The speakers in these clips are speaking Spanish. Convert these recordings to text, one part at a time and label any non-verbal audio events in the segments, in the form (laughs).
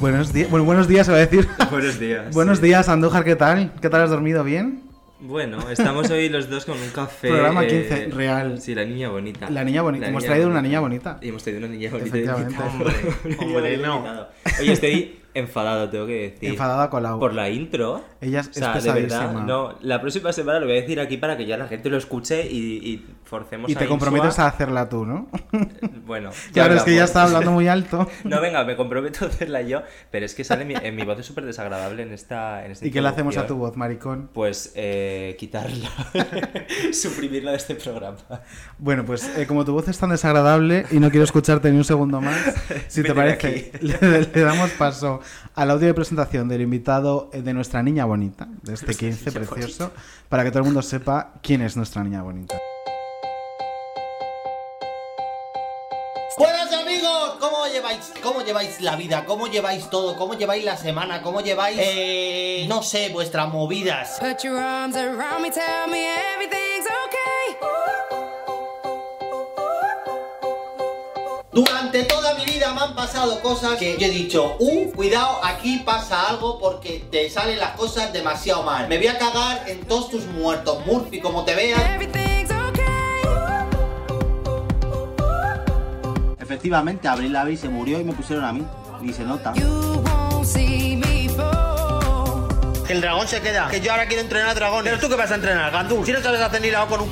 Buenos días, bueno, buenos días, se va a decir. (laughs) Buenos días. (laughs) buenos sí. días, Andújar, ¿qué tal? ¿Qué tal has dormido? ¿Bien? Bueno, estamos hoy los dos con un café. Programa eh, 15, real. Sí, la niña bonita. La niña bonita. Hemos niña traído una niña bonita. Y hemos traído una niña bonita. Efectivamente. (laughs) Hombre, no. Oye, estoy enfadado, tengo que decir. Enfadada con la Por la intro. Ella es- o sea, es de pesadísima. verdad, no, la próxima semana lo voy a decir aquí para que ya la gente lo escuche y, y forcemos Y te a comprometes a hacerla tú, ¿no? (laughs) Bueno, (laughs) Claro, es que ya está hablando muy alto. (laughs) No, venga, me comprometo a hacerla yo, pero es que sale mi, en mi voz es súper desagradable en esta, en esta ¿Y qué le hacemos a tu voz, maricón? Pues eh, quitarla, suprimirla de este programa. Bueno, pues eh, como tu voz es tan desagradable y no quiero escucharte ni un segundo más, si te parece, le, le damos paso al audio de presentación del invitado eh, de nuestra niña bonita, de este (laughs) 15 niña precioso, para que todo el mundo sepa quién es nuestra niña bonita. Buenas amigos, ¿cómo lleváis, ¿cómo lleváis la vida? ¿Cómo lleváis todo? ¿Cómo lleváis la semana? ¿Cómo lleváis, eh, no sé, vuestras movidas? Put your arms around me, tell me everything's okay. Durante toda mi vida me han pasado cosas que yo he dicho, uh, cuidado, aquí pasa algo porque te salen las cosas demasiado mal. Me voy a cagar en todos tus muertos, Murphy, como te veas. Everything's okay. Efectivamente, Abril Lavi se murió y me pusieron a mí. Ni se nota. Que el dragón se queda, que yo ahora quiero entrenar dragones. Pero tú qué vas a entrenar, Gandú, si no sabes hacer ni la O con un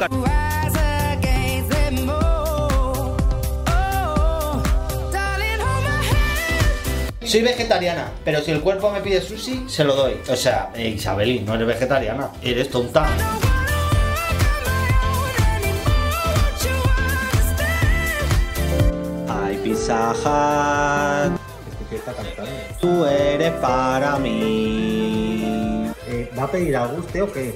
Soy vegetariana, pero si el cuerpo me pide sushi, se lo doy. O sea, eh, Isabelín, no eres vegetariana, eres tonta. Ay, Pizza Hut, tú eres para mí. Eh, ¿Va a pedir algo usted o qué?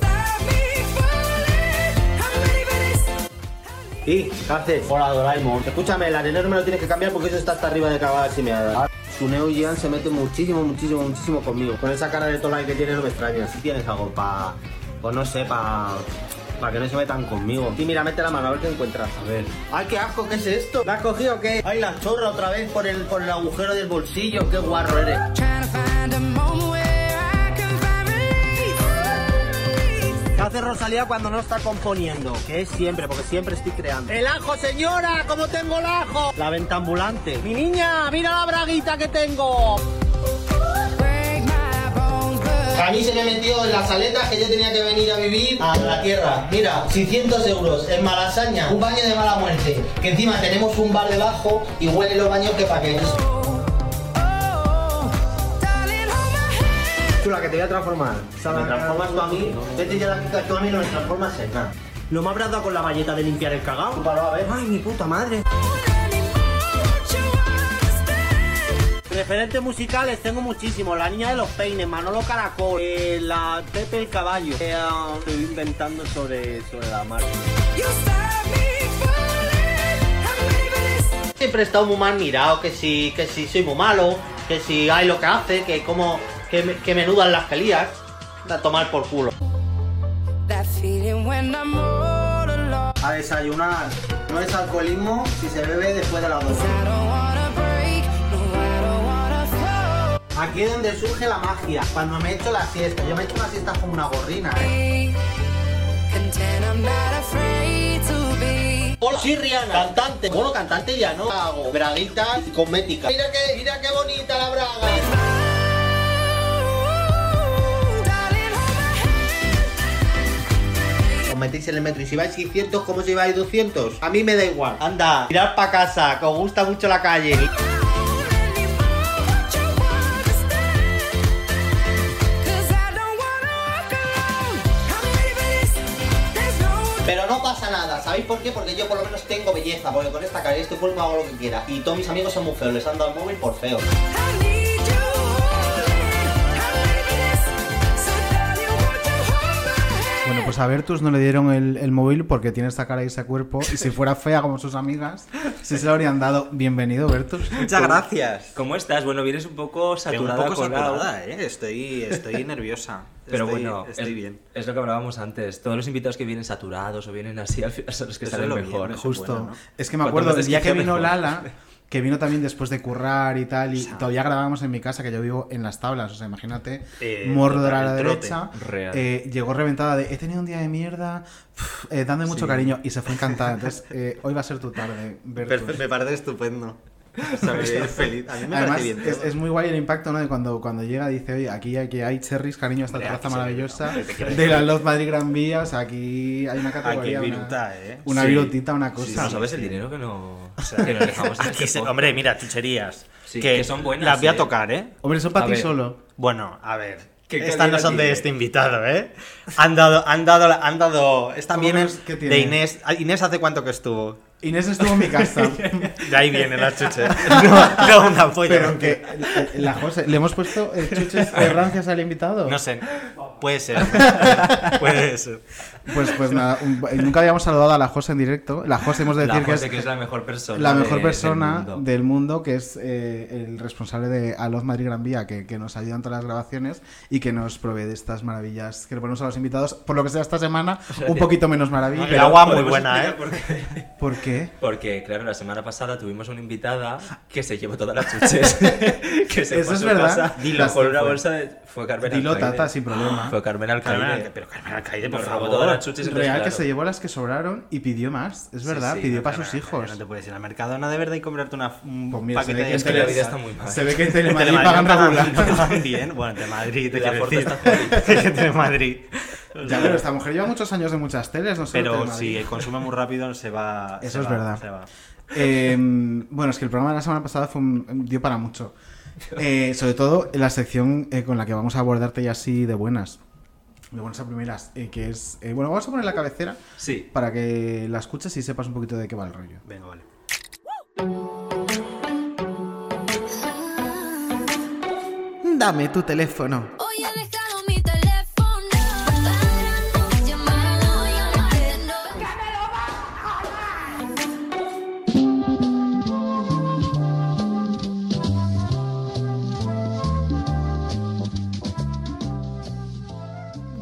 ¿Y qué haces? Hola, Doraemon. Escúchame, el arenero me lo tienes que cambiar porque eso está hasta arriba de cagadas y meadas. Suneo y Gian se mete muchísimo, muchísimo, muchísimo conmigo. Con esa cara de tola que tiene no me extraña. Si tienes algo para... Pues no sé, para... Para que no se metan conmigo. Sí, mira, mete la mano a ver qué encuentras. A ver. Ay, qué asco, ¿qué es esto? ¿La has cogido o qué? Ay, la chorra otra vez por el, por el agujero del bolsillo, qué guarro eres. Hace Rosalía cuando no está componiendo? Que es siempre, porque siempre estoy creando. ¡El ajo, señora! ¿Cómo tengo el ajo? La venta ambulante. Mi niña, mira la braguita que tengo. A mí se me metió en las aletas que yo tenía que venir a vivir a la tierra. Mira, 600 euros en Malasaña, un baño de mala muerte. Que encima tenemos un bar debajo y huele los baños que pa' qué. Chula, que te voy a transformar. Me transformas tú a mí. Vete ya de aquí tú a mí no me transformas en nada. ¿No me habrás dado con la valleta de limpiar el cagao? Para a ver. Ay, mi puta madre. Referentes musicales tengo muchísimos. La niña de los peines, Manolo Caracol, eh, la Pepe el Caballo. Eh, ah, estoy inventando sobre, sobre la this. Siempre he estado muy mal mirado, que si, que si soy muy malo, que si hay lo que hace, que como que, me- que menudan las pelías. A tomar por culo. A desayunar. No es alcoholismo si se bebe después de las 12. I don't wanna break, no, I don't wanna fall. Aquí es donde surge la magia. Cuando me echo la siesta. Yo me echo la siesta como una gorrina, ¿eh? Hola, soy Rihanna, cantante. Bueno, cantante ya no. Hago braguitas y cosmética. Mira que, mira qué bonita la braga. Metéis en el metro y si vais 600, ¿cómo si vais 200? A mí me da igual. Anda, mirad pa' casa, que os gusta mucho la calle. Pero no pasa nada, ¿sabéis por qué? Porque yo por lo menos tengo belleza, porque con esta cara y este cuerpo hago lo que quiera. Y todos mis amigos son muy feos, les han dado el móvil por feo. Bueno, pues a Bertus no le dieron el, el móvil porque tiene esta cara y ese cuerpo. Y si fuera fea como sus amigas, sí se lo habrían dado. Bienvenido, Bertus. Muchas gracias. ¿Cómo estás? Bueno, vienes un poco Tengo un saturada, poco saturada, ¿eh? Estoy, estoy nerviosa. (laughs) Pero Estoy- bueno, estoy es, bien. es lo que hablábamos antes. Todos los invitados que vienen saturados o vienen así al final son los que Eso salen lo mejor. bien, Justo. bueno, ¿no? Es que me acuerdo del día que vino mejor. Lala, (laughs) que vino también después de currar y tal, y todavía grabábamos en mi casa, que yo vivo en las tablas, o sea, imagínate, Eh, morro de total, la derecha, Real. eh, llegó reventada de, he tenido un día de mierda, uf, eh, dando mucho cariño, y se fue (laughs) encantada. Entonces, eh, hoy va a ser tu tarde, me parece estupendo. O sea, me voy feliz. A mí me Además, parece bien. es, muy guay el impacto, ¿no? De cuando, cuando llega dice, oye, aquí hay, que hay cherries, cariño, esta terraza aquí maravillosa de la Love Madrid Gran Vía, o sea, aquí hay una Aquí categoría, una- ¿eh? una Sí. virutita, una cosa. No sabes el dinero que, no, que nos dejamos en (laughs) Aquí este se- hombre, mira, chucherías. Sí, que son buenas, Las voy a ¿eh? tocar, ¿eh? Hombre, eso para ti solo. Bueno, a ver. ¿Qué Estas no son de este invitado, ¿eh? Han dado, han dado, han dado. Esta ¿Cómo viene ves que tiene? de Inés. Ah, Inés hace cuánto que estuvo. Inés estuvo en mi casa. (laughs) De ahí viene la chuche. (laughs) No, (laughs) no una polla. Pero que eh, la José, ¿le hemos puesto eh, chuches de rancias al invitado? No sé. Puede ser. Puede ser. Pues, pues nada, un- nunca habíamos saludado a la José en directo. La José hemos de La decir que José, es que es la mejor persona. la de- mejor del persona mundo. del mundo, que es eh, el responsable de Aloz Madrid Gran Vía, que, que nos ayuda en todas las grabaciones y que nos provee de estas maravillas que le ponemos a los invitados. Por lo que sea esta semana, (laughs) un poquito menos maravilla. El agua muy buena, ¿eh? por qué. (laughs) ¿Por qué? Porque, claro, la semana pasada tuvimos una invitada que se llevó todas las (laughs) chuches. que se Eso es verdad. casa Dilo. con una Fue. bolsa de... Fue Carmen Dilo, Alcaide. Tata, sin problema. Fue Carmen Carmen Alcaide. Alca- pero Carmen Alcaide, por robó favor. todas las chuches. Real que claro. se llevó las que sobraron y pidió más. Es verdad, sí, pidió no, para Carmen sus Alcaide, hijos. No te puedes ir al Mercadona de verdad y comprarte una, un Pues mira, se paquete ve de que Es que la vida está muy mal. Se ve que en (laughs) Telemadrid pagan regular. (laughs) bien. Bueno, Telemadrid, te La quiero decir. (laughs) Que Telemadrid. Ya, pero esta mujer lleva muchos años de muchas teles, no sé. Pero si consume muy rápido se va. Eso se es va, verdad. se va. Eh, bueno, es que el programa de la semana pasada fue un- dio para mucho. (laughs) Eh, sobre todo en la sección eh, con la que vamos a abordarte ya así de buenas. De buenas a primeras. eh, que es. eh, bueno, vamos a poner la cabecera Sí. para que la escuches y sepas un poquito de qué va el rollo. Venga, vale. Dame tu teléfono.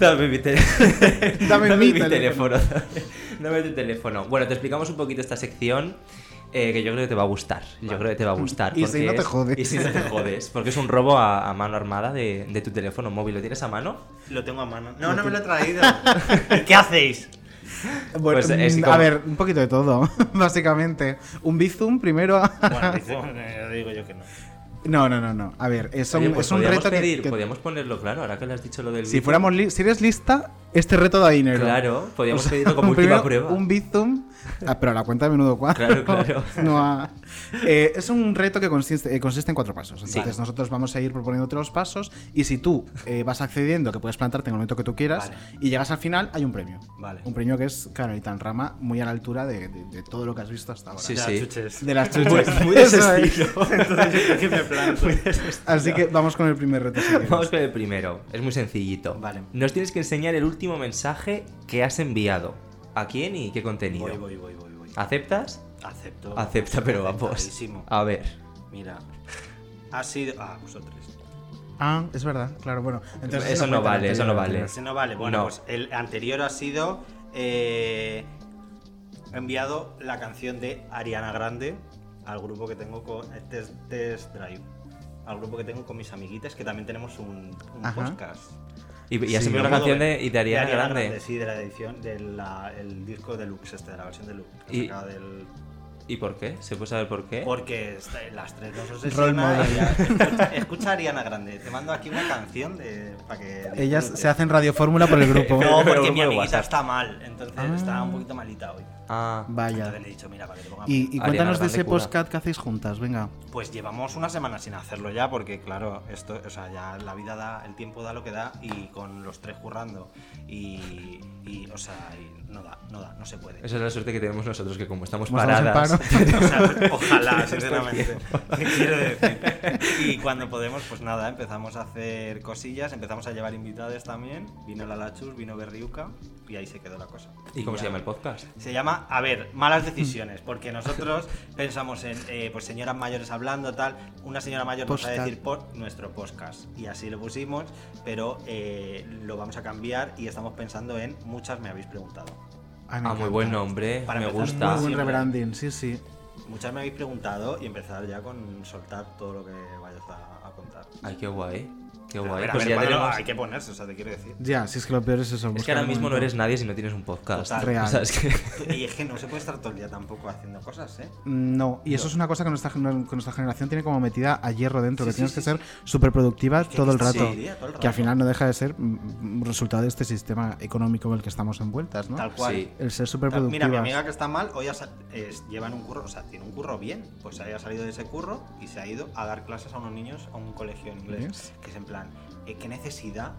Dame mi, te- (laughs) Dame mi teléfono. teléfono. (laughs) Dame tu teléfono. Bueno, te explicamos un poquito esta sección. eh, que yo creo que te va a gustar. Yo creo que te va a gustar. Y si no te es- jodes. Y si no te jodes. Porque es un robo a, a mano armada de, de tu teléfono móvil. ¿Lo tienes a mano? Lo tengo a mano. No, no me lo he traído. (laughs) ¿Qué hacéis? Bueno, Pues, es mm, como- A ver, un poquito de todo, básicamente. Un Bizum primero. Bueno, dice- eh, digo yo que no. No, no, no, no. A ver, es un, Oye, pues es un reto pedir- que, Podríamos ponerlo claro, ahora que le has dicho lo del si Bizum. fuéramos li- si eres lista, este reto da dinero. Claro, podríamos O sea, pedirlo como (laughs) última prueba. Un Bizum, ah, pero a la cuenta de menudo cuadro. Claro, (laughs) claro. No a- Eh, es un reto que consiste, eh, consiste en cuatro pasos. Entonces, nosotros vamos a ir proponiéndote los pasos y si tú eh, vas accediendo, que puedes plantarte en el momento que tú quieras, Vale. y llegas al final, hay un premio. Vale. Un premio que es Carolita en Rama, muy a la altura de, de- de todo lo que has visto hasta ahora. Sí, sí. chuches. De las (laughs) chuches. Muy de ese estilo. (laughs) Entonces yo que me planto. Así que vamos con el primer reto. si. Vamos con el primero. Es muy sencillito. Vale. Nos tienes que enseñar el último mensaje que has enviado. ¿A quién y qué contenido? Voy, voy, voy, voy, voy. ¿Aceptas? Acepto. Acepta, pero vamos. A ver. Mira. Ha sido. Ah, vosotros. Ah, es verdad, claro, bueno. Entonces Eso no vale, eso no vale. Ese no vale. Bueno, No. pues el anterior ha sido. eh, he enviado la canción de Ariana Grande al grupo que tengo con. eh, Test, Test Drive. Al grupo que tengo con mis amiguitas, que también tenemos un, podcast. Y, y has Sí, una canción de, y de Ariana Grande. Sí, de la edición del el disco deluxe, este, de la versión deluxe. Y- del- ¿Y por qué? ¿Se puede saber por qué? Porque las tres nos Role obsesiona. model. y ya- Escucha, escucha a Ariana Grande. Te mando aquí una canción de, para que. Ellas se hacen radio fórmula por el grupo. No, (laughs) porque mi amiguita está mal, entonces Ah. está un poquito malita hoy. Ah, Vaya. Entonces le he dicho, mira, para que te ponga Y, y cuéntanos de ese podcast que hacéis juntas, venga. Pues llevamos una semana sin hacerlo ya, porque claro, esto, o sea, ya la vida da, el tiempo da lo que da, y con los tres currando, y, y, o sea, y no da, no da, no se puede. esa es la suerte que tenemos nosotros, que como estamos Como paradas. paro. (laughs) O sea, ojalá, (laughs) sinceramente. ¿Qué quiero decir? Y cuando podemos, pues nada, empezamos a hacer cosillas, empezamos a llevar invitados también. Vino la Lachus, vino Berriuca, y ahí se quedó la cosa. ¿Y cómo se llama el podcast? Se llama, a ver, malas decisiones, porque nosotros (laughs) pensamos en eh, pues señoras mayores hablando, tal. Una señora mayor nos va a decir por nuestro podcast. Y así lo pusimos, pero eh, lo vamos a cambiar y estamos pensando en muchas me habéis preguntado. Ay, me Ah, muy buen nombre, Para me empezar, gusta. Muy buen Siempre. rebranding, sí, sí. Muchas me habéis preguntado y empezar ya con soltar todo lo que vayas a, a contar. Ay, qué guay. Qué Pero a guay. ver, a Pues ver, ya cuándo tenemos- hay que ponerse, o sea, te quiero decir. Ya, si es que lo peor es eso. Es que buscar ahora el mismo no momento. eres nadie si no tienes un podcast. Total. Real. O sea, es que... Y es que no se puede estar todo el día tampoco haciendo cosas, ¿eh? No, y eso es una cosa que nuestra, que nuestra generación tiene como metida a hierro dentro, Sí, que sí, tienes sí, que ser súper productiva que todo el rato. todo el día, todo el Que al rato. final no deja de ser mm, resultado de este sistema económico en el que estamos envueltas, ¿no? Tal cual. Sí. El ser súper Tal- Mira, mi amiga que está mal, hoy ha sa- es- lleva en un curro, o sea, tiene un curro bien, pues se haya salido de ese curro y se ha ido a dar clases a unos niños a un colegio en inglés. ¿Ves? Que es en plan, eh, ¿qué necesidad?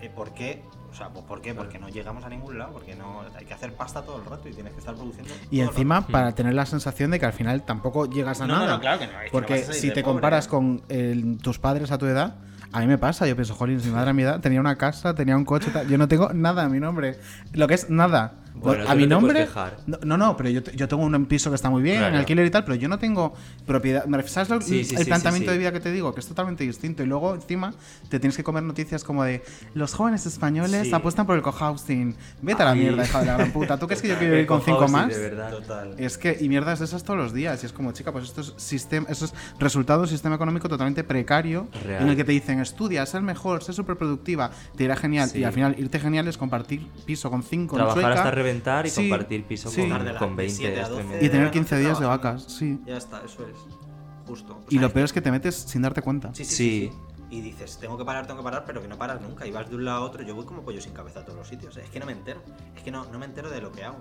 Eh, ¿Por qué? O sea, pues, ¿por qué? Porque no llegamos a ningún lado, porque no hay que hacer pasta todo el rato y tienes que estar produciendo. Y encima para tener la sensación de que al final tampoco llegas a No, no, nada. no, claro que no, es que no Porque salir si te pobre. comparas con el- tus padres a tu edad, a mí me pasa, yo pienso, jolín, si mi madre a mi edad tenía una casa, tenía un coche, tal, yo no tengo nada a mi nombre. Lo que es nada. Bueno, a mi nombre. No, no, no, pero yo, yo tengo un piso que está muy bien, Claro. en alquiler y tal, pero yo no tengo propiedad. ¿Sabes lo- Sí, sí, el sí, planteamiento de vida que te digo? Que es totalmente distinto. Y luego, encima, te tienes que comer noticias como de los jóvenes españoles apuestan por el cohousing. Vete a la Ay. mierda, hija de la gran puta. ¿Tú crees que yo quiero (laughs) vivir con cinco más? de verdad. Total. Es que, y mierdas de esas todos los días. Y es como, chica, pues esto es, sistema, eso es resultado de un sistema económico totalmente precario. Real. En el que te dicen, estudia, ser mejor, ser súper productiva, te irá genial. Y al final, irte genial es compartir piso con cinco en Trabajar Sueca. Reventar y Sí, compartir piso sí. con, con de 20. siete a es 12. tremendo. Y tener de 15 noche días de vacas, sí. Ya está, eso es. Justo. O Y sea, lo peor es que te metes sin darte cuenta. Sí, sí, Sí. sí, sí. Y dices, tengo que parar, tengo que parar, pero que no paras nunca. Y vas de un lado a otro. Yo voy como pollo sin cabeza a todos los sitios. Es que no me entero. Es que no, no me entero de lo que hago.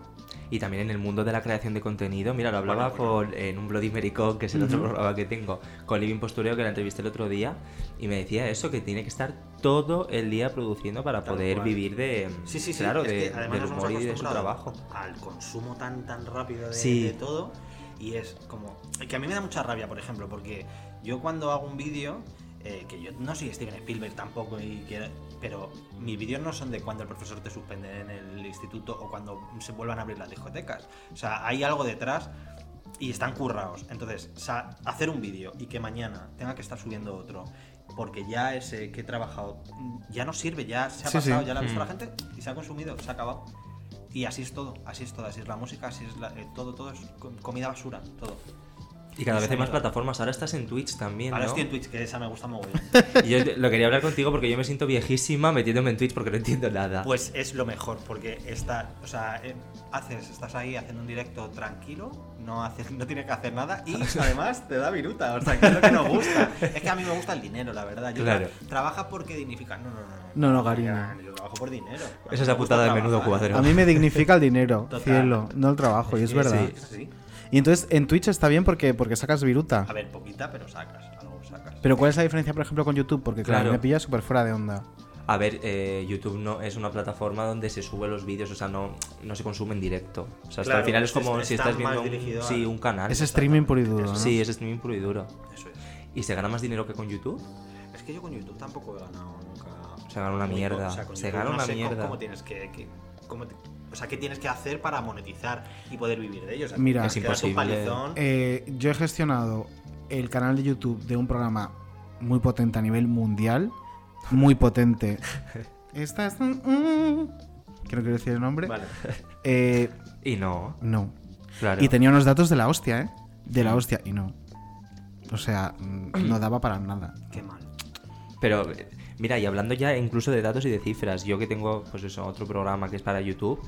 Y también en el mundo de la creación de contenido, mira, lo hablaba Bueno, bueno. con, en un Bloody Maricón, que es el otro programa que tengo, con Living Postureo, que la entrevisté el otro día, y me decía eso, que tiene que estar todo el día produciendo para Tal poder cual. vivir de, Sí, sí, sí. claro, es de- además del humor y de su trabajo. Al consumo tan, tan rápido de, Sí. de todo. Y es como. Que a mí me da mucha rabia, por ejemplo, porque yo cuando hago un vídeo. Eh, que yo no soy Steven Spielberg tampoco, y que- pero mis vídeos no son de cuando el profesor te suspende en el instituto o cuando se vuelvan a abrir las discotecas. O sea, hay algo detrás y están currados. Entonces, hacer un vídeo y que mañana tenga que estar subiendo otro porque ya ese que he trabajado ya no sirve, ya se ha Sí, sí. pasado, ya lo ha visto Mm. la gente y se ha consumido, se ha acabado. Y así es todo, así es todo, así es la música, así es la- eh, todo, todo es co- comida basura, todo. Y cada vez hay más plataformas, ahora estás en Twitch también, Ahora ¿no? estoy en Twitch, que esa me gusta mogollón. (laughs) Y yo lo quería hablar contigo porque yo me siento viejísima metiéndome en Twitch porque no entiendo nada. Pues es lo mejor, porque está, o sea, eh, haces, estás ahí haciendo un directo tranquilo, no haces, no tienes que hacer nada y (laughs) además te da viruta, o sea, que es lo que nos gusta. Es que a mí me gusta el dinero, la verdad. Yo Claro. tra- trabaja porque dignifica. No, no, no. No, no, por- Yo trabajo por dinero. Esa es la putada de menudo cuadro. A mí me dignifica el dinero, Total. cielo, no el trabajo, y es Sí, verdad. sí, sí. Y entonces en Twitch está bien porque, porque sacas viruta. A ver, poquita, pero sacas, algo sacas. Pero ¿cuál es la diferencia, por ejemplo, con YouTube? Porque claro, Claro. me pilla súper fuera de onda. A ver, eh, YouTube no es una plataforma donde se sube los vídeos, o sea, no, no se consume en directo. O sea, hasta Claro, al final es es- como si estás viendo un, sí, un canal. Es streaming puro y duro, ¿no? Sí, es streaming puro y duro. Eso es. ¿Y se gana más dinero que con YouTube? Es que yo con YouTube tampoco he ganado nunca. Se gana una mierda. o sea, con Se YouTube gana no una sé cómo- mierda. ¿Cómo tienes que.? que- cómo te- o sea, ¿qué tienes que hacer para monetizar y poder vivir de ello? O sea, Mira, Es imposible. palizón. Eh, yo he gestionado el canal de YouTube de un programa muy potente a nivel mundial. Muy potente. Esta es... mm, mm, que no quiero decir el nombre. Vale. (laughs) Eh, Y no, no. claro. Y tenía unos datos de la hostia, ¿eh? De la hostia, y no. O sea, mm, no daba para nada. Qué mal. Pero, mira, y hablando ya incluso de datos y de cifras, yo que tengo, pues eso, otro programa que es para YouTube,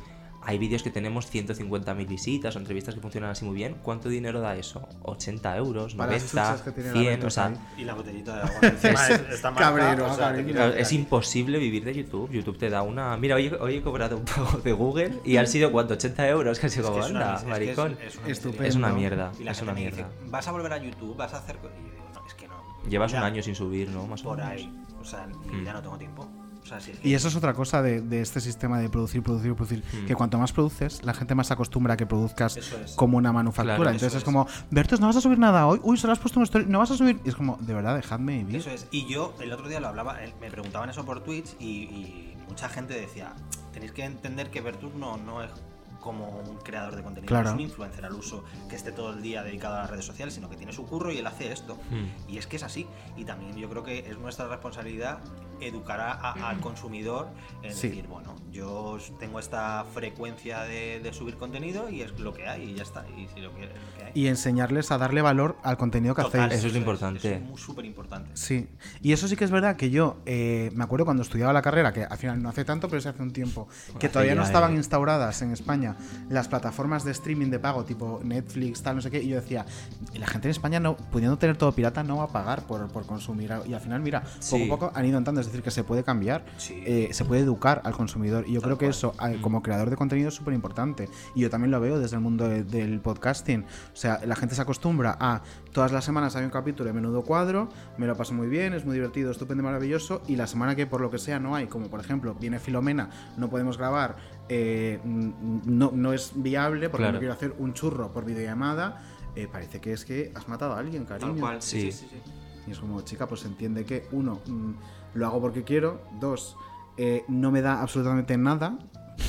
hay vídeos que tenemos 150.000 visitas o entrevistas que funcionan así muy bien. ¿Cuánto dinero da eso? 80 euros, Para las 90, chuchas que tiene la 100, Betos o sea. Y la botellita de agua (laughs) encima es- está marcada, cabrero, o sea, cabrero. es imposible vivir de YouTube. YouTube te da una. Mira, hoy, hoy he cobrado un poco de Google y han sido cuánto? 80 euros, que ha sido Es que como es una- anda, es que es- maricón. es una Estupendo. Es una Estupendo. mierda, Y la es una dice, mierda. vas a volver a YouTube, vas a hacer... co-". Y yo digo, no, es que no. Llevas un año sin subir, ¿no? Más o Por menos. ahí. O sea, Mm. ya no tengo tiempo. O sea, si es que- Y eso es otra cosa de, de este sistema de producir, producir, producir. Hmm. Que cuanto más produces, la gente más se acostumbra a que produzcas es. como una manufactura. Claro, Entonces es es. como, Bertos, no vas a subir nada hoy. Uy, solo has puesto un story, no vas a subir. Y es como, de verdad, dejadme vivir. Eso es. Y yo el otro día lo hablaba, eh, me preguntaban eso por Twitch y, y mucha gente decía, tenéis que entender que Vertus no, no es como un creador de contenido, Claro. no es un influencer al uso que esté todo el día dedicado a las redes sociales, sino que tiene su curro y él hace esto. Hmm. Y es que es así. Y también yo creo que es nuestra responsabilidad educar a- a- al consumidor en Sí. decir, bueno, yo tengo esta frecuencia de, de subir contenido y es lo que hay y ya está. Y si lo que, es lo que hay. Y enseñarles a darle valor al contenido que Total, hacéis. Eso es lo importante. eso es muy- súper importante. Sí, y eso sí que es verdad que yo eh, me acuerdo cuando estudiaba la carrera, que al final no hace tanto, pero sí hace un tiempo, que Hace todavía no estaban eh. instauradas en España las plataformas de streaming de pago tipo Netflix, tal, no sé qué, y yo decía, la gente en España, no pudiendo tener todo pirata, no va a pagar por, por consumir. algo". Y al final, mira, poco Sí. a poco han ido entrando, es decir, que se puede cambiar, Sí. eh, se puede educar al consumidor, y yo Tal creo que cual. eso, eh, como creador de contenido, es súper importante. Y yo también lo veo desde el mundo de- del podcasting. O sea, la gente se acostumbra a todas las semanas hay un capítulo de menudo cuadro, me lo paso muy bien, es muy divertido, estupendo, maravilloso. Y la semana que por lo que sea no hay, como por ejemplo viene Filomena, no podemos grabar, eh, mm, no, no es viable porque Claro. no quiero hacer un churro por videollamada. eh, parece que es que has matado a alguien, cariño. Tal cual, Sí. sí, sí, sí, sí. Y es como, chica, pues entiende que, uno, mm, lo hago porque quiero, dos, eh, no me da absolutamente nada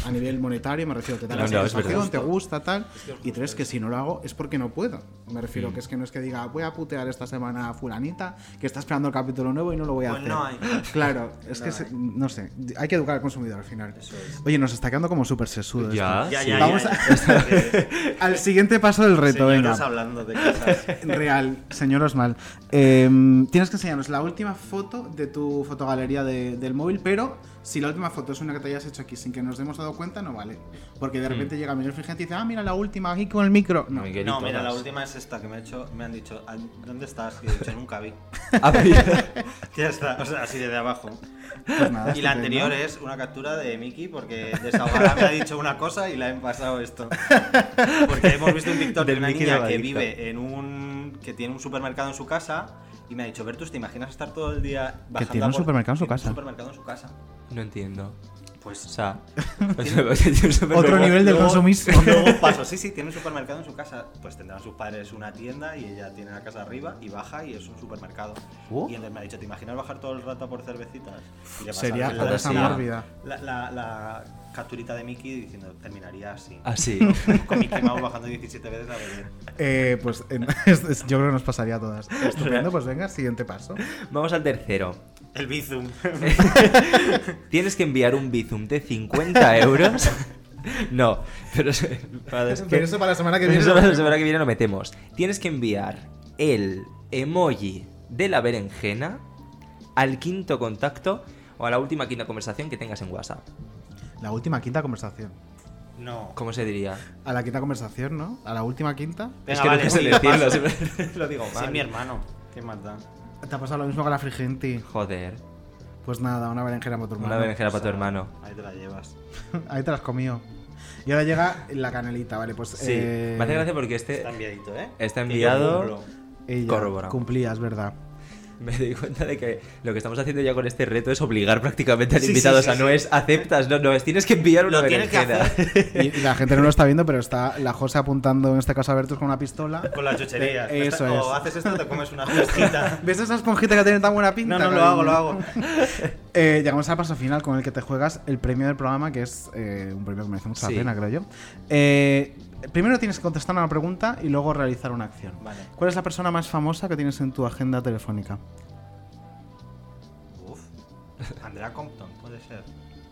a nivel monetario, me refiero, te da No, la satisfacción, te gusta, tal. Y tres, que si no lo hago es porque no puedo. Me refiero Mm. que es que no es que diga, voy a putear esta semana a fulanita, que está esperando el capítulo nuevo y no lo voy a Pues hacer. no hay. Claro, (laughs) es No que, se- no sé, hay que educar al consumidor al final. Es. Oye, nos está quedando como súper sesudo Ya, esto. Ya, sí. ya, Vamos ya, a- (laughs) ya. Al siguiente paso del reto, señoros venga. hablando de cosas. (laughs) Real, señor Osmal. Eh, tienes que enseñarnos la última foto de tu fotogalería de- del móvil, pero si la última foto es una que te hayas hecho aquí sin que nos hemos dado cuenta, no vale. Porque de repente llega Miguel Frigente y dice, ah, mira la última aquí con el micro. No. No, mira, la última es esta que me ha hecho, me han dicho, "Ah, ¿dónde estás? Y he dicho, nunca vi. (laughs) Ah, (laughs) Ya está, o sea, así de abajo. Pues nada, Y la anterior es una captura de Miki porque desahogada me ha dicho una cosa y la he pasado esto. Porque hemos visto un TikTok de una Miki niña que vive en un que tiene un supermercado en su casa y me ha dicho, Bertus, ¿te imaginas estar todo el día bajando tiene a un por- supermercado en su tiene casa? Un supermercado en su casa. No entiendo. O (laughs) Pues (laughs) sea, Otro nivel del consumismo. Luego (laughs) paso, sí, sí, tiene un supermercado en su casa. Pues tendrán sus padres una tienda y ella tiene la casa arriba y baja y es un supermercado. Uh. Y entonces me ha dicho, ¿te imaginas bajar todo el rato por cervecitas? Y le Sería la la, la, la capturita de Mickey diciendo, terminaría así. Así. (laughs) Con Mickey Mouse bajando 17 veces a beber. Eh, pues en- (laughs) es- es- yo creo que nos pasaría a todas. (laughs) Estupendo, pues venga, siguiente paso. Vamos al tercero. El Bizum. Tienes que enviar un Bizum de 50 euros. No, pero, para Pero eso para la semana que viene. Eso para la semana que viene lo metemos. Tienes que enviar el emoji de la berenjena al quinto contacto o a la última quinta conversación que tengas en WhatsApp. La última quinta conversación. No. ¿Cómo se diría? A la quinta conversación, ¿no? A la última quinta. Venga, es que vale, no sé sí, decirlo, siempre (laughs) lo digo Sí, mal. es mi hermano. ¿Qué más da? Te ha pasado lo mismo que la Frigenti. Joder, Pues nada, una berenjena para tu hermano. una berenjena para tu hermano. Ahí te la llevas. (laughs) Ahí te las comió. Y ahora llega la canelita, vale, pues. Sí, eh, me hace gracia porque este Está enviadito, ¿eh? Está enviado. corroborado. Cumplía, es verdad. (laughs) me doy cuenta de que lo que estamos haciendo ya con este reto es obligar prácticamente al Sí, invitado. sí, o sea, sí, no sí. es aceptas, no, no, es tienes que enviar una berenjena. Y, la gente no lo está viendo, pero está la José apuntando en este caso a Bertus con una pistola. Con las chucherías. Eh, eso O es. haces esto te comes una fresquita. (laughs) ¿Ves esa esponjita que tiene tan buena pinta? No, no, lo hago, lo hago. (laughs) Eh, llegamos al paso final con el que te juegas el premio del programa, que es eh, un premio que merece mucha Sí. pena, creo yo. Eh, primero tienes que contestar una pregunta y luego realizar una acción. Vale. ¿Cuál es la persona más famosa que tienes en tu agenda telefónica? Uf. (laughs) Andrea Compton, puede ser.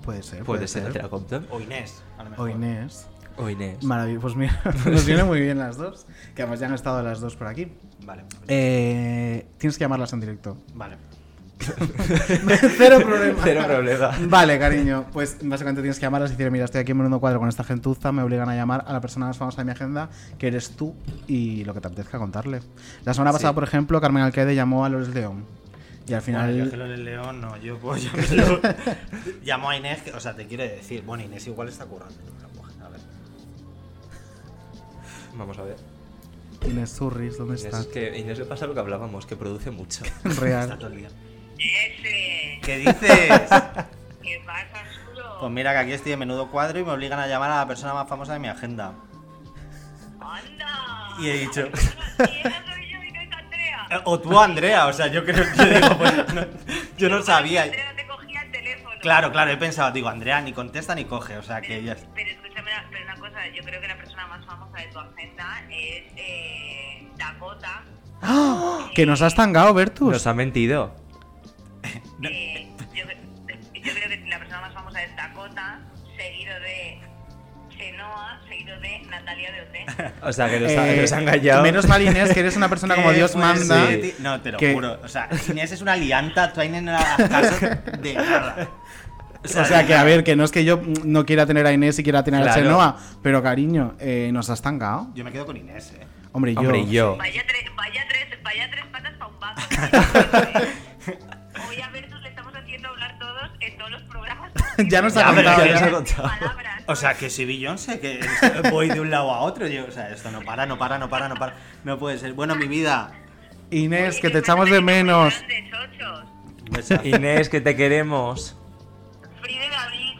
Puede ser. Puede ser Andrea Compton. O Inés, a lo mejor. O Inés. O Inés. Maravilloso. Pues mira, (laughs) nos vienen muy bien las dos. Que además ya han estado las dos por aquí. Vale. Eh, tienes que llamarlas en directo. Vale. (laughs) Cero problema. Cero problema. Vale, cariño. Pues básicamente tienes que llamarlas y decir, mira, estoy aquí en menudo cuadro con esta gentuza, me obligan a llamar a la persona más famosa de mi agenda, que eres tú, y lo que te apetezca contarle. La semana pasada, por ejemplo, Carmen Alcaide llamó a Lourdes León. Y al final... Bueno, yo del León no, yo pues llamarlo. (laughs) Llamo a Inés, que- o sea, te quiere decir, bueno, Inés igual está currando. A ver. Vamos a ver. Inés Zurris, ¿dónde Inés, estás? es que Inés le pasa lo que hablábamos, que produce mucho. (laughs) Está Real. todo el día. Ese. ¿Qué dices? (laughs) ¿Qué pasa, Suro? Pues mira que aquí estoy en menudo cuadro y me obligan a llamar a la persona más famosa de mi agenda. ¡Anda! Y he dicho, Y esa soy yo y no es Andrea. "Eh, o tú Andrea, o sea, yo creo que digo, pues, no- yo no sabía. Andrea no te cogía el teléfono. Claro, claro, he pensado, digo, Andrea ni contesta ni coge, o sea que ya Pero escúchame, pero una cosa, yo creo que la persona más famosa de tu agenda es eh, Dakota. ¡Ah! Que nos has tangado, Bertus. Nos ha mentido. Eh, yo, yo creo que la persona más famosa es Dakota, seguido de Chenoa, seguido de Natalia de OT. (laughs) O sea, que nos, ha, Eh, nos ha engañado. Menos mal, Inés, que eres una persona como (laughs) ¿Qué Dios manda. No, te lo que- juro. O sea, Inés es una lianta, tú ahí no le hagas caso de nada. O sea, que a ver, que no es que yo no quiera tener a Inés y quiera tener a. Chenoa, pero cariño, eh, nos has tangado. Yo me quedo con Inés, eh. Hombre, yo. Hombre, yo. Vaya, tres, vaya, tres, vaya tres patas para un banco. Hoy (laughs) a Bertus (laughs) Ya nos ha contado. ya ya. nos ha contado. Palabras. O sea, que si Beyoncé, que (laughs) voy de un lado a otro. Yo, o sea, esto no para, no para, no para, no para. No puede ser. Bueno, mi vida. Inés, que te echamos de menos. De. Inés, que te queremos. Fride David.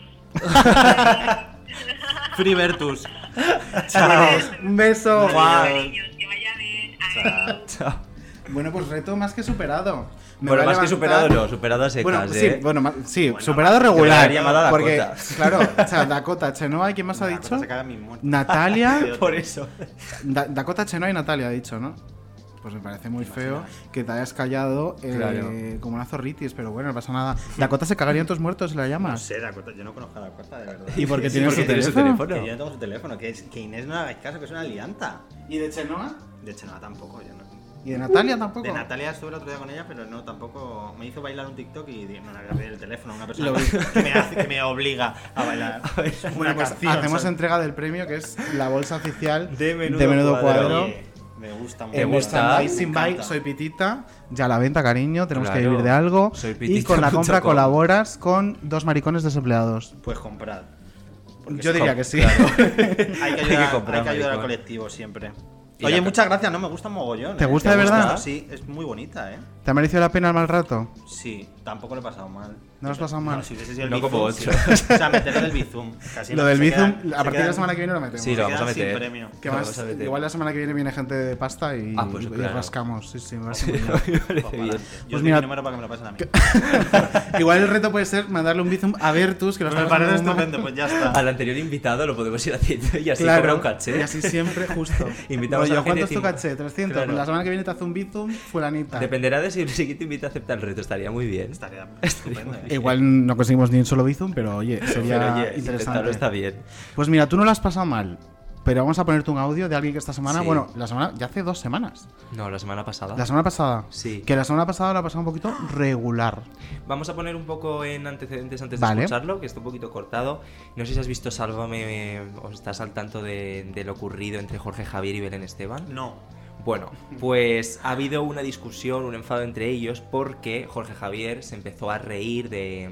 Free Vertus. Chao. Un beso. Cariños, que vaya bien. Adiós. Chao. Bueno, pues reto más que superado. Me Bueno, más que superado no, superado a secas, Bueno, sí, ¿eh? bueno, sí, Bueno, superado regular. habría llamado a porque, Dakota. (laughs) claro, o sea, Dakota, Chenoa, ¿y quién más ha dicho? Natalia. (laughs) Por eso. Da- Dakota, Chenoa y Natalia ha dicho, ¿no? Pues me parece muy feo que te hayas callado eh, Claro. como una zorritis, pero bueno, no pasa nada. Dakota se cagaría en tus muertos si la No llamas. sé, Dakota, yo no conozco a Dakota, de verdad. ¿Y por qué Sí, tiene su teléfono? teléfono. Que yo no tengo su teléfono, que, es, que Inés no hagáis caso, que es una lianta. ¿Y de Chenoa? De no, tampoco. Yo no. ¿Y de Natalia tampoco? De Natalia estuve el otro día con ella, pero no, tampoco. Me hizo bailar un TikTok y dije, no le voy a el teléfono a una persona (laughs) que me, hace, que me obliga a bailar. (laughs) Bueno, una pues canción, hacemos ¿sabes? entrega del premio que es la bolsa oficial De Menudo Cuadro. Me gusta mucho. ¿Te En gusta? Me by encanta. Soy Pitita, ya a la venta, cariño, tenemos que vivir de algo. Soy y con la (laughs) compra colaboras con dos maricones desempleados. Pues comprad. Porque Yo diría que sí. Hay que ayudar, comprar, hay que ayudar al colectivo siempre. Oye, muchas gracias, no me gusta mogollón. ¿Te ¿eh? gusta de verdad? Sí, es muy bonita, ¿eh? ¿Te ha merecido la pena el mal rato? Sí, tampoco lo he pasado mal. ¿No lo has pasado mal? No, si hubiese sido el No como Bizum, ocho. sí. (laughs) O sea, meterle el Bizum. (laughs) Casi Lo no- del Bizum, quedan- a partir de la semana que viene lo metemos. Sí, lo vamos a sin meter. premio. Que Lo más- vamos a meter. igual la semana que viene viene gente de pasta y, Ah, pues y claro. rascamos. Sí, sí, me parece Sí, muy bien. (laughs) Pues bien. Yo Pues mira- número para que me lo pasen a mí. Igual el reto puede ser mandarle un bizum a Vertus, que lo me está parece estupendo, pues ya está. Al anterior invitado lo podemos ir haciendo y así Claro, cobra un caché. Y así siempre, justo. Invitamos a ¿Cuánto es tu caché? 300. Claro. Pues la semana que viene te hace un bizum, fulanita. Dependerá de si el siguiente invita a aceptar el reto, estaría muy bien. Estaría (laughs) estupendo. ¿eh? Igual no conseguimos ni un solo bizum, pero oye, sería Pero, oye, interesante. está bien. Pues mira, tú no lo has pasado mal, pero vamos a ponerte un audio de alguien que esta semana, Sí. bueno, la semana, ya hace dos semanas. No, la semana pasada. La semana pasada. Sí. Que la semana pasada lo ha pasado un poquito regular. Vamos a poner un poco en antecedentes antes de Vale. escucharlo, que está un poquito cortado. No sé si has visto Sálvame eh, o estás al tanto de, de lo ocurrido entre Jorge Javier y Belén Esteban. No. Bueno, pues ha habido una discusión, un enfado entre ellos porque Jorge Javier se empezó a reír de,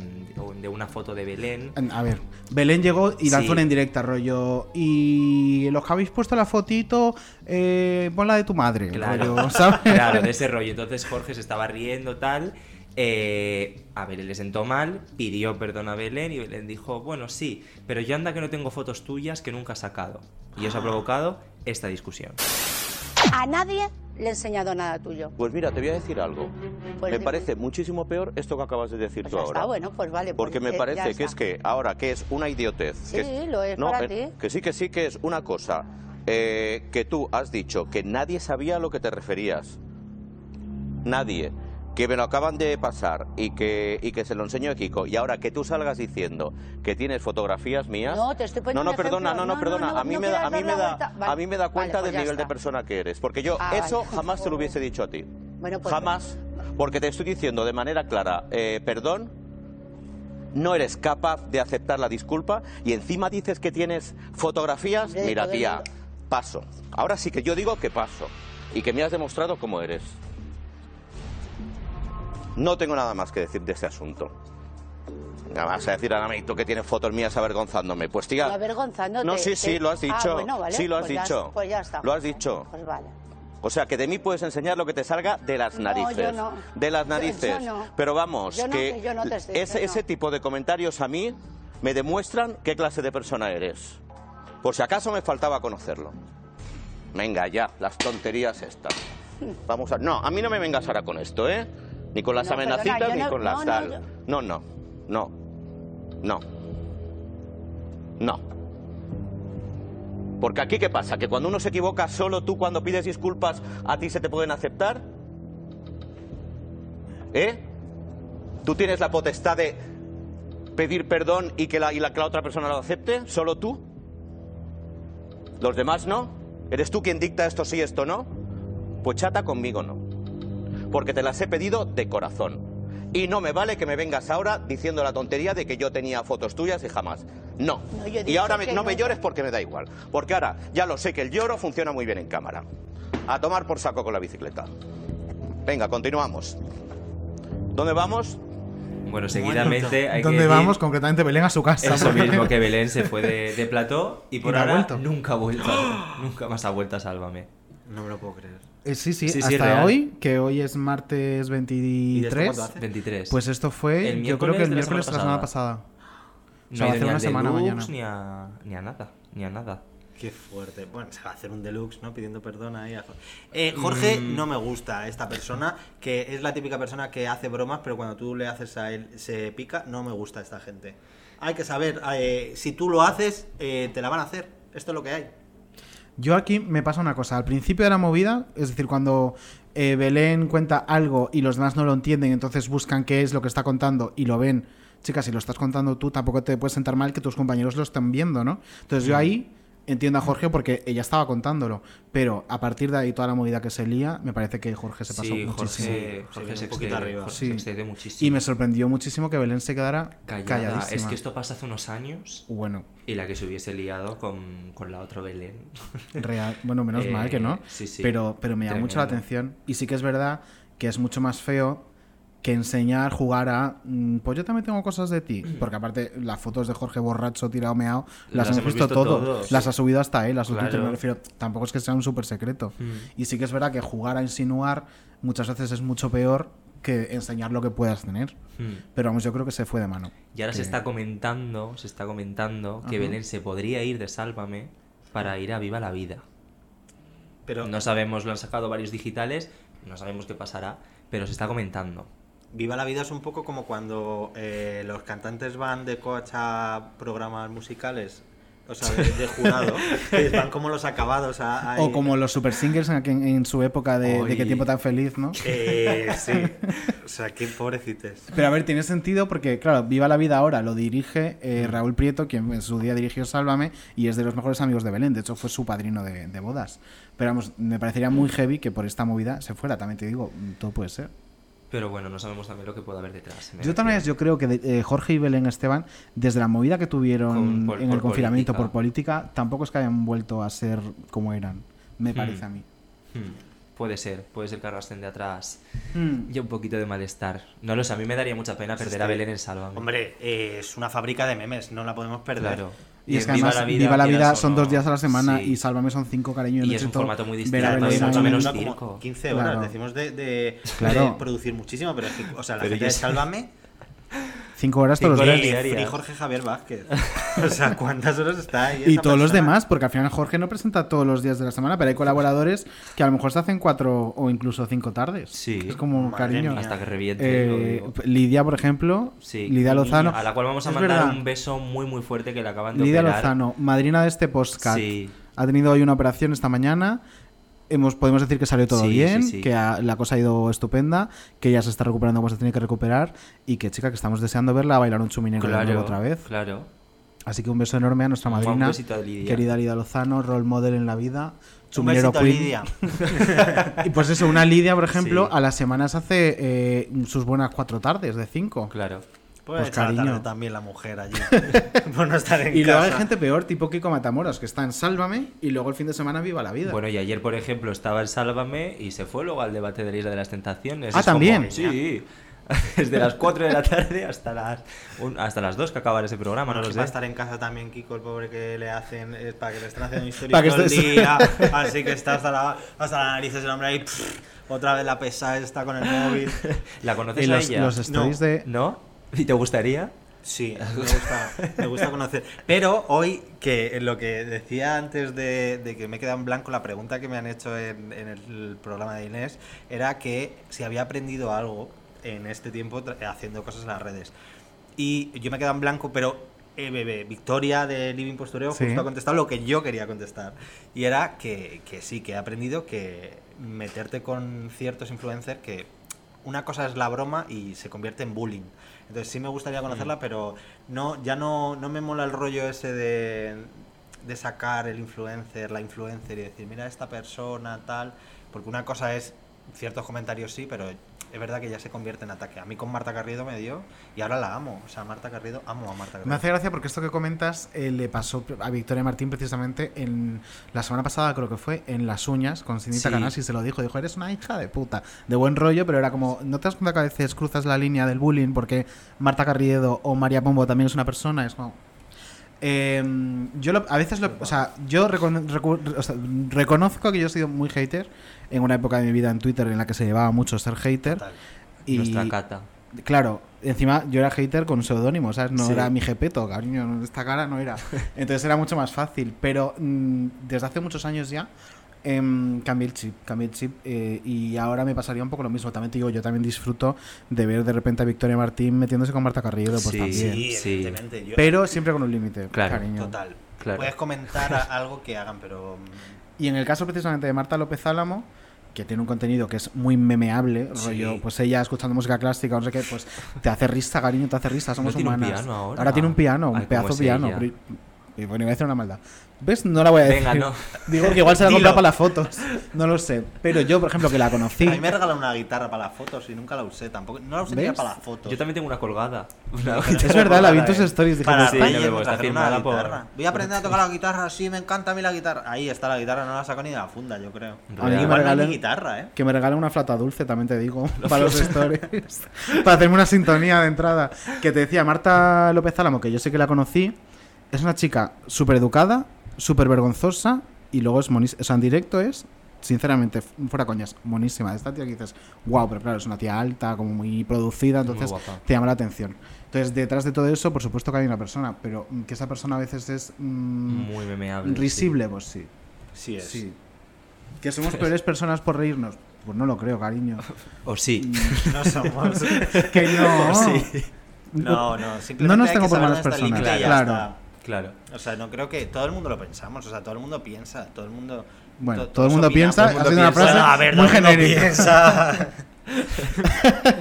de una foto de Belén. A ver, Belén llegó y lanzó Sí. una en directa, rollo. Y los que habéis puesto la fotito, eh, pon la de tu madre. Claro, rollo, ¿sabes? (laughs) claro, de ese rollo. Entonces Jorge se estaba riendo, tal. eh, a Belén le sentó mal, pidió perdón a Belén y Belén dijo, bueno, sí, pero yo anda que no tengo fotos tuyas que nunca has sacado. Y Ah. eso ha provocado esta discusión. A nadie le he enseñado nada tuyo. Pues mira, te voy a decir algo. Pues me parece muchísimo peor esto que acabas de decir Pues tú ya ahora. está, bueno, pues vale. pues, Porque me eh, parece que es que ahora que es una idiotez. Sí, que es- lo es no, para eh, ti. Que sí, que sí, que es una cosa. eh, que tú has dicho que nadie sabía a lo que te referías. Nadie. Que me lo acaban de pasar y que, y que se lo enseño a Kiko. Y ahora que tú salgas diciendo que tienes fotografías mías. No, te estoy poniendo No, no, perdona, no, no, perdona. no, a mí no me da, a mí me da. Vale. a mí me da Vale, cuenta pues del nivel de persona que eres. Porque yo Ah, eso vale. jamás te lo hubiese dicho a ti. Bueno, pues- jamás. porque te estoy diciendo de manera clara, eh, perdón, no eres capaz de aceptar la disculpa y encima dices que tienes fotografías. Mira, tía, paso. Ahora sí que yo digo que paso y que me has demostrado cómo eres. No tengo nada más que decir de este asunto. Nada más a decir a Nameito que tiene fotos mías avergonzándome. Pues tía, Avergonzándote. no, sí, sí, lo has Ah, dicho. bueno, vale, Sí, lo has pues ya- dicho. pues ya está. Lo has dicho. Pues vale. O sea, que de mí puedes enseñar lo que te salga de las No, narices. yo no. De las (laughs) narices. yo no. Pero vamos, no, que que yo no te estoy ese, ese tipo de comentarios a mí me demuestran qué clase de persona eres. Por si acaso me faltaba conocerlo. Venga, ya, las tonterías estas. (laughs) Vamos a... No, a mí no me vengas ahora con esto, ¿eh? Ni con las No, amenacitas ni no- con no, las no, tal. No, no, no, no, no. Porque aquí, ¿qué pasa? ¿Que cuando uno se equivoca, solo tú cuando pides disculpas a ti se te pueden aceptar? ¿Eh? ¿Tú tienes la potestad de pedir perdón y que la, y la, que la otra persona lo acepte? ¿Solo tú? ¿Los demás no? ¿Eres tú quien dicta esto sí, esto no? Pues chata conmigo no. Porque te las he pedido de corazón. Y no me vale que me vengas ahora diciendo la tontería de que yo tenía fotos tuyas y jamás. No. Y ahora me- no no. me llores porque me da igual. Porque ahora ya lo sé que el lloro funciona muy bien en cámara. A tomar por saco con la bicicleta. Venga, continuamos. ¿Dónde vamos? Bueno, seguidamente hay que ¿Dónde decir vamos? Concretamente Belén a su casa. Eso mismo, que Belén se fue de, (laughs) de plató y por Y ha ahora vuelto. nunca ha vuelto. (gasps) nunca más ha vuelto a Sálvame. No me lo puedo creer. Eh, sí, sí, Sí, sí, hasta hoy, que hoy es martes 23. cuándo hace? 23. Pues esto fue, El yo creo que el miércoles de la semana pasada. O sea, No va a hacer una semana deluxe, mañana. Ni a, ni a nada, ni a nada. Qué fuerte. Bueno, se va a hacer un deluxe, ¿no? Pidiendo perdón ahí a Jorge. Eh, Jorge Mm. no me gusta esta persona, que es la típica persona que hace bromas, pero cuando tú le haces a él se pica. No me gusta esta gente. Hay que saber, eh, si tú lo haces, eh, te la van a hacer. Esto es lo que hay. Yo aquí me pasa una cosa. Al principio de la movida, es decir, cuando eh, Belén cuenta algo y los demás no lo entienden, entonces buscan qué es lo que está contando y lo ven. Chicas, si lo estás contando tú, tampoco te puedes sentar mal que tus compañeros lo estén viendo, ¿no? Entonces yo ahí entiendo a Jorge porque ella estaba contándolo. Pero a partir de ahí, toda la movida que se lía, me parece que Jorge se pasó Sí, muchísimo. Jorge, Jorge se un poquito excede, arriba. Jorge Sí. se muchísimo. Y me sorprendió muchísimo que Belén se quedara Callada. calladísima. Es que esto pasa hace unos años Bueno, y la que se hubiese liado con, con la otra Belén. real. Bueno, menos (laughs) Eh, mal que no. sí, sí. Pero, pero me llama mucho la atención. Y sí que es verdad que es mucho más feo que enseñar, jugar a. mm, Pues yo también tengo cosas de ti. Porque aparte, las fotos de Jorge borracho, tirado, meado, las, Las hemos visto, visto todo. todos. Las ha subido hasta él, su Claro. Twitter, me refiero. Tampoco es que sea un súper secreto. Mm. Y sí que es verdad que jugar a insinuar muchas veces es mucho peor que enseñar lo que puedas tener. Hmm. Pero vamos, yo creo que se fue de mano. Y ahora se está comentando, se está comentando que Ajá. Belén se podría ir de Sálvame para ir a Viva la Vida. Pero No sabemos, lo han sacado varios digitales, no sabemos qué pasará, pero se está comentando. Viva la vida es un poco como cuando eh, los cantantes van de coach a programas musicales, o sea, de, de jurado, (laughs) van como los acabados a, a- O como los super singles en, su época de, de qué tiempo tan feliz, ¿no? Eh, sí, (laughs) o sea, qué pobrecites. Pero a ver, tiene sentido porque, claro, Viva la Vida ahora lo dirige eh, Raúl Prieto, quien en su día dirigió Sálvame, y es de los mejores amigos de Belén. De hecho, fue su padrino de, de bodas. Pero vamos, me parecería muy heavy que por esta movida se fuera. También te digo, todo puede ser. Pero bueno, no sabemos también lo que puede haber detrás. Yo también, yo creo que de- eh, Jorge y Belén Esteban, desde la movida que tuvieron por- en por el confinamiento política. por política, tampoco es que hayan vuelto a ser como eran. Me Hmm. parece a mí. Hmm, Puede ser, puede ser que arrastren de atrás Hmm. y un poquito de malestar. No lo sé, a mí me daría mucha pena perder a Belén en Sálvame. Hombre, eh, es una fábrica de memes, no la podemos perder. Claro. Y es que Viva además, la Vida, Viva la Vida son no, dos días a la semana sí. y Sálvame son cinco cariño Y de es un formato muy ver distinto, Belén es mucho menos circo. 15 horas, Claro. decimos de, de- Claro. de producir muchísimo, pero es que, o sea, la Pero gente de Sálvame Cinco horas todos los días. diarias. y Jorge Javier Vázquez. (laughs) O sea, ¿cuántas horas está ahí? Y todos los persona? demás, porque al final Jorge no presenta todos los días de la semana, pero hay colaboradores que a lo mejor se hacen cuatro o incluso cinco tardes. Sí. Es como Madre cariño. mía. Hasta que reviente. Eh. Lidia, por ejemplo. Sí, Lidia Lozano. A la cual vamos a mandar verdad. un beso muy muy fuerte que le acaban de Lidia operar. Lozano, madrina de este podcast. Sí. Ha tenido hoy una operación esta mañana. Hemos, podemos decir que salió todo Sí, bien, sí, sí. que ha- la cosa ha ido estupenda, que ella se está recuperando como se tiene que recuperar y que, chica, que estamos deseando verla bailar un chuminero Claro, otra vez. Claro. Así que un beso enorme a nuestra Un madrina, a Lidia. querida Lidia Lozano, role model en la vida. Un Chumilero besito, Queen. Lidia. (laughs) y pues eso, una Lidia, por ejemplo, a las semanas hace eh, sus buenas cuatro tardes de cinco. Claro. Puede Pues, la cariño. también la mujer allí. (laughs) (laughs) por no estar en Y luego hay gente peor, tipo Kiko Matamoros, que está en Sálvame y luego el fin de semana viva la vida. Bueno, y ayer, por ejemplo, estaba el Sálvame y se fue luego al debate de la Isla de las Tentaciones. Ah, Es como- ¿también? sí. (laughs) Desde las 4 de la tarde hasta las, un- hasta las 2 que acaba ese programa, Bueno, no lo sé. va a estar en casa también Kiko, el pobre que le hacen, es para que le estén haciendo historia Para que todo el día. Así que está hasta, la, hasta las narices el hombre ahí. pff, otra vez la pesada está con el móvil. ¿La conoces y a los, ella? los stories No. de. ¿No? ¿Y te gustaría? Sí, me gusta, me gusta conocer. Pero hoy, que lo que decía antes de, de que me he quedado en blanco, la pregunta que me han hecho en, en el programa de Inés era que si había aprendido algo en este tiempo haciendo cosas en las redes. Y yo me he quedado en blanco, pero eh, bebé, Victoria de Living Postureo Sí. justo ha contestado lo que yo quería contestar. Y era que, que sí, que he aprendido que meterte con ciertos influencers que una cosa es la broma y se convierte en bullying. Entonces sí me gustaría conocerla, pero no, ya no, no me mola el rollo ese de, de sacar el influencer, la influencer y decir, mira esta persona, tal. Porque una cosa es ciertos comentarios sí, pero es verdad que ya se convierte en ataque. A mí con Marta Garrido me dio y ahora la amo. O sea, Marta Garrido, amo a Marta Garrido. Me hace gracia porque esto que comentas eh, le pasó a Victoria Martín precisamente en la semana pasada, creo que fue, en Las Uñas, con Cinita Sí. Canasi se lo dijo. Dijo, eres una hija de puta. De buen rollo, pero era como, ¿no te das cuenta que a veces cruzas la línea del bullying porque Marta Carriedo o María Pombo también es una persona? Es como... Eh, yo lo- a veces lo, o sea, yo recono- recu- o sea, reconozco que yo he sido muy hater en una época de mi vida en Twitter en la que se llevaba mucho ser hater. Total. Y, Nuestra cata. Claro, encima yo era hater con seudónimo, ¿sabes? No Sí. era mi jepeto, cariño, esta cara no era. (laughs) Entonces era mucho más fácil. Pero mm, desde hace muchos años ya em, cambié el chip, cambié el chip eh, y ahora me pasaría un poco lo mismo. También te digo, yo también disfruto de ver de repente a Victoria Martín metiéndose con Marta Carrillo, pues Sí, también. Sí, Sí. evidentemente. Yo- Pero siempre con un límite, Claro, cariño. Total. Claro. Puedes comentar a- algo que hagan, pero... mm, Y en el caso precisamente de Marta López Álamo, que tiene un contenido que es muy memeable, Sí. rollo, pues ella escuchando música clásica, o no sé qué, pues te hace risa, cariño, te hace risa, somos tiene un humanas. piano ahora? tiene un piano, un Ay, ¿cómo pedazo piano. ella? Y bueno, iba a decir una maldad. ¿Ves? No la voy a decir. Venga, no. (laughs) Digo que igual se la compra para las fotos. No lo sé. Pero yo, por ejemplo, que la conocí. A mí me regalaron una guitarra para las fotos y nunca la usé tampoco. No la usé ni ¿Ves? para las fotos. Yo también tengo una colgada. Una Es verdad, la vi en tus stories. Dije, Para Sí, no me gusta, firmada por-. Voy a aprender a tocar la guitarra, sí, me encanta a mí la guitarra. Ahí está la guitarra, no la saco ni de la funda, yo creo. A mí que me regalen- guitarra, ¿eh? Que me regale una flauta dulce, también te digo, (laughs) para los stories. (laughs) para hacerme una sintonía de entrada. Que te decía, Marta López Álamo, que yo sé que la conocí, es una chica súper educada, súper vergonzosa y luego es monísima. O sea, en directo es, sinceramente, fuera coñas, monísima. Esta tía que dices, wow, pero claro, es una tía alta, como muy producida, entonces te llama la atención. Entonces, detrás de todo eso, por supuesto que hay una persona, pero mm, que esa persona a veces es mm, Muy memeable. sí. risible, pues sí. Sí es. Sí. ¿Que somos peores personas por reírnos? Pues no lo creo, cariño. O sí. (laughs) No somos. que no. Sí. No, no, simplemente No nos hay tengo que por malas personas, claro. Claro. O sea, no creo que todo el mundo lo pensamos, o sea, todo el mundo piensa, todo el mundo. Bueno, to- todo el mundo opinamos. piensa, Todo el mundo una piensa. frase ver, muy todo el mundo genérica. piensa.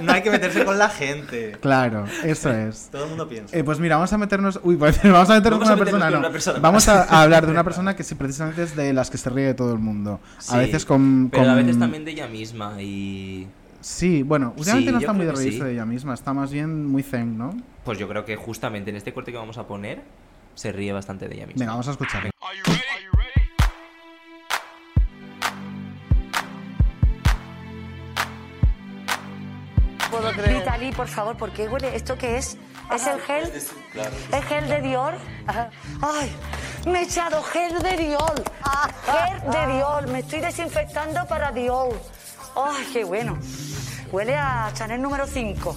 no hay que meterse con la gente. (laughs) Claro, eso es. Todo el mundo piensa. Eh, pues mira, vamos a meternos. Uy, pues (laughs) vamos a meternos Vamos con a una persona. con no. una persona Vamos a, a hablar de una (laughs) persona que sí, precisamente es de las que se ríe todo el mundo. Sí. A veces con. Pero a veces también de ella misma y... Sí, bueno, últimamente Sí, no está muy de reírse sí. de ella misma, está más bien muy zen, ¿no? Pues yo creo que justamente en este corte que vamos a poner se ríe bastante de ella misma. Venga, vamos a escuchar. puedo creer. Vitali, por favor, ¿por qué huele? ¿Esto qué es? ¿Es el gel? ¿Es gel de Dior? ¡Ay! Me he echado gel de Dior. Gel de Dior. Me estoy desinfectando para Dior. ¡Ay, qué bueno! Huele a Chanel número 5.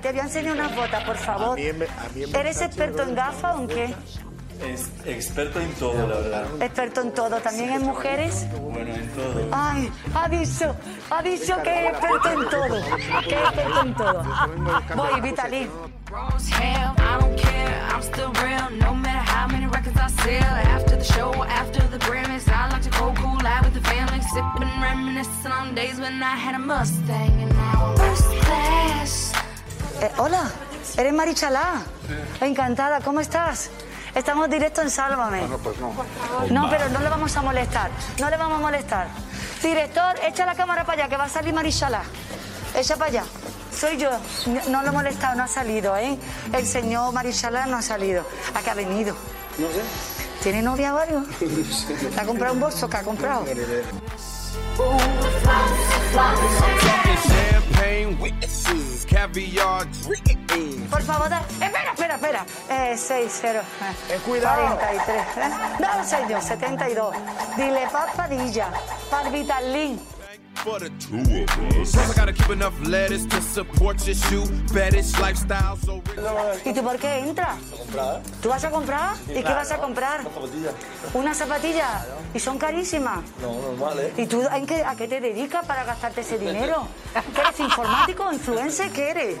te voy a enseñar unas botas, por favor. A mí en- a mí en ¿Eres experto en gafas o en qué? Es experto en todo, la verdad. Experto en todo, también en mujeres. Bueno, en todo. Ay, ha dicho, ha dicho que es experto en todo, que es experto en todo. Voy, Vitali. Eh, hola, eres Marichalá. Encantada, ¿cómo estás? Estamos directo en Sálvame. pues no. No, pero no le vamos a molestar. No le vamos a molestar. Director, echa la cámara para allá, que va a salir Marichalá. Echa para allá. Soy yo. No- No lo he molestado, no ha salido, ¿eh? El señor Marichalá no ha salido. ¿A qué ha venido? No sé. ¿Tiene novia o algo? (laughs) ¿Te ha comprado un bolso? ¿Qué ha comprado? Por favor, da- espera, espera, espera. Eh, 6, 0. Eh, cuidado. 43. ¿eh? No, señor, 72. Dile papadilla. Parvitalín. For the two of us. Plus, I gotta keep enough lettuce to support your shoe. Fetish lifestyle, so ¿Y tú por qué entras? ¿Tú vas a comprar? ¿Y qué vas a comprar? Una zapatilla. ¿Y son carísimas? No, normal, ¿eh? ¿Y tú en qué- a qué te dedicas para gastarte ese dinero? ¿Que eres informático, influencer? ¿Qué eres?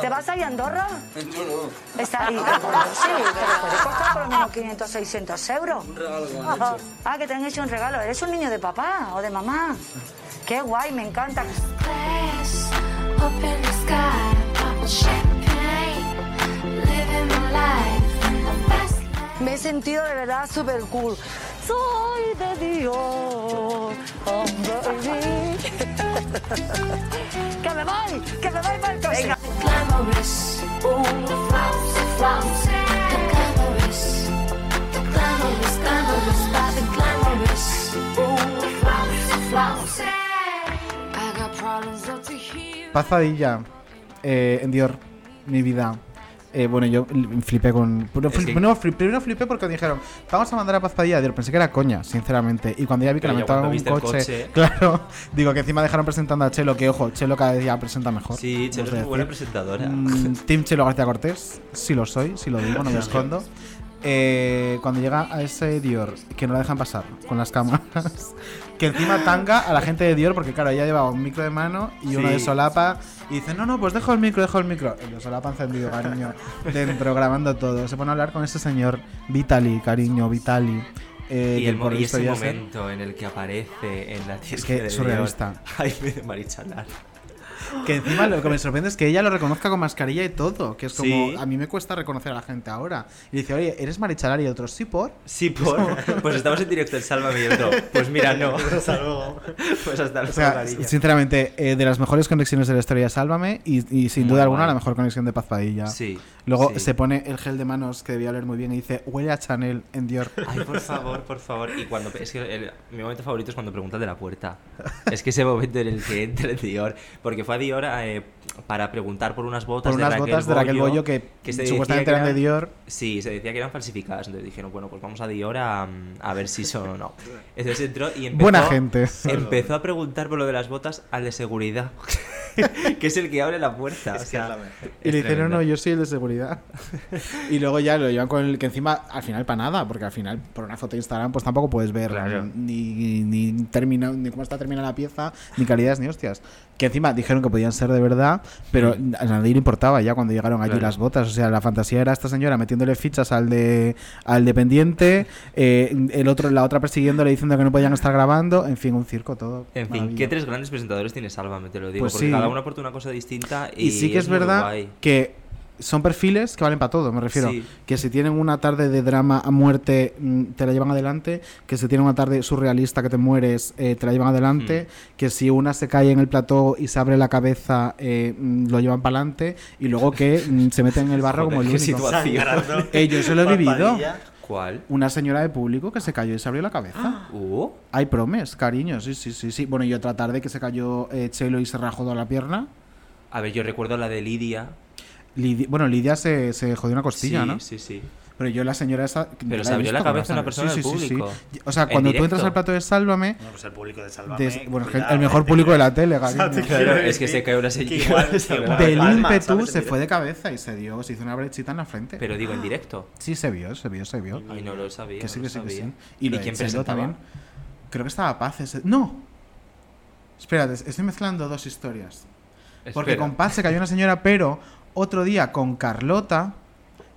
¿Te vas a ir a Andorra? Yo no. Está ahí. Sí, pero puede costar por lo menos 500, 600 euros. Un regalo que me han hecho. Ah, que te han hecho un regalo. ¿Eres un niño de papá o de mamá? Qué guay, me encanta. Me he sentido de verdad súper cool. Soy de Dios, oh (laughs) baby. que me voy, que me voy para el coche. Ooh, Pazadilla eh, en Dior, mi vida. Eh, bueno, yo flipé con. Pero Es fli- que- no, fli- primero flipé porque dijeron, vamos a mandar a Pazadilla a Dior. Pensé que era coña, sinceramente. Y cuando ya vi que la cuando en un coche, coche- Claro, (laughs) digo que encima dejaron presentando a Chelo, que ojo, Chelo cada día presenta mejor. Sí, Chelo es muy buena presentadora. Mm, Team Chelo García Cortés, sí lo soy, sí lo digo, no me (laughs) escondo. Eh, cuando llega a ese Dior, que no la dejan pasar con las cámaras, (laughs) que encima tanga a la gente de Dior, porque claro, ella llevaba un micro de mano y uno Sí. de solapa, y dice, no, no, pues dejo el micro, dejo el micro. El de solapa encendido, cariño, dentro, (laughs) grabando todo. Se pone a hablar con ese señor Vitali, cariño, Vitali. eh, y, el, por y ese momento en el que aparece en la tienda que de surrealista. (laughs) Dior, Jaime de Marichalar. Que encima lo que me sorprende es que ella lo reconozca con mascarilla y todo. Que es como, Sí. a mí me cuesta reconocer a la gente ahora. Y dice, oye, ¿eres Marichalar? Y otros, sí, por. Sí, por. (laughs) (laughs) Pues estamos en directo en Sálvame y otro. Pues mira, no. (laughs) Hasta luego. Pues hasta O luego, sea, sinceramente, eh, de las mejores conexiones de la historia, Sálvame. Y, y sin Muy duda alguna, guay. la mejor conexión de Paz Padilla. Sí, Luego sí. se pone el gel de manos que debía oler muy bien y dice, huele a Chanel en Dior. (laughs) Ay, por favor, por favor. Y cuando. Es que el- mi momento favorito es cuando pregunta de la puerta. Es que ese momento en el que entra en Dior. Porque fue a Dior eh, para preguntar por unas botas Por de unas Raquel botas de Raquel Bollo que se supuestamente eran de Dior. Sí, se decía que eran falsificadas. Entonces dijeron, bueno, pues vamos a Dior a, a ver si son o no. Entonces entró y empezó, Buena gente. empezó a preguntar por lo de las botas al de seguridad. (laughs) que es el que abre la puerta. o sea, Y le dijeron, no, yo soy el de seguridad. (laughs) y luego ya lo llevan con el que encima, al final, para nada, porque al final, por una foto de Instagram, pues tampoco puedes ver Claro. ni, ni, termina, ni cómo está terminada la pieza, ni calidades, ni hostias. Que encima dijeron que podían ser de verdad, pero a nadie le importaba ya cuando llegaron allí Claro. las botas. O sea, la fantasía era esta señora metiéndole fichas al de al dependiente, eh, el otro, la otra persiguiéndole diciendo que no podían estar grabando, en fin, un circo todo. En fin. ¿qué tres grandes presentadores tiene Sálvame? Te lo digo. Pues porque sí. cada uno aporta una cosa distinta. Y, Y sí que es, verdad que son perfiles que valen para todo, me refiero. Sí. Que si tienen una tarde de drama a muerte, mm, te la llevan adelante. Que si tienen una tarde surrealista que te mueres, eh, te la llevan adelante. Mm. Que si una se cae en el plató y se abre la cabeza, eh, mm, lo llevan para adelante. Y luego que se meten en el barro Joder, como el qué único. situación. (laughs) Eh, yo se lo he vivido. ¿Cuál? Una señora de público que se cayó y se abrió la cabeza. Uh, Hay promes, cariño, sí, sí, sí, sí. Bueno, y otra tarde que se cayó eh, Chelo y se rajó toda la pierna. a ver, yo recuerdo la de Lidia. Bueno, Lidia se, se jodió una costilla, sí, ¿no? Sí, sí. Pero yo la señora esa... Pero se abrió la cabeza una persona sí, del sí, sí, sí. público. O sea, cuando tú entras al plato de Sálvame... Bueno, pues el público de Sálvame. des- bueno, cuidado, el mejor público de la tele, (laughs) Claro, es que se cae una señora. (laughs) Del ímpetu se fue de cabeza y se dio, se hizo una brechita en la frente. Pero digo, en directo. Sí, se vio, se vio, se vio. Ay, no lo sabía. Que sí, que sí, que sí. Y, lo quién de presentaba? también. Creo que estaba Paz ese... ¡No! Espérate, estoy mezclando dos historias. Porque Espera. con Paz se cayó una señora, pero otro día con Carlota...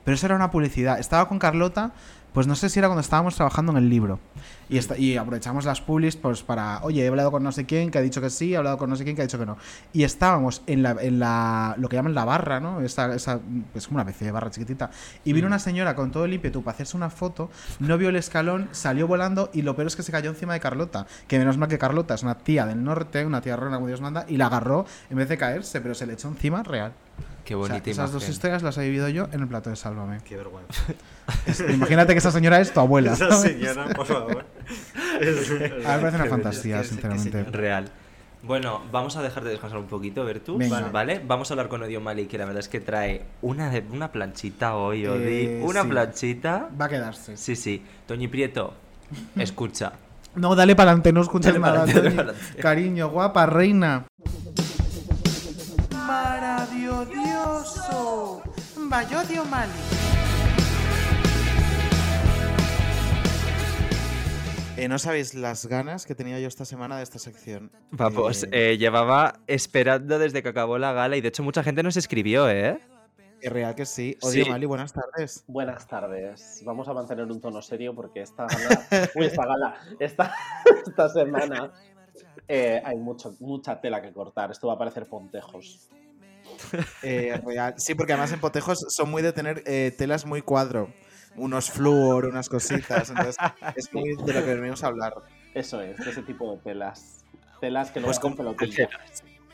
Pero eso era una publicidad. Estaba con Carlota, pues no sé si era cuando estábamos trabajando en el libro. Y, esta- y aprovechamos las publis pues para, oye, he hablado con no sé quién que ha dicho que sí, he hablado con no sé quién que ha dicho que no. Y estábamos en la, en la lo que llaman la barra, ¿no? Esa, esa, es como una especie de barra chiquitita. Y vino una señora con todo el ímpetu para hacerse una foto, no vio el escalón, salió volando y lo peor es que se cayó encima de Carlota. Que menos mal que Carlota es una tía del norte, una tía rona como Dios manda, y la agarró en vez de caerse, pero se le echó encima real. Qué O sea, bonita esas dos imagen. historias las he vivido yo en el plato de Sálvame. Qué vergüenza. Es- imagínate que esa señora es tu abuela. Esa ¿sabes? señora, por favor. (laughs) Es- A mí me parece una fantasía, sinceramente. Real. Bueno, vamos a dejar de descansar un poquito, Bertu, Venga. ¿vale? Vamos a hablar con Odio Mali, que la verdad es que trae una, de- una planchita hoy, Odi. Eh, una sí. planchita. Va a quedarse. Sí, sí. Toñi Prieto, escucha. (laughs) No, dale para adelante, no escuches nada. pa'lante, dale Toñi. pa'lante. Reina. Maravilloso. Vayodio Mali. Eh, no sabéis las ganas que tenía yo esta semana de esta sección. Vamos, Eh, eh, llevaba esperando desde que acabó la gala y de hecho mucha gente nos escribió, ¿eh? Es real que sí. Odio Sí. Mali, buenas tardes. Buenas tardes. Vamos a mantener un tono serio porque esta gala, (laughs) uy, esta gala, esta, esta semana eh, hay mucho, mucha tela que cortar. Esto va a parecer pontejos. Eh, real. Sí, porque además en Potejos son muy de tener eh, telas muy cuadro. Unos flúor, unas cositas. Entonces, es muy de lo que venimos a hablar. Eso es, ese tipo de telas. Telas que no Pues hacen como- pelotilla.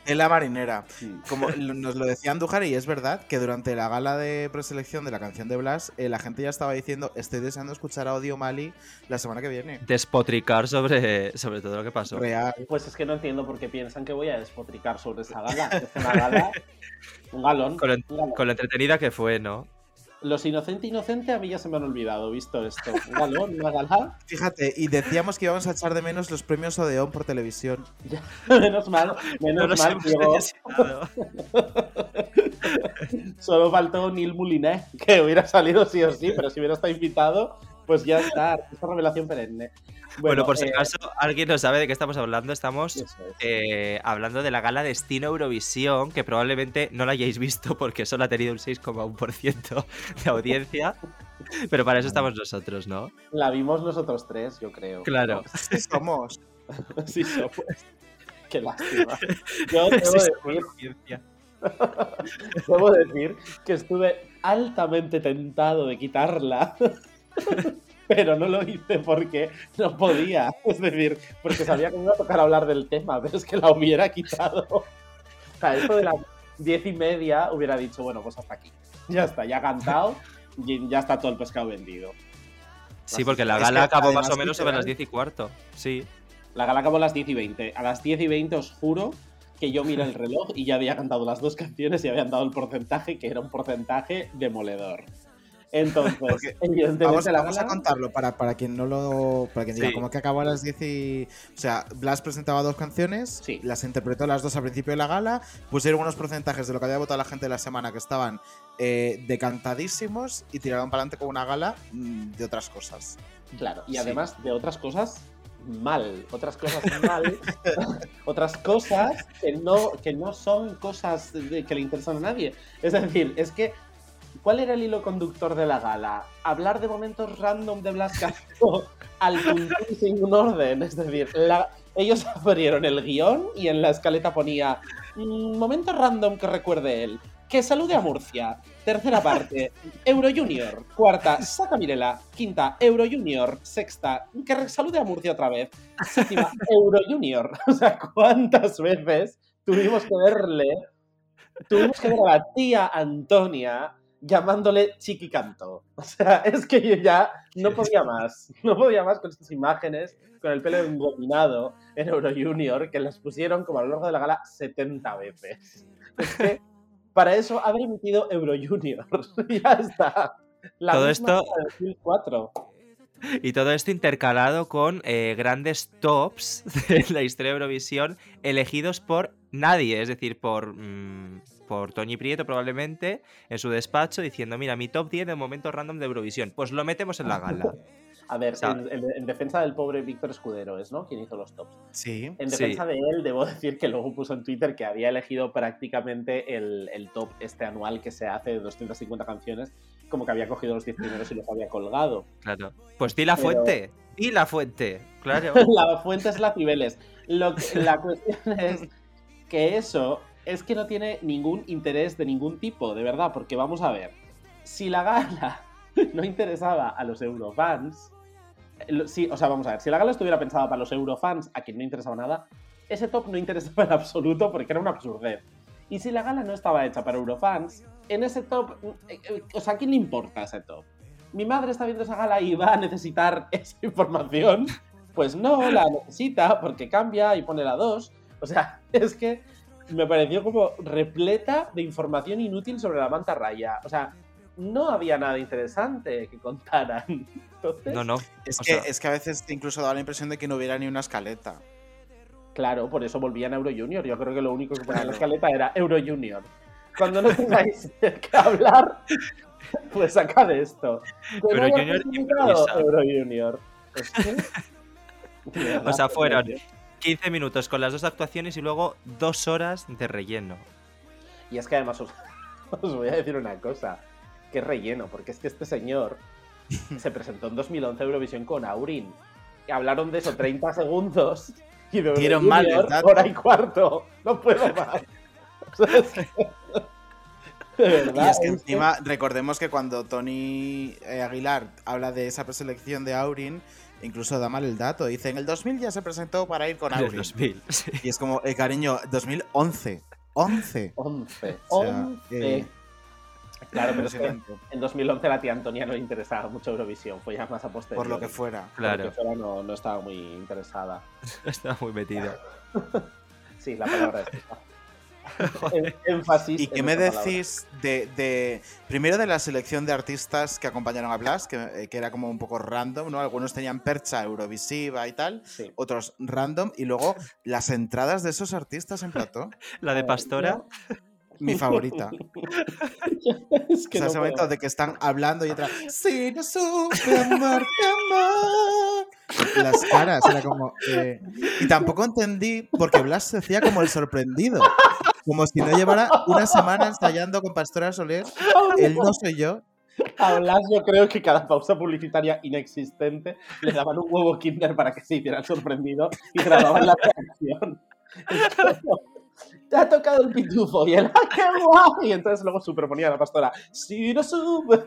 Tela marinera. Como (laughs) nos lo decía Andújar y es verdad que durante la gala de preselección de la canción de Blas, eh, la gente ya estaba diciendo, estoy deseando escuchar a Odio Mali la semana que viene. Despotricar sobre, sobre todo lo que pasó. Real. Pues es que no entiendo por qué piensan que voy a despotricar sobre esa gala. Es una gala, (laughs) un galón. Con lo, un galón. con lo entretenida que fue, ¿no? Los inocente inocente a mí ya se me han olvidado, visto esto. Galón. Fíjate, y decíamos que íbamos a echar de menos los premios Odeón por televisión. (laughs) menos mal, menos No mal. (laughs) Solo faltó Neil Moulinet, que hubiera salido sí o sí, pero si hubiera estado invitado, pues ya está. Esta revelación perenne. Bueno, por si eh, acaso alguien no sabe de qué estamos hablando, estamos eh, hablando de la gala Destino Eurovisión, que probablemente no la hayáis visto porque solo ha tenido un 6,1% de audiencia, (laughs) pero para eso estamos nosotros, ¿no? La vimos nosotros tres, yo creo. Claro. (laughs) Sí somos. (laughs) sí somos. Qué lástima. Yo debo Sí, decir, debo decir que estuve altamente tentado de quitarla. (laughs) Pero no lo hice porque no podía. Es decir, porque sabía que me iba a tocar hablar del tema, (laughs) pero es que la hubiera quitado. (laughs) O sea, esto de las diez y media hubiera dicho, bueno, pues hasta aquí. Ya está, ya ha cantado y ya está todo el pescado vendido. Sí, porque la Es gala que acabó más o menos sobre las 10 y cuarto. Sí. La gala acabó a las 10 y 20. A las 10 y 20 os juro que yo miré el reloj y ya había cantado las dos canciones y habían dado el porcentaje, que era un porcentaje demoledor. Entonces, evidentemente (laughs) Vamos, a contarlo para, para quien no lo. Para quien diga, Sí. como que acabó a las 10 y. O sea, Blas presentaba dos canciones, las interpretó las dos al principio de la gala, pusieron unos porcentajes de lo que había votado la gente de la semana que estaban eh, decantadísimos y tiraron para adelante con una gala mm, de otras cosas. Claro, y Sí. además de otras cosas mal, otras cosas (laughs) mal, otras cosas que no, que no son cosas de- que le interesan a nadie. Es decir, es que, ¿cuál era el hilo conductor de la gala? Hablar de momentos random de Blas Castro (laughs) al puntín sin un orden. Es decir, la- ellos (laughs) abrieron el guion y en la escaleta ponía "Mm, momento random que recuerde él. Que salude a Murcia. Tercera parte, Euro Junior. Cuarta, Saca Mirela. Quinta, Euro Junior. Sexta, que salude a Murcia otra vez. Séptima, Euro Junior. (laughs) O sea, ¿cuántas veces tuvimos que verle? Tuvimos que ver a la tía Antonia llamándole chiquicanto. O sea, (laughs) es que yo ya no podía más. No podía más con estas imágenes, con el pelo engominado en Euro Junior, que las pusieron como a lo largo de la gala 70 veces. Es que para eso haber emitido Euro Junior. (laughs) ya está. La Todo misma esto- de 2004. Y todo esto intercalado con eh, grandes tops (laughs) de la historia de Eurovisión elegidos por nadie, es decir, por, mm, por Toñi Prieto probablemente en su despacho diciendo, mira, mi top 10 de momentos random de Eurovisión, pues lo metemos en la gala. (laughs) A ver, O sea- en, en- en defensa del pobre Víctor Escudero, ¿es no? Quien hizo los tops. Sí. En Sí. defensa de él, debo decir que luego puso en Twitter que había elegido prácticamente el, el top este anual que se hace de 250 canciones, como que había cogido los 10 primeros y los había colgado. Claro. Pues di la Pero- fuente, di la fuente, claro. (laughs) la fuente es la Cibeles. Lo que- la cuestión es que eso es que no tiene ningún interés de ningún tipo, de verdad, porque vamos a ver, si la gala (laughs) no interesaba a los eurofans, sí, o sea, vamos a ver, si la gala estuviera pensada para los eurofans, a quien no interesaba nada, ese top no interesaba en absoluto porque era una absurdez. Y si la gala no estaba hecha para eurofans, en ese top, eh, eh, o sea, ¿a quién le importa ese top? Mi madre está viendo esa gala y va a necesitar (laughs) esa información. Pues no, la necesita porque cambia y pone la 2. O sea, (laughs) es que me pareció como repleta de información inútil sobre la manta raya. O sea, no había nada interesante que contaran. Entonces, No, no. Es que, sea- es que a veces incluso daba la impresión de que no hubiera ni una escaleta. Claro, por eso volvían a Euro Junior. Yo creo que lo único que ponía en la escaleta era Euro Junior. Cuando no tengáis (laughs) que hablar, pues sacad esto. Que Euro Junior. Euro Junior. Es que- (laughs) de verdad, O sea, fueron. 15 minutos con las dos actuaciones y luego dos horas de relleno. Y es que además os, (laughs) os voy a decir una cosa. Qué relleno, porque es que este señor (laughs) se presentó en 2011 a Eurovisión con Aurin. Y hablaron de eso 30 segundos. Y de Dieron mal hora y cuarto. No puedo más. (laughs) O sea, es que- (laughs) verdad. Y es que encima, recordemos que cuando Tony eh, Aguilar habla de esa preselección de Aurin, incluso da mal el dato. Dice, en el 2000 ya se presentó para ir con En el Aurin. 2000, (laughs) sí. Y es como, eh, cariño, 2011. 11. 11. O sea, 11. eh, Claro, pero es que impresionante. en 2011 la tía Antonia no le interesaba mucho Eurovisión, fue ya más a posteriori. Por lo que fuera. Por lo Claro. que fuera no, no estaba muy interesada. (laughs) Estaba muy metido. Sí, la palabra es. (laughs) En- Énfasis. ¿Y qué me decís de, de- Primero de la selección de artistas que acompañaron a Blas, que, eh, que era como un poco random, ¿no? Algunos tenían percha eurovisiva y tal, Sí. otros random, y luego (laughs) las entradas de esos artistas en plató. (laughs) La de Pastora. Mi favorita. es que o sea, no ese momento de que están hablando y otra. Si no supe amarte, amar". Las caras, era como. eh, Y tampoco entendí porque Blas se hacía como el sorprendido. Como si no llevara una semana ensayando con Pastora Soler. Él no soy yo. A Blas yo creo que cada pausa publicitaria inexistente le daban un huevo kinder para que se hiciera el sorprendido y grababan la reacción. Como, Te ha tocado el pitufo y él, ¡ah, qué guay! Y entonces luego superponía a la pastora, si no sube,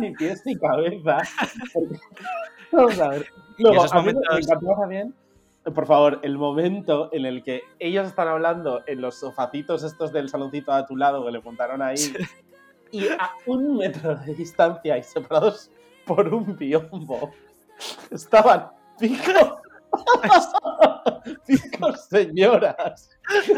ni pies ni cabeza. Vamos a ver. Luego, a mí me- encantó también por favor, el momento en el que ellos están hablando en los sofacitos estos del saloncito a tu lado que le montaron ahí y a un metro de distancia y separados por un biombo. Estaban cinco, cinco (laughs) señoras.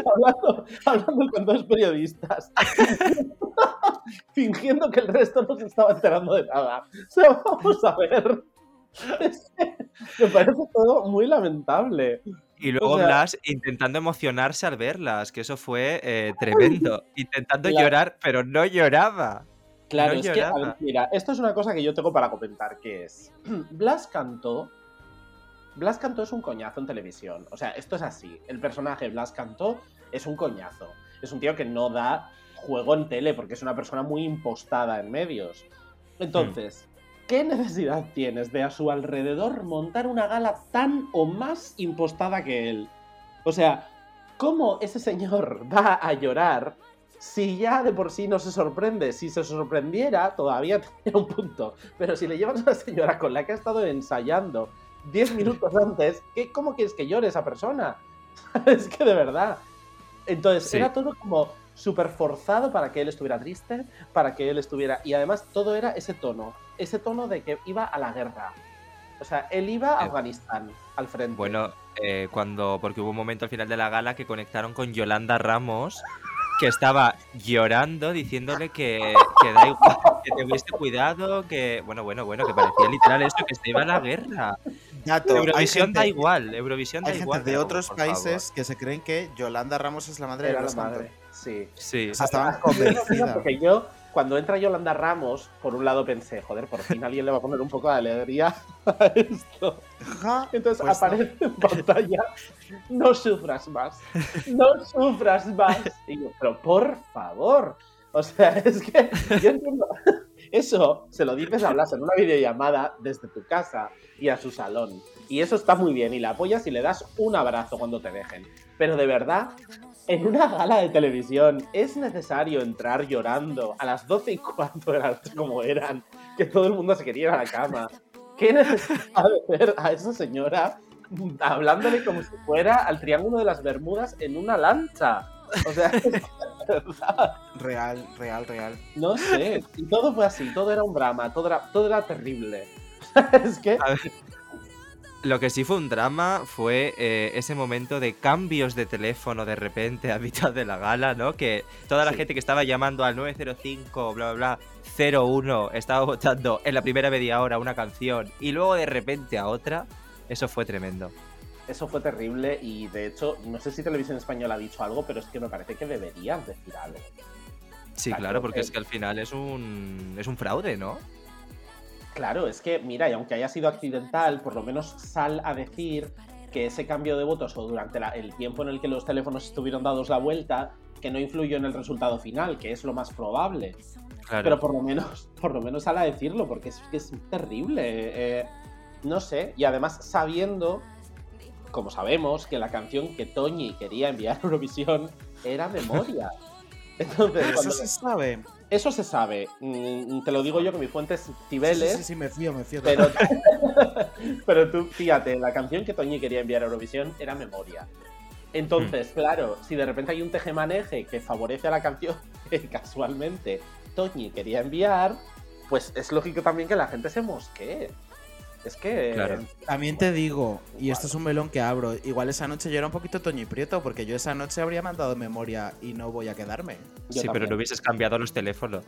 Hablando, hablando con dos periodistas. (laughs) Fingiendo que el resto no se estaba enterando de nada. O sea, vamos a ver. (laughs) Me parece todo muy lamentable. Y luego O sea- Blas intentando emocionarse al verlas, que eso fue eh, (laughs) tremendo. Intentando Claro. llorar, pero no lloraba. Claro, No es que, a lloraba. ver, mira, esto es una cosa que yo tengo para comentar, que es, (clears throat) Blas Cantó, Blas Cantó es un coñazo en televisión, o sea, esto es así, el personaje Blas Cantó es un coñazo, es un tío que no da juego en tele porque es una persona muy impostada en medios. Entonces, ¿qué necesidad tienes de a su alrededor montar una gala tan o más impostada que él? O sea, ¿cómo ese señor (laughs) va a llorar si ya de por sí no se sorprende? Si se sorprendiera, todavía (laughs) tendría un punto. Pero si le llevas a una señora con la que ha estado ensayando 10 minutos (laughs) antes, ¿qué, ¿cómo quieres que llore esa persona? es que de verdad. Entonces, Sí. era todo como súper forzado para que él estuviera triste, para que él estuviera... Y además todo era ese tono, ese tono de que iba a la guerra. O sea, él iba a Eh, Afganistán, al frente. Bueno, eh, cuando. Porque hubo un momento al final de la gala que conectaron con Yolanda Ramos, que estaba llorando, diciéndole que, Que da igual, que te hubiese cuidado, que. Bueno, bueno, bueno, que parecía literal eso, que se iba a la guerra. Dato, Eurovisión gente- da igual, Eurovisión da Hay igual. gente de otros países favor. que se creen que Yolanda Ramos es la madre Era de la los madre. Sí. Sí. Sé, (laughs) convencidas. Porque yo, cuando entra Yolanda Ramos, por un lado pensé, joder, por fin alguien le va a poner un poco de alegría (laughs) a esto. Entonces pues aparece en pantalla, no sufras más, no sufras más. Y yo, pero por favor, o sea, (laughs) es que yo entiendo, eso se lo dices a Blas en una videollamada desde tu casa y a su salón. Y eso está muy bien, y la apoyas y le das un abrazo cuando te dejen. Pero de verdad, en una gala de televisión es necesario entrar llorando a las 12 y cuarto de la noche como eran, que todo el mundo se quería ir a la cama. ¿Qué necesidad de ver a esa señora hablándole como si fuera al Triángulo de las Bermudas en una lancha? O sea, verdad, Real, real, real. no sé. Y todo fue así, todo era un drama, todo era, todo era terrible. (laughs) es que... A ver, Lo que sí fue un drama fue eh, ese momento de cambios de teléfono de repente a mitad de la gala, ¿no? Que toda la Sí. gente que estaba llamando al 905, bla, bla, bla, 01, estaba votando en la primera media hora una canción y luego de repente a otra, eso fue tremendo. Eso fue terrible y de hecho, no sé si Televisión Española ha dicho algo, pero es que me parece que deberían decir algo. Sí, Claro, porque es que al final es un, es un fraude, ¿no? Claro, es que, mira, y aunque haya sido accidental, por lo menos sal a decir que ese cambio de votos o durante la- el tiempo en el que los teléfonos estuvieron dados la vuelta, que no influyó en el resultado final, que es lo más probable. Claro. Pero por lo menos, (laughs) por lo menos sal a decirlo, porque es que es terrible. eh, no sé, y además sabiendo, como sabemos, que la canción que Toñi quería enviar a Eurovisión era Memoria. (laughs) Entonces, Pero cuando- eso se sabe. Eso se sabe. Mm, Te lo digo yo que mi fuente es Cibeles. Sí, sí, sí, me fío, me fío. Pero, (laughs) pero tú, fíjate, la canción que Toñi quería enviar a Eurovisión era Memoria. Entonces, claro, si de repente hay un tejemaneje que favorece a la canción (laughs) que casualmente Toñi quería enviar, pues es lógico también que la gente se mosquee. Es que. También te digo, y esto es un melón que abro, igual esa noche yo era un poquito Toño y Prieto, porque yo esa noche habría mandado memoria y no voy a quedarme. sí, pero no hubieses cambiado los teléfonos.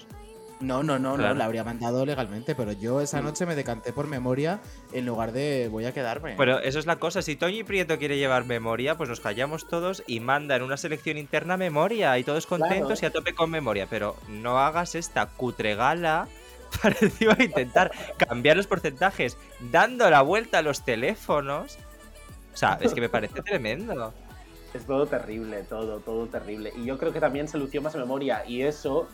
No, no, no, Claro. no, la habría mandado legalmente, pero yo esa Mm. noche me decanté por memoria en lugar de voy a quedarme. Pero eso es la cosa, si Toñi Prieto quiere llevar memoria, pues nos callamos todos y manda en una selección interna memoria y todos contentos Claro. y a tope con memoria. Pero no hagas esta cutregala para (laughs) encima intentar cambiar los porcentajes dando la vuelta a los teléfonos. O sea, es que me parece tremendo. Es todo terrible, todo, todo terrible. Y yo creo que también se lució más memoria. Y eso,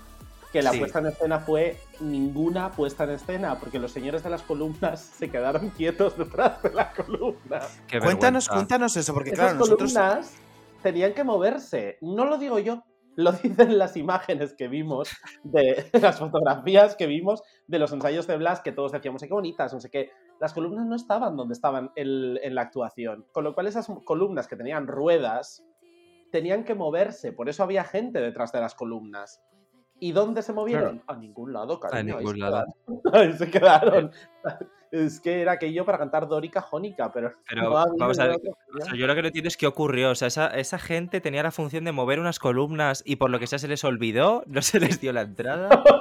que la Sí. puesta en escena fue ninguna puesta en escena, porque los señores de las columnas (laughs) se quedaron quietos detrás de la columna. Qué cuéntanos, cuéntanos eso, porque Esas claro, nosotros... columnas tenían que moverse. No lo digo yo, lo dicen las imágenes que vimos, de (laughs) las fotografías que vimos de los ensayos de Blas, que todos decíamos, "Ay, qué bonitas, no sé qué. Las columnas no estaban donde estaban el- en la actuación. Con lo cual esas columnas que tenían ruedas tenían que moverse. Por eso había gente detrás de las columnas. ¿Y dónde se movieron? A ningún lado, cariño. ahí ningún lado. quedaron. (laughs) Ahí se quedaron. Es que era aquello para cantar Dórica Jónica, pero, Pero no vamos a ver, o sea, yo lo que no entiendo es qué ocurrió. O sea, esa, esa gente tenía la función de mover unas columnas y por lo que sea se les olvidó, no se les dio la entrada. (laughs)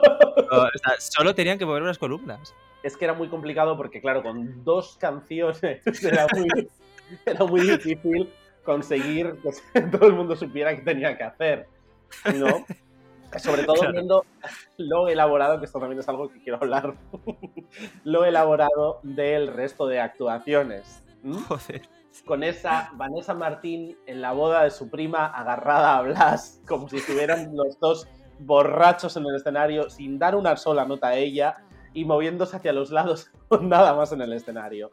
O, o sea, solo tenían que mover unas columnas. es que era muy complicado porque, claro, con dos canciones (laughs) era muy, era muy difícil conseguir que (laughs) todo el mundo supiera qué tenía que hacer. ¿No? (laughs) Sobre todo Claro. viendo lo elaborado, que esto también es algo que quiero hablar, (laughs) lo elaborado del resto de actuaciones. ¿m? Con esa Vanessa Martín en la boda de su prima agarrada a Blas, como si estuvieran los dos borrachos en el escenario, sin dar una sola nota a ella y moviéndose hacia los lados (laughs) con nada más en el escenario.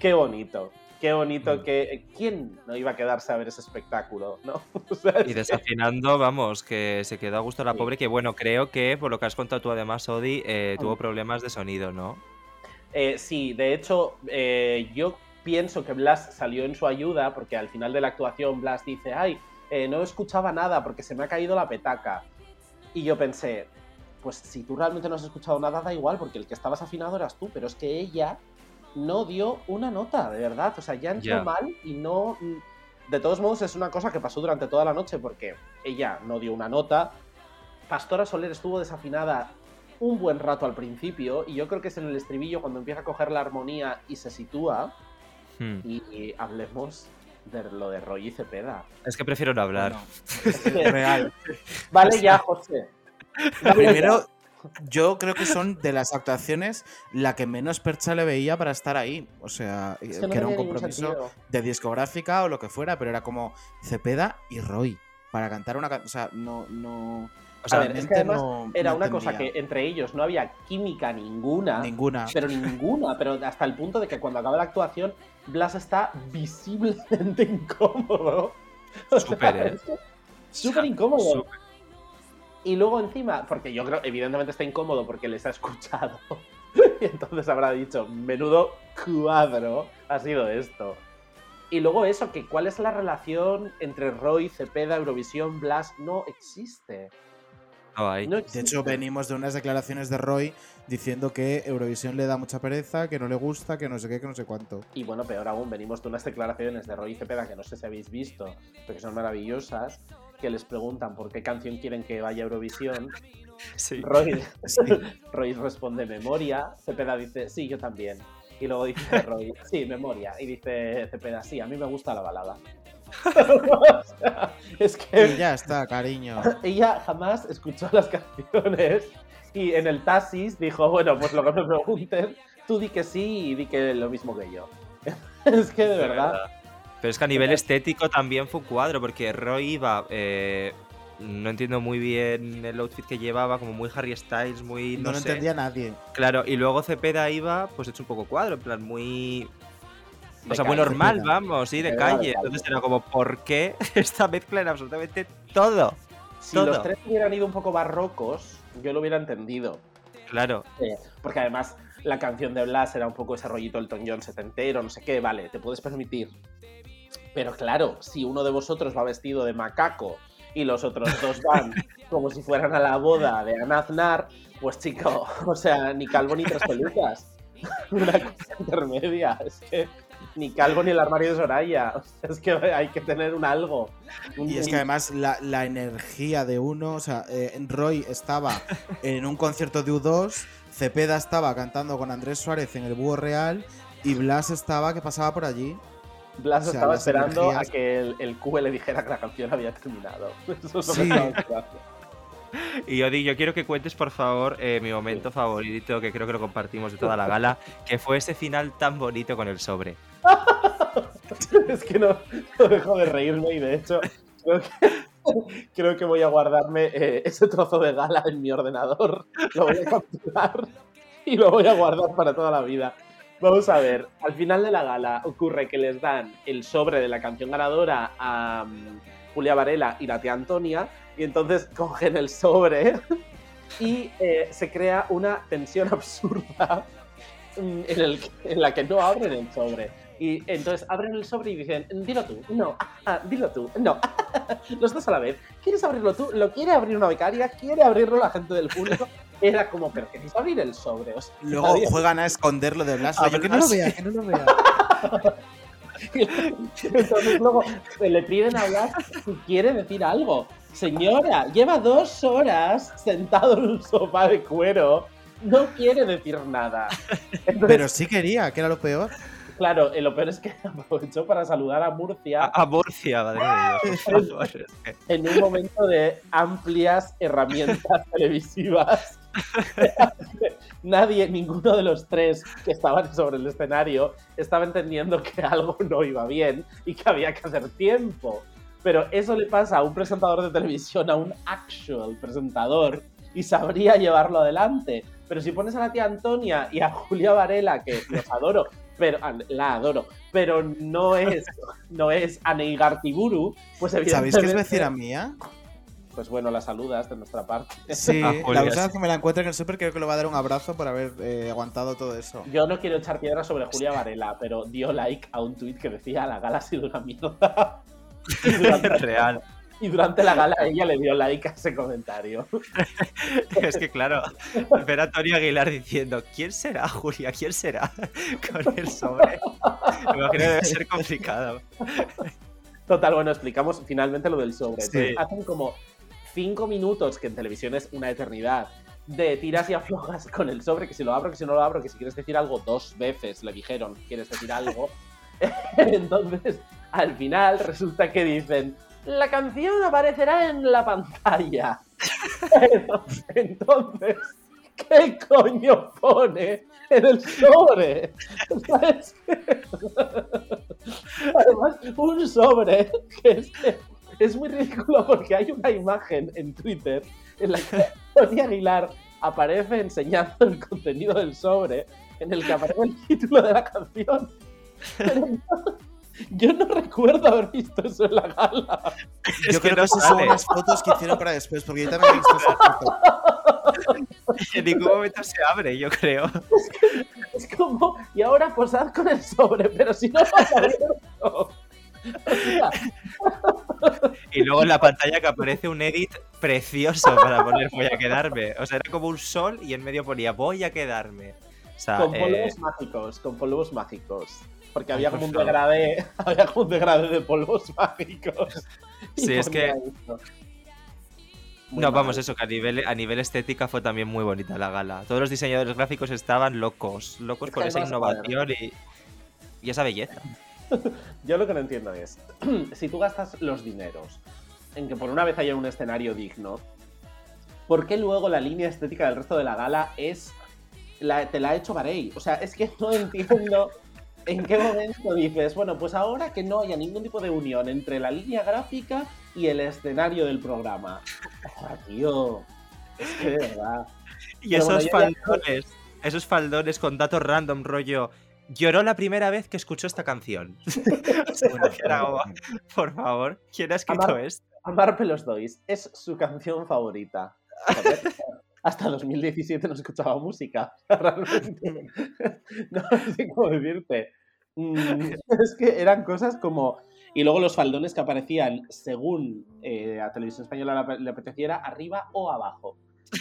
Qué bonito, qué bonito que... ¿Quién no iba a quedarse a ver ese espectáculo? (laughs) ¿no? O sea, es Y que- desafinando, vamos, que se quedó a gusto la pobre, que bueno, creo que por lo que has contado tú además, Odi, eh, tuvo problemas de sonido, ¿no? Eh, sí, de hecho, eh, yo pienso que Blas salió en su ayuda porque al final de la actuación Blas dice, ay, eh, no escuchaba nada porque se me ha caído la petaca. Y yo pensé, pues si tú realmente no has escuchado nada, da igual, porque el que estabas afinado eras tú, pero es que ella no dio una nota, de verdad. O sea, ya entró mal y no... De todos modos, es una cosa que pasó durante toda la noche porque ella no dio una nota. Pastora Soler estuvo desafinada un buen rato al principio y yo creo que es en el estribillo cuando empieza a coger la armonía y se sitúa Hmm. y, y hablemos de lo de Roy y Cepeda. Es que prefiero no hablar. Real. (laughs) Vale ya, (laughs) José. Primero, yo creo que son de las actuaciones la que menos percha le veía para estar ahí. O sea, Es que, que no era un compromiso de discográfica o lo que fuera, pero era como Cepeda y Roy para cantar una canción. O sea, no. no O sea, ver, es que realmente además no- era no una cosa que entre ellos no había química ninguna. Ninguna. Pero ninguna, pero hasta el punto de que cuando acaba la actuación, Blas está visiblemente (laughs) incómodo. O sea, Súper, ¿eh? es que Súper incómodo. Y luego encima, porque yo creo, evidentemente está incómodo porque les ha escuchado. (laughs) y entonces habrá dicho, menudo cuadro ha sido esto. Y luego eso, que cuál es la relación entre Roy, Cepeda, Eurovisión, Blas, no existe. No hay. No De hecho, venimos de unas declaraciones de Roy diciendo que Eurovisión le da mucha pereza, que no le gusta, que no sé qué, que no sé cuánto. Y bueno, peor aún, venimos de unas declaraciones de Roy Cepeda que no sé si habéis visto, pero que son maravillosas, que les preguntan por qué canción quieren que vaya a Eurovisión. Roy, (laughs) (laughs) Roy responde memoria, Cepeda dice, sí, yo también. Y luego dice (laughs) Roy, sí, memoria. Y dice Cepeda, sí, a mí me gusta la balada. O sea, es que Y ya está, cariño. ella jamás escuchó las canciones y en el taxis dijo, bueno, pues lo que me pregunten, tú di que sí y di que lo mismo que yo. es que de verdad. Pero es que a nivel estético también fue un cuadro, porque Roy iba. eh, no entiendo muy bien el outfit que llevaba, como muy Harry Styles, muy. No, No, lo sé. entendía nadie. Claro, y luego Cepeda iba, pues hecho un poco cuadro, en plan muy. O sea, muy normal, Cepeda. vamos, sí, de de calle. calle. Entonces era como, ¿por qué (laughs) esta mezcla en absolutamente todo? Si todo. los tres hubieran ido un poco barrocos, yo lo hubiera entendido. Claro. Eh, porque además la canción de Blas era un poco ese rollito Elton John setentero, no sé qué, vale, te puedes permitir. Pero claro, si uno de vosotros va vestido de macaco y los otros dos van (laughs) como si fueran a la boda de Ana Aznar, pues chico, (laughs) o sea, ni calvo ni tres pelucas. (laughs) Una cosa intermedia, es que ni calvo ni el armario de Soraya. O sea, es que hay que tener un algo. Un- Y es que además la, la energía de uno, o sea, eh, Roy estaba en un concierto de U2, Cepeda estaba cantando con Andrés Suárez en el Búho Real y Blas estaba que pasaba por allí. Blas O sea, estaba esperando energías- a que el, el Q le dijera que la canción había terminado. (laughs) Eso es lo que Sí. estaba esperando. Y yo digo, yo quiero que cuentes, por favor, eh, mi momento favorito, que creo que lo compartimos de toda la gala, que fue ese final tan bonito con el sobre. (laughs) es que no, no dejo de reírme y de hecho creo que, (laughs) creo que voy a guardarme eh, ese trozo de gala en mi ordenador. Lo voy a capturar y lo voy a guardar para toda la vida. Vamos a ver, al final de la gala ocurre que les dan el sobre de la canción ganadora a mm, Julia Varela y la tía Antonia y entonces (laughs) cogen el sobre y eh, se crea una tensión (laughs) absurda mm, en, el- en la que no abren el sobre. Y entonces abren el sobre y dicen, dilo tú, no, (laughs) ah, dilo tú, no, los dos a la vez. ¿Quieres abrirlo tú? ¿Lo quiere abrir una becaria? ¿Quiere abrirlo la gente del público? Era como, pero queréis abrir el sobre. O sea, Luego nadie- juegan a esconderlo de Blas. A Oye, que no lo Blas. vea, que no lo vea. (laughs) Entonces luego le piden hablar si quiere decir algo. Señora, lleva dos horas sentado en un sofá de cuero. No quiere decir nada. Entonces, Pero sí quería, que era lo peor. claro, eh, lo peor es que (laughs) aprovechó para saludar a Murcia. A Murcia, madre que- en un momento de amplias herramientas (laughs) televisivas. (laughs) Nadie, ninguno de los tres que estaban sobre el escenario estaba entendiendo que algo no iba bien y que había que hacer tiempo. Pero eso le pasa a un presentador de televisión, a un actual presentador, y sabría llevarlo adelante. Pero si pones a la tía Antonia y a Julia Varela, que los adoro, pero la adoro, pero no es, no es Anei Gartiburu, pues ¿Sabéis que es evidentemente... vecina mía? Pues bueno, la saludas de nuestra parte. Sí, Ah, la sí. vez que me la encuentre en el súper creo que le va a dar un abrazo por haber eh, aguantado todo eso. Yo no quiero echar piedras sobre Julia Varela, pero dio like a un tuit que decía la gala ha sido una mierda. (laughs) Y durante, Real. y durante la gala ella le dio like a ese comentario. (laughs) Es que claro, ver a Antonio Aguilar diciendo, ¿quién será Julia? ¿Quién será? (laughs) Con el sobre. Me imagino que debe ser complicado. Total, bueno, explicamos finalmente lo del sobre. Sí. Entonces, hacen como cinco minutos, que en televisión es una eternidad, de tiras y aflojas con el sobre, que si lo abro, que si no lo abro, que si quieres decir algo dos veces, le dijeron, quieres decir algo. (laughs) Entonces, al final resulta que dicen, la canción aparecerá en la pantalla. (laughs) Entonces, ¿qué coño pone en el sobre? (laughs) Además, un sobre que es, es muy ridículo porque hay una imagen en Twitter en la que (laughs) Tony Aguilar aparece enseñando el contenido del sobre en el que aparece el título de la canción. Pero no- yo no recuerdo haber visto eso en la gala. Yo creo que esas son unas fotos que hicieron para después, porque yo también he visto esa foto. (laughs) En ningún momento se abre, yo creo. Es como, y ahora posad con el sobre, pero si no pasa abierto. (laughs) Y luego en la pantalla que aparece un edit precioso para poner voy a quedarme. O sea, era como un sol y en medio ponía voy a quedarme. O sea, con eh, polvos mágicos, con polvos mágicos. Porque había por como un degradé, (laughs) había como un degradé de polvos mágicos. Sí, es que- esto. Muy no, mal. vamos, eso, que a nivel, a nivel estética fue también muy bonita la gala. Todos los diseñadores gráficos estaban locos, locos Es con esa innovación y, y esa belleza. (laughs) Yo lo que no entiendo es, (clears throat) si tú gastas los dineros en que por una vez haya un escenario digno, ¿por qué luego la línea estética del resto de la gala es la, te la ha hecho Varey? O sea, es que no entiendo en qué momento dices, bueno, pues ahora que no haya ningún tipo de unión entre la línea gráfica y el escenario del programa. Ah, tío, es que de verdad. Y Pero bueno, esos ya- faldones, esos faldones con datos random, rollo. Lloró la primera vez que escuchó esta canción. (laughs) (laughs) O sea, por favor, ¿quién ha escrito Amar- esto? Amar Pelos Dois es su canción favorita. Joder, (laughs) hasta 2017 no escuchaba música. Realmente. No sé cómo decirte. Mm, Es que eran cosas como. Y luego los faldones que aparecían según eh, a Televisión Española le apeteciera, arriba o abajo.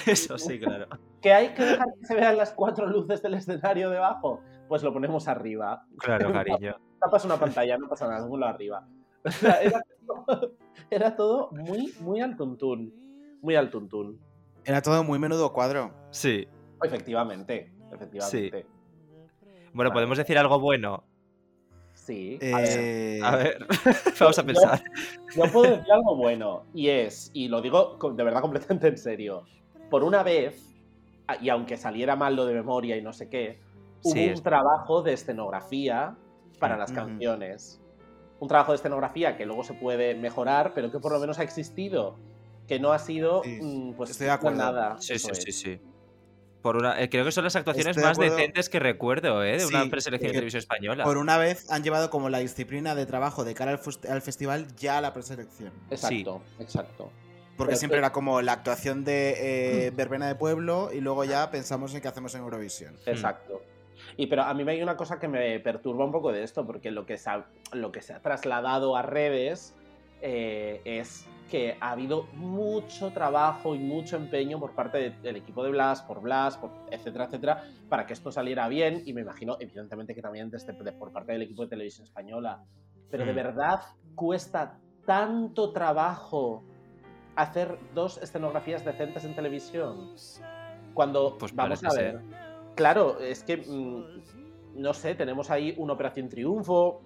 Eso sí, claro. ¿Que hay que dejar que se vean las cuatro luces del escenario debajo? Pues lo ponemos arriba. Claro, (laughs) cariño. Tapas una pantalla, no pasa nada, ponlo arriba. O sea, era, todo, (laughs) era todo muy, muy al tuntún. Muy al tuntún. Era todo muy menudo cuadro. Sí. Efectivamente, efectivamente. Bueno, ¿podemos decir algo bueno? Sí. Eh, A ver. A ver, (laughs) vamos a pensar. Yo, yo puedo decir algo bueno, y es, y lo digo de verdad completamente en serio, por una vez, y aunque saliera mal lo de memoria y no sé qué, hubo Sí, un es- trabajo de escenografía para las canciones. Un trabajo de escenografía que luego se puede mejorar, pero que por lo menos ha existido. Que no ha sido, Sí, mm, pues, estoy de acuerdo. nada. Sí, sí, sí, sí. Por una, eh, creo que son las actuaciones Estoy más decentes que recuerdo, ¿eh? De una preselección de que televisión española. Por una vez han llevado como la disciplina de trabajo de cara al, al festival ya a la preselección. Exacto, exacto. Porque siempre era como la actuación de eh, verbena de pueblo y luego ya pensamos en qué hacemos en Eurovisión. Exacto. Y pero a mí me hay una cosa que me perturba un poco de esto, porque lo que se ha, lo que se ha trasladado a redes eh, es que ha habido mucho trabajo y mucho empeño por parte de- del equipo de Blas, por Blas, por etcétera, etcétera, para que esto saliera bien. Y me imagino, evidentemente, que también desde, de- por parte del equipo de televisión española. Pero de verdad cuesta tanto trabajo hacer dos escenografías decentes en televisión. Cuando Pues vamos a ver. ser. Claro, es que mm, no sé, tenemos ahí una Operación Triunfo,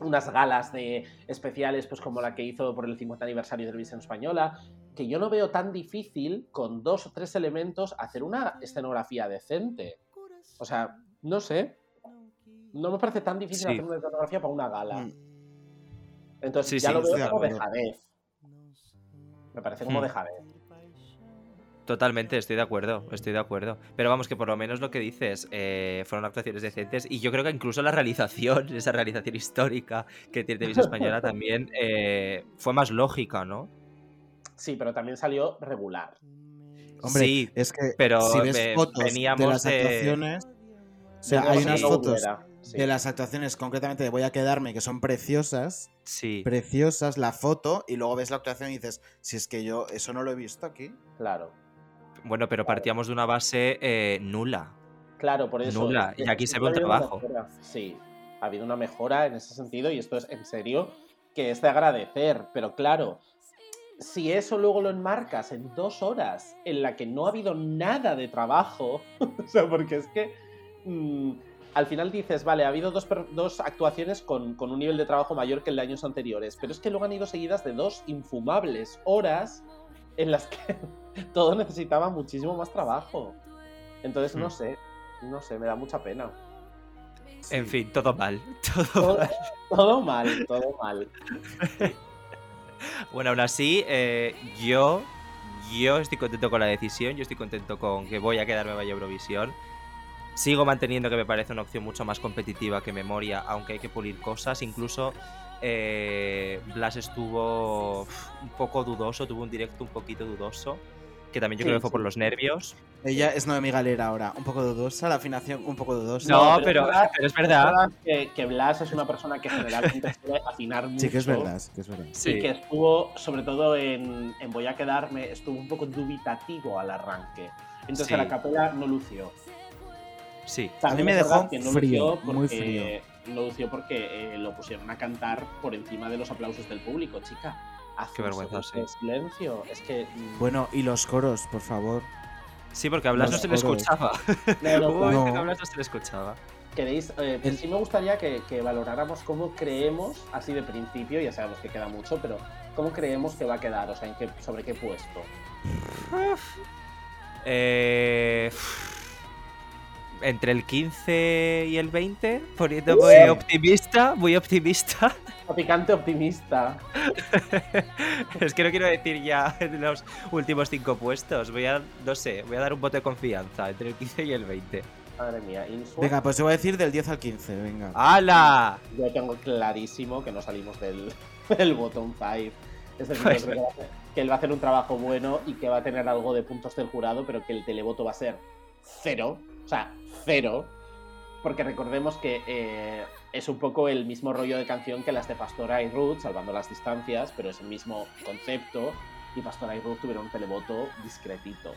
unas galas de especiales, pues como la que hizo por el 50 aniversario de Televisión Española, que yo no veo tan difícil con dos o tres elementos hacer una escenografía decente. O sea, no sé. No me parece tan difícil Sí. hacer una escenografía para una gala. Mm. Entonces Sí, ya sí, lo veo como dejadez. Me parece como Hmm. dejadez. Totalmente, estoy de acuerdo, estoy de acuerdo. Pero vamos, que por lo menos lo que dices eh, fueron actuaciones decentes y yo creo que incluso la realización, (laughs) esa realización histórica que tiene Televisión Española (laughs) también eh, fue más lógica, ¿no? Sí, pero también salió regular. Hombre, sí, es que pero si ves ve- fotos de las de- actuaciones, o sea, hay unas no fotos hubiera, sí. de las actuaciones, concretamente de Voy a quedarme, que son preciosas, Sí. preciosas, la foto, y luego ves la actuación y dices, si es que yo eso no lo he visto aquí. Claro. Bueno, pero partíamos de una base eh, nula. Claro, por eso. Nula, y aquí se ve un trabajo. Sí, ha habido una mejora en ese sentido y esto es en serio que es de agradecer, pero claro, si eso luego lo enmarcas en dos horas en la que no ha habido nada de trabajo, (laughs) o sea, porque es que mm, al final dices, vale, ha habido dos, dos actuaciones con, con un nivel de trabajo mayor que el de años anteriores, pero es que luego han ido seguidas de dos infumables horas en las que (laughs) todo necesitaba muchísimo más trabajo. Entonces, no Mm. sé, no sé, me da mucha pena. En fin, todo mal. (laughs) Todo Todo, mal. todo mal, todo mal. Bueno, aún así, eh, yo, yo estoy contento con la decisión, yo estoy contento con que voy a quedarme Vaya Eurovisión. Sigo manteniendo que me parece una opción mucho más competitiva que Memoria, aunque hay que pulir cosas. Incluso eh, Blas estuvo un poco dudoso, tuvo un directo un poquito dudoso, que también yo Sí, creo que fue por sí. los nervios. Ella es Noemi Galera ahora, un poco dudosa, la afinación un poco dudosa. No, pero- pero es verdad. que, que Blas es una persona que generalmente (laughs) suele afinar mucho. Sí que es verdad, sí que es verdad. Y que estuvo, sobre todo en, en Voy a quedarme, estuvo un poco dubitativo al arranque. Entonces Sí. a la capela no lució. Sí. A mí me dejó verdad que no frío, lució muy porque- No lució porque eh, lo pusieron a cantar por encima de los aplausos del público, chica. Haz Qué vergüenza, de silencio. Es que. mm, Bueno, y los coros, por favor. Sí, porque a Blas no se le escuchaba. (laughs) No, no, Hubo que a Blas no se le escuchaba. queréis. eh, pues sí me gustaría que, que valoráramos cómo creemos, así de principio, ya sabemos que queda mucho, pero cómo creemos que va a quedar, o sea, en qué, sobre qué puesto. Eh, entre el 15 y el 20, poniéndome Sí. optimista, muy optimista. (laughs) Picante optimista. es que no quiero decir ya en (laughs) los últimos cinco puestos. Voy a, no sé, voy a dar un voto de confianza entre el 15 y el 20. Madre mía, Insua. Venga, pues yo voy a decir del 10 al 15, venga. ¡Hala! Yo tengo clarísimo que no salimos del, (laughs) del bottom 5. Es decir, Pues yo creo que, va a hacer- que él va a hacer un trabajo bueno y que va a tener algo de puntos del jurado, pero que el televoto va a ser cero. O sea, cero. Porque recordemos que eh, es un poco el mismo rollo de canción que las de Pastora y Ruth, salvando las distancias, pero es el mismo concepto. Y Pastora y Ruth tuvieron un televoto discretito.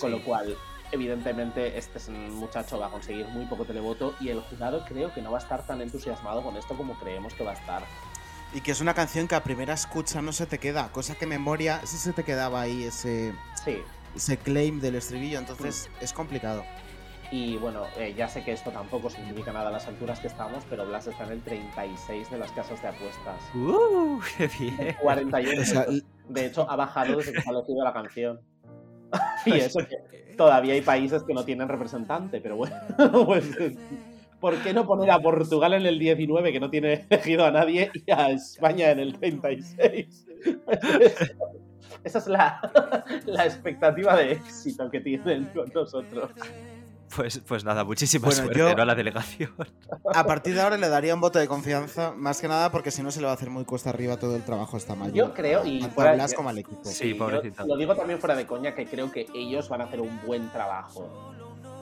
Con lo cual, evidentemente, este muchacho va a conseguir muy poco televoto y el jurado creo que no va a estar tan entusiasmado con esto como creemos que va a estar. Y que es una canción que a primera escucha no se te queda, cosa que memoria sí se te quedaba ahí ese, Sí. ese claim del estribillo, entonces es complicado. Y bueno, eh, ya sé que esto tampoco significa nada a las alturas que estamos, pero Blas está en el 36 de las casas de apuestas. ¡Uh! (laughs) ¡Qué bien! 48. O sea, (laughs) de hecho, ha bajado desde que se ha elegido la canción. (laughs) y eso que todavía hay países que no tienen representante, pero bueno, pues, ¿por qué no poner a Portugal en el 19 que no tiene elegido a nadie y a España en el 36? Esa es la, la expectativa de éxito que tienen con nosotros. Pues, pues nada, muchísima Bueno, suerte yo- ¿no? a la delegación. (laughs) A partir de ahora le daría un voto de confianza, más que nada porque si no se le va a hacer muy cuesta arriba todo el trabajo esta mayo. Yo creo, y Tanto fuera Blas como al equipo. Sí, yo. Lo digo también fuera de coña, que creo que ellos van a hacer un buen trabajo.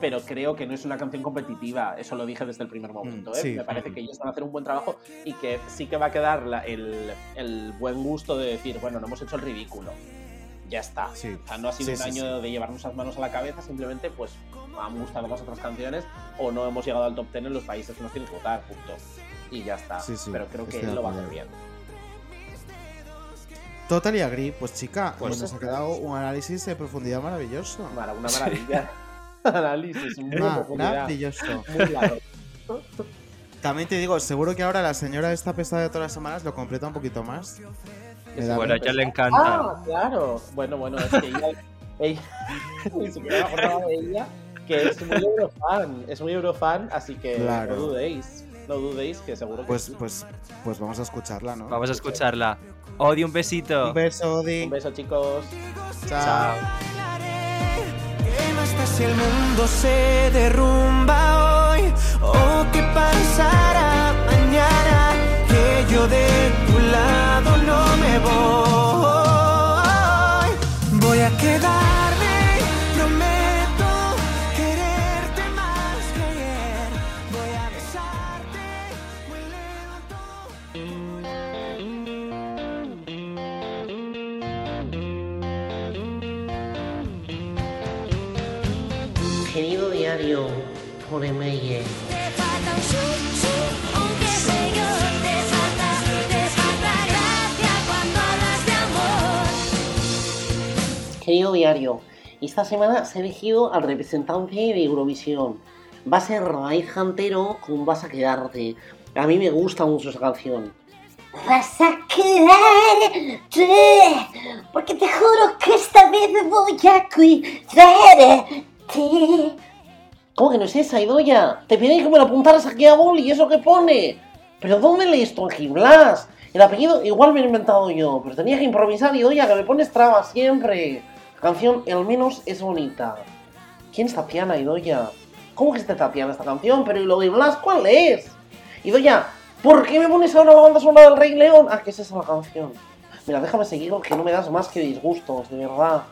Pero creo que no es una canción competitiva, eso lo dije desde el primer momento. Mm, ¿eh? sí. Me parece que ellos van a hacer un buen trabajo y que sí que va a quedar la- el, el buen gusto de decir, bueno, no hemos hecho el ridículo. Ya está. Sí. O sea, no ha sido Sí, un sí, año de llevarnos las manos a la cabeza, simplemente pues han gustado más otras canciones o no hemos llegado al top 10 en los países que nos tienen que votar, punto. Y ya está. Pero creo que él lo va a hacer bien. Totally agree. Pues chica, Pues nos ha quedado un análisis de profundidad maravilloso. Mara- Una (laughs) maravilla. (laughs) Análisis muy profundidad. Maravilloso. Muy largo. También te digo, seguro que ahora la señora esta pesada de todas las semanas lo completa un poquito más. Me da Bueno, a ella le encanta. Ah, claro. Bueno, bueno, es que ella. (laughs) ella (laughs) ella, que es muy eurofan. Es muy eurofan, así que Claro. no dudéis. No dudéis, que seguro que Pues, sí. pues, pues vamos a escucharla, ¿no? Vamos a escucharla. Odio un besito. Un beso, Odi. Un beso, chicos. Chao. ¿Qué más da si el mundo se derrumba hoy? ¿O qué pasará mañana? Yo de tu lado no me voy. Voy a quedarme, prometo quererte más que ayer. Voy a besarte muy Querido diario, por email. Querido diario, esta semana se ha elegido al representante de Eurovisión. Va a ser Raíz Jantero con Vas a quedarte. A mí me gusta mucho esa canción. Vas a quedarte, porque te juro que esta vez voy a cuidarte. ¿Cómo que no es esa, Idoya? Te pedí que me lo apuntaras aquí a boli y eso que pone. ¿Pero dónde lees tú aquí, Blas? El apellido igual me lo he inventado yo, pero tenía que improvisar, Idoya, que me pones trabas siempre. Canción, al menos, es bonita. ¿Quién es Tatiana, Idoya? ¿Cómo que es Tatiana esta canción? Pero ¿y lo de Blas cuál es? Idoya, ¿por qué me pones ahora la banda sonora del Rey León? Ah, que es esa la canción. Mira, déjame seguir, que no me das más que disgustos, de verdad.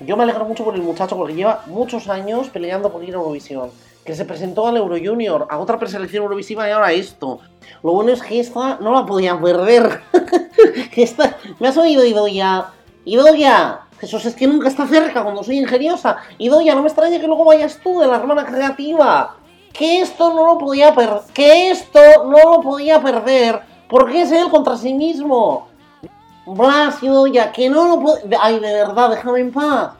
Yo me alegro mucho por el muchacho porque lleva muchos años peleando por ir a Eurovisión. Que se presentó al Euro Junior, a otra preselección eurovisiva y ahora esto. Lo bueno es que esta no la podía perder. (laughs) esta... ¿Me has oído, Idoya? Idoya, Jesús es que nunca está cerca cuando soy ingeniosa. Idoya, no me extraña que luego vayas tú de la hermana creativa. Que esto no lo podía perder. Que esto no lo podía perder. Porque es él contra sí mismo. Blas, Idoya, que no lo puede... Ay, de verdad, déjame en paz.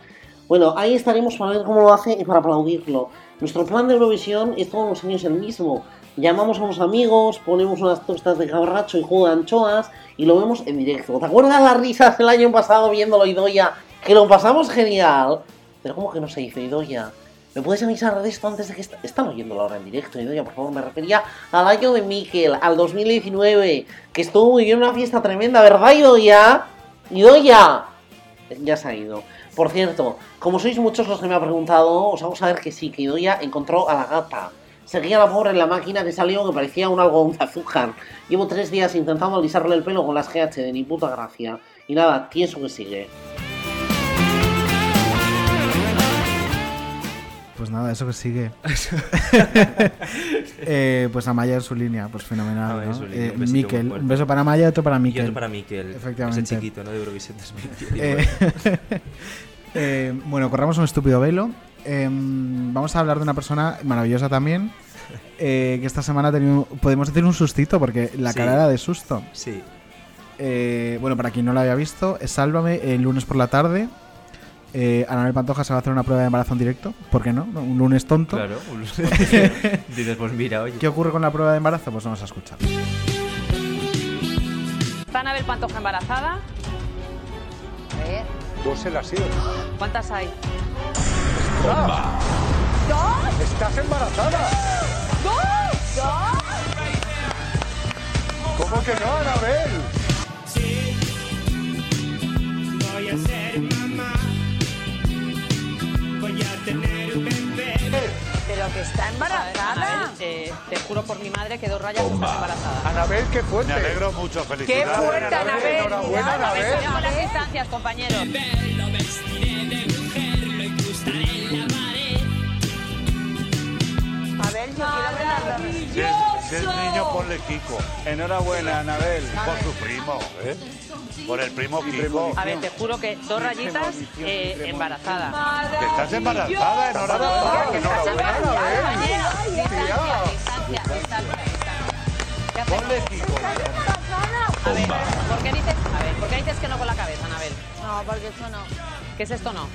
Bueno, ahí estaremos para ver cómo lo hace y para aplaudirlo. Nuestro plan de Eurovisión es todos los años el mismo. Llamamos a unos amigos, ponemos unas tostas de cabracho y jugo de anchoas y lo vemos en directo. ¿Te acuerdas las risas el año pasado viéndolo, Idoya? Que lo pasamos genial. Pero ¿cómo que no se hizo, Idoya? ¿Me puedes avisar de esto antes de que est están oyéndolo ahora en directo, Idoya? Por favor, me refería al año de Miquel, al 2019, que estuvo muy bien una fiesta tremenda, ¿verdad, Idoya? Idoya. Ya se ha ido. Por cierto, como sois muchos los que me han preguntado, os vamos a ver que sí, que Idoya encontró a la gata. Seguía la pobre en la máquina que salió que parecía un algodón de azúcar. Llevo tres días intentando alisarle el pelo con las GH de ni puta gracia. Y nada, tieso que sigue. Pues nada, eso que sigue. (laughs) (laughs) Eh, pues Amaya en su línea, pues fenomenal. Amaya en ¿no? su línea, Eh, un Miquel, un beso para Amaya y otro para Y Miquel. otro para Miquel. Efectivamente. Ese chiquito, ¿no? De Eurovisión 2019. (laughs) Eh, eh, bueno, corramos un estúpido velo. Eh, vamos a hablar de una persona maravillosa también. eh, que esta semana ha tenido, podemos decir un sustito porque la Sí. cara era de susto. Sí. Bueno, para quien no lo había visto, es Sálvame el lunes por la tarde. Eh, Anabel Pantoja se va a hacer una prueba de embarazo en directo. ¿Por qué no? Un lunes tonto. Claro, un lunes. (laughs) Dices, pues mira, oye. ¿Qué ocurre con la prueba de embarazo? Pues vamos a escuchar. ¿Está Anabel Pantoja embarazada? A ver. Dos se las sido. ¿Cuántas hay? ¿Dos? ¿Estás embarazada? ¡Dos! ¡Dos! ¿Cómo que no, Anabel? Está embarazada. eh, te juro por mi madre que dos rayas estás embarazada. Anabel, qué fuerte. Me alegro mucho, ¡Qué felicidades. fuerte, Anabel! Enhorabuena, Anabel. Con las distancias, compañeros. Lo vestiré de mujer, lo incrustaré en la pared. A ver, yo quiero ver la Si es, niño, ponle Kiko. Enhorabuena, Anabel. Por su primo, ¿eh? Por el primo Kiko. A ver, te juro que dos rayitas eh, embarazada. Que estás embarazada, enhorabuena. Enhorabuena, Anabel. Distancia, distancia, distancia. Ponle Kiko. A ver, ¿por qué dices, a ver, ¿por qué dices que no con la cabeza, Anabel? No, porque esto no. ¿Qué es esto no?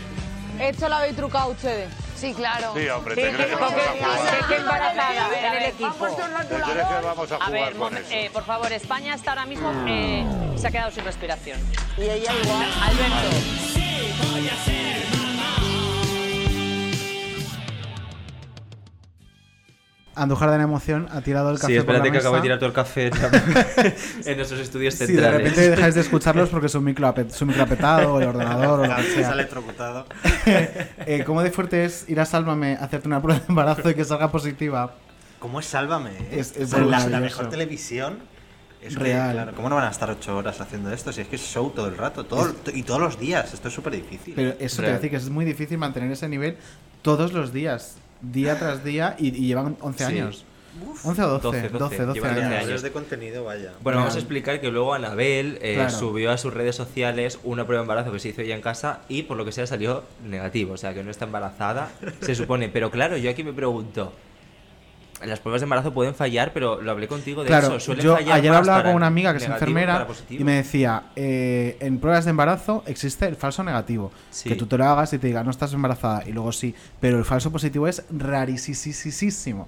Esto lo habéis trucado ustedes. Sí, claro. Sí, hombre, Sí, ¿te crees que vamos a jugar? que embarazada A ver, en el equipo. ¿Te crees que vamos a A ver, jugar con eso? eh, por favor, España está ahora mismo, eh, se ha quedado sin respiración. Y ella igual. Alberto, Voy a ser Andújar de la emoción ha tirado el café. Sí, espérate por que la acabo de mesa. tirar todo el café (laughs) en- nuestros estudios Si de centrales. repente dejáis de escucharlos porque su micro, ha su micro ha petado, o el ordenador, o lo que Se sea. electrocutado. (laughs) Eh, ¿Cómo de fuerte es ir a Sálvame, hacerte una prueba de embarazo y que salga positiva? ¿Cómo es Sálvame? eh? Es- es O sea, la, la mejor televisión. Es que, Real. claro, ¿Cómo no van a estar ocho horas haciendo esto? Si es que es show todo el rato, todo, y todos los días. Esto es súper difícil. Pero eso te voy a decir que es muy difícil mantener ese nivel todos los días, día tras día, y, y llevan 11 Sí. años. 11 o 12, 12, 12, 12, llevan 12 años. de contenido, vaya. Bueno, vamos a explicar que luego Anabel eh, Claro. subió a sus redes sociales una prueba de embarazo que se hizo ella en casa y por lo que sea salió negativo, o sea que no está embarazada, se supone. Pero claro, yo aquí me pregunto, las pruebas de embarazo pueden fallar, pero lo hablé contigo de Claro, eso. Suelen yo fallar ayer más hablaba para con una amiga que es enfermera y me decía, eh, en pruebas de embarazo existe el falso negativo. Sí. Que tú te lo hagas y te diga, no estás embarazada, y luego sí. Pero el falso positivo es rarísimo.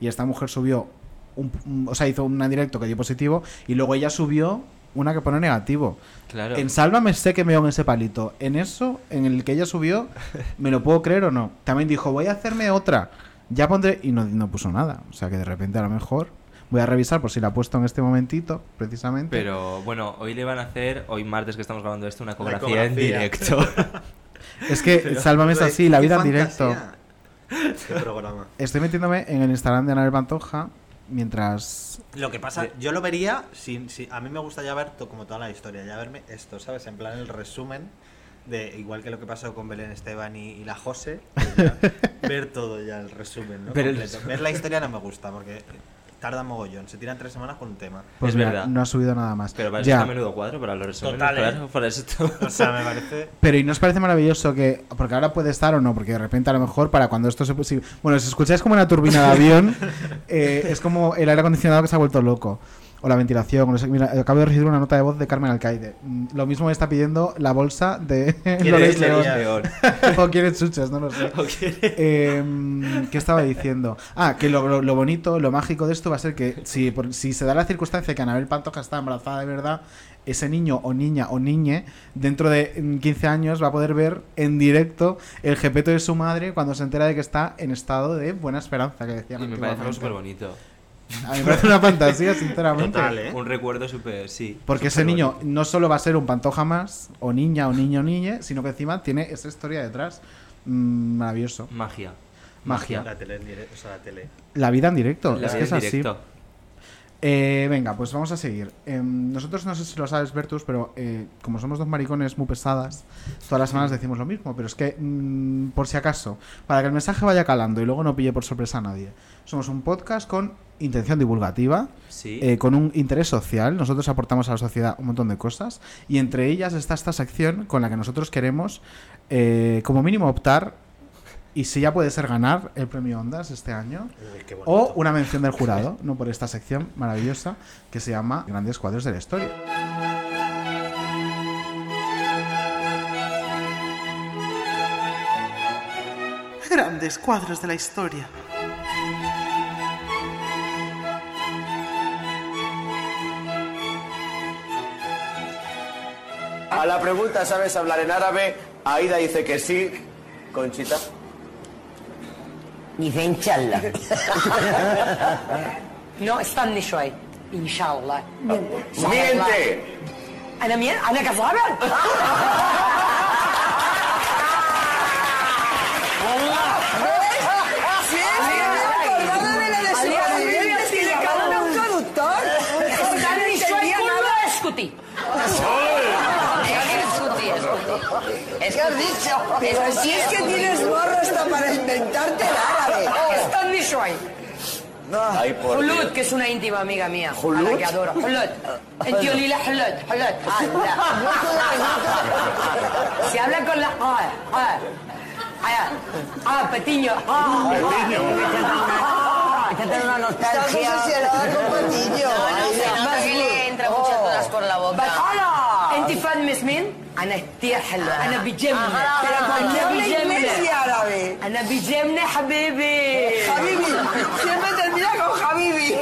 Y esta mujer subió, un, un- o sea, hizo una directo que dio positivo y luego ella subió una que pone negativo. Claro. En Sálvame sé que me en ese palito. En eso, en el que ella subió, ¿me lo puedo creer o no? También dijo, voy a hacerme otra. Ya pondré... Y no, no puso nada. O sea que de repente a lo mejor... Voy a revisar por si la ha puesto en este momentito, precisamente. Pero bueno, hoy le van a hacer, hoy martes que estamos grabando esto, una ecografía en directo. Es que (laughs) Pero- Sálvame es así, la vida en directo. Qué programa. Estoy metiéndome en el Instagram de Anabel Pantoja mientras... Lo que pasa, yo lo vería, sin, sin- a mí me gusta ya ver to- como toda la historia, ya verme esto, ¿sabes? En plan el resumen de, igual que lo que pasó con Belén Esteban y, y la Jose, (laughs) pues ya ver todo ya, el resumen, ¿no? Ver el Completo. resumen. Ver la historia no me gusta, porque tarda mogollón, se tiran tres semanas con un tema. Pues Es mira, verdad. no ha subido nada más. Pero para eso ya. menudo cuadro, para los resúmenes. Total, ¿eh? para O sea, me parece... Pero ¿y no os parece maravilloso que... Porque ahora puede estar o no, porque de repente a lo mejor para cuando esto se... si- bueno, si escucháis como una turbina de avión, (laughs) eh, es como el aire acondicionado que se ha vuelto loco. O la ventilación. o no sé- mira, acabo de recibir una nota de voz de Carmen Alcaide. Mm, Lo mismo me está pidiendo la bolsa de (laughs) Loles León. León? (laughs) o quiere chuches, no lo sé. (laughs) Eh, ¿Qué estaba diciendo? Ah, que lo, lo- lo bonito, lo mágico de esto va a ser que si, por- si se da la circunstancia que Anabel Pantoja está embarazada de verdad, ese niño o niña o niñe, dentro de mm, 15 años va a poder ver en directo el jepeto de su madre cuando se entera de que está en estado de buena esperanza, que decían Y me parece súper bonito. A mí me parece una fantasía, sinceramente. Un recuerdo súper, sí. Porque ese niño no solo va a ser un pantoja más, o niña, o niño, o niñe, sino que encima tiene esa historia detrás. Mm, maravilloso. Magia. Magia. La tele en directo, o sea, la tele. La vida en directo, La es vida que es así. Eh, venga, pues vamos a seguir. Em, nosotros no sé si lo sabes, Bertus, pero eh, como somos dos maricones muy pesadas, todas las semanas decimos lo mismo. Pero es que, mm, por si acaso, para que el mensaje vaya calando y luego no pille por sorpresa a nadie, somos un podcast con intención divulgativa, Sí. eh, con un interés social. Nosotros aportamos a la sociedad un montón de cosas y entre ellas está esta sección con la que nosotros queremos, eh, como mínimo, optar. Y si ya puede ser ganar el premio Ondas este año. O una mención del jurado, (laughs) no por esta sección maravillosa que se llama Grandes cuadros de la historia. Grandes cuadros de la historia. A la pregunta, ¿sabes hablar en árabe? Aida dice que sí. Conchita. Dice inshallah. (laughs) no, استني شوي ان شاء الله ¡Miente! انا مين انا كذابه Es que has dicho. Pero si es que tienes morro hasta para inventarte el árabe. Están visual. Ay, por Hulut, que es una íntima amiga mía. Hulut. A la que adoro. Hulut. El tío Lila Hulut. Hulut. Se habla con la. Ah, ah. Ah, Patiño. Ah, Patiño. Me ah, ah. Ah, una nostalgia. No sé con Patiño. No, no, no. le entra muchas cosas por la boca. Oh. ¡Hola! ¿Entifad Mesmin? انا كتير حلوه انا بجمله Pero con qué انا habla inglés y árabe. انا بجمله حبيبي Habibi. Siempre termina con Habibi.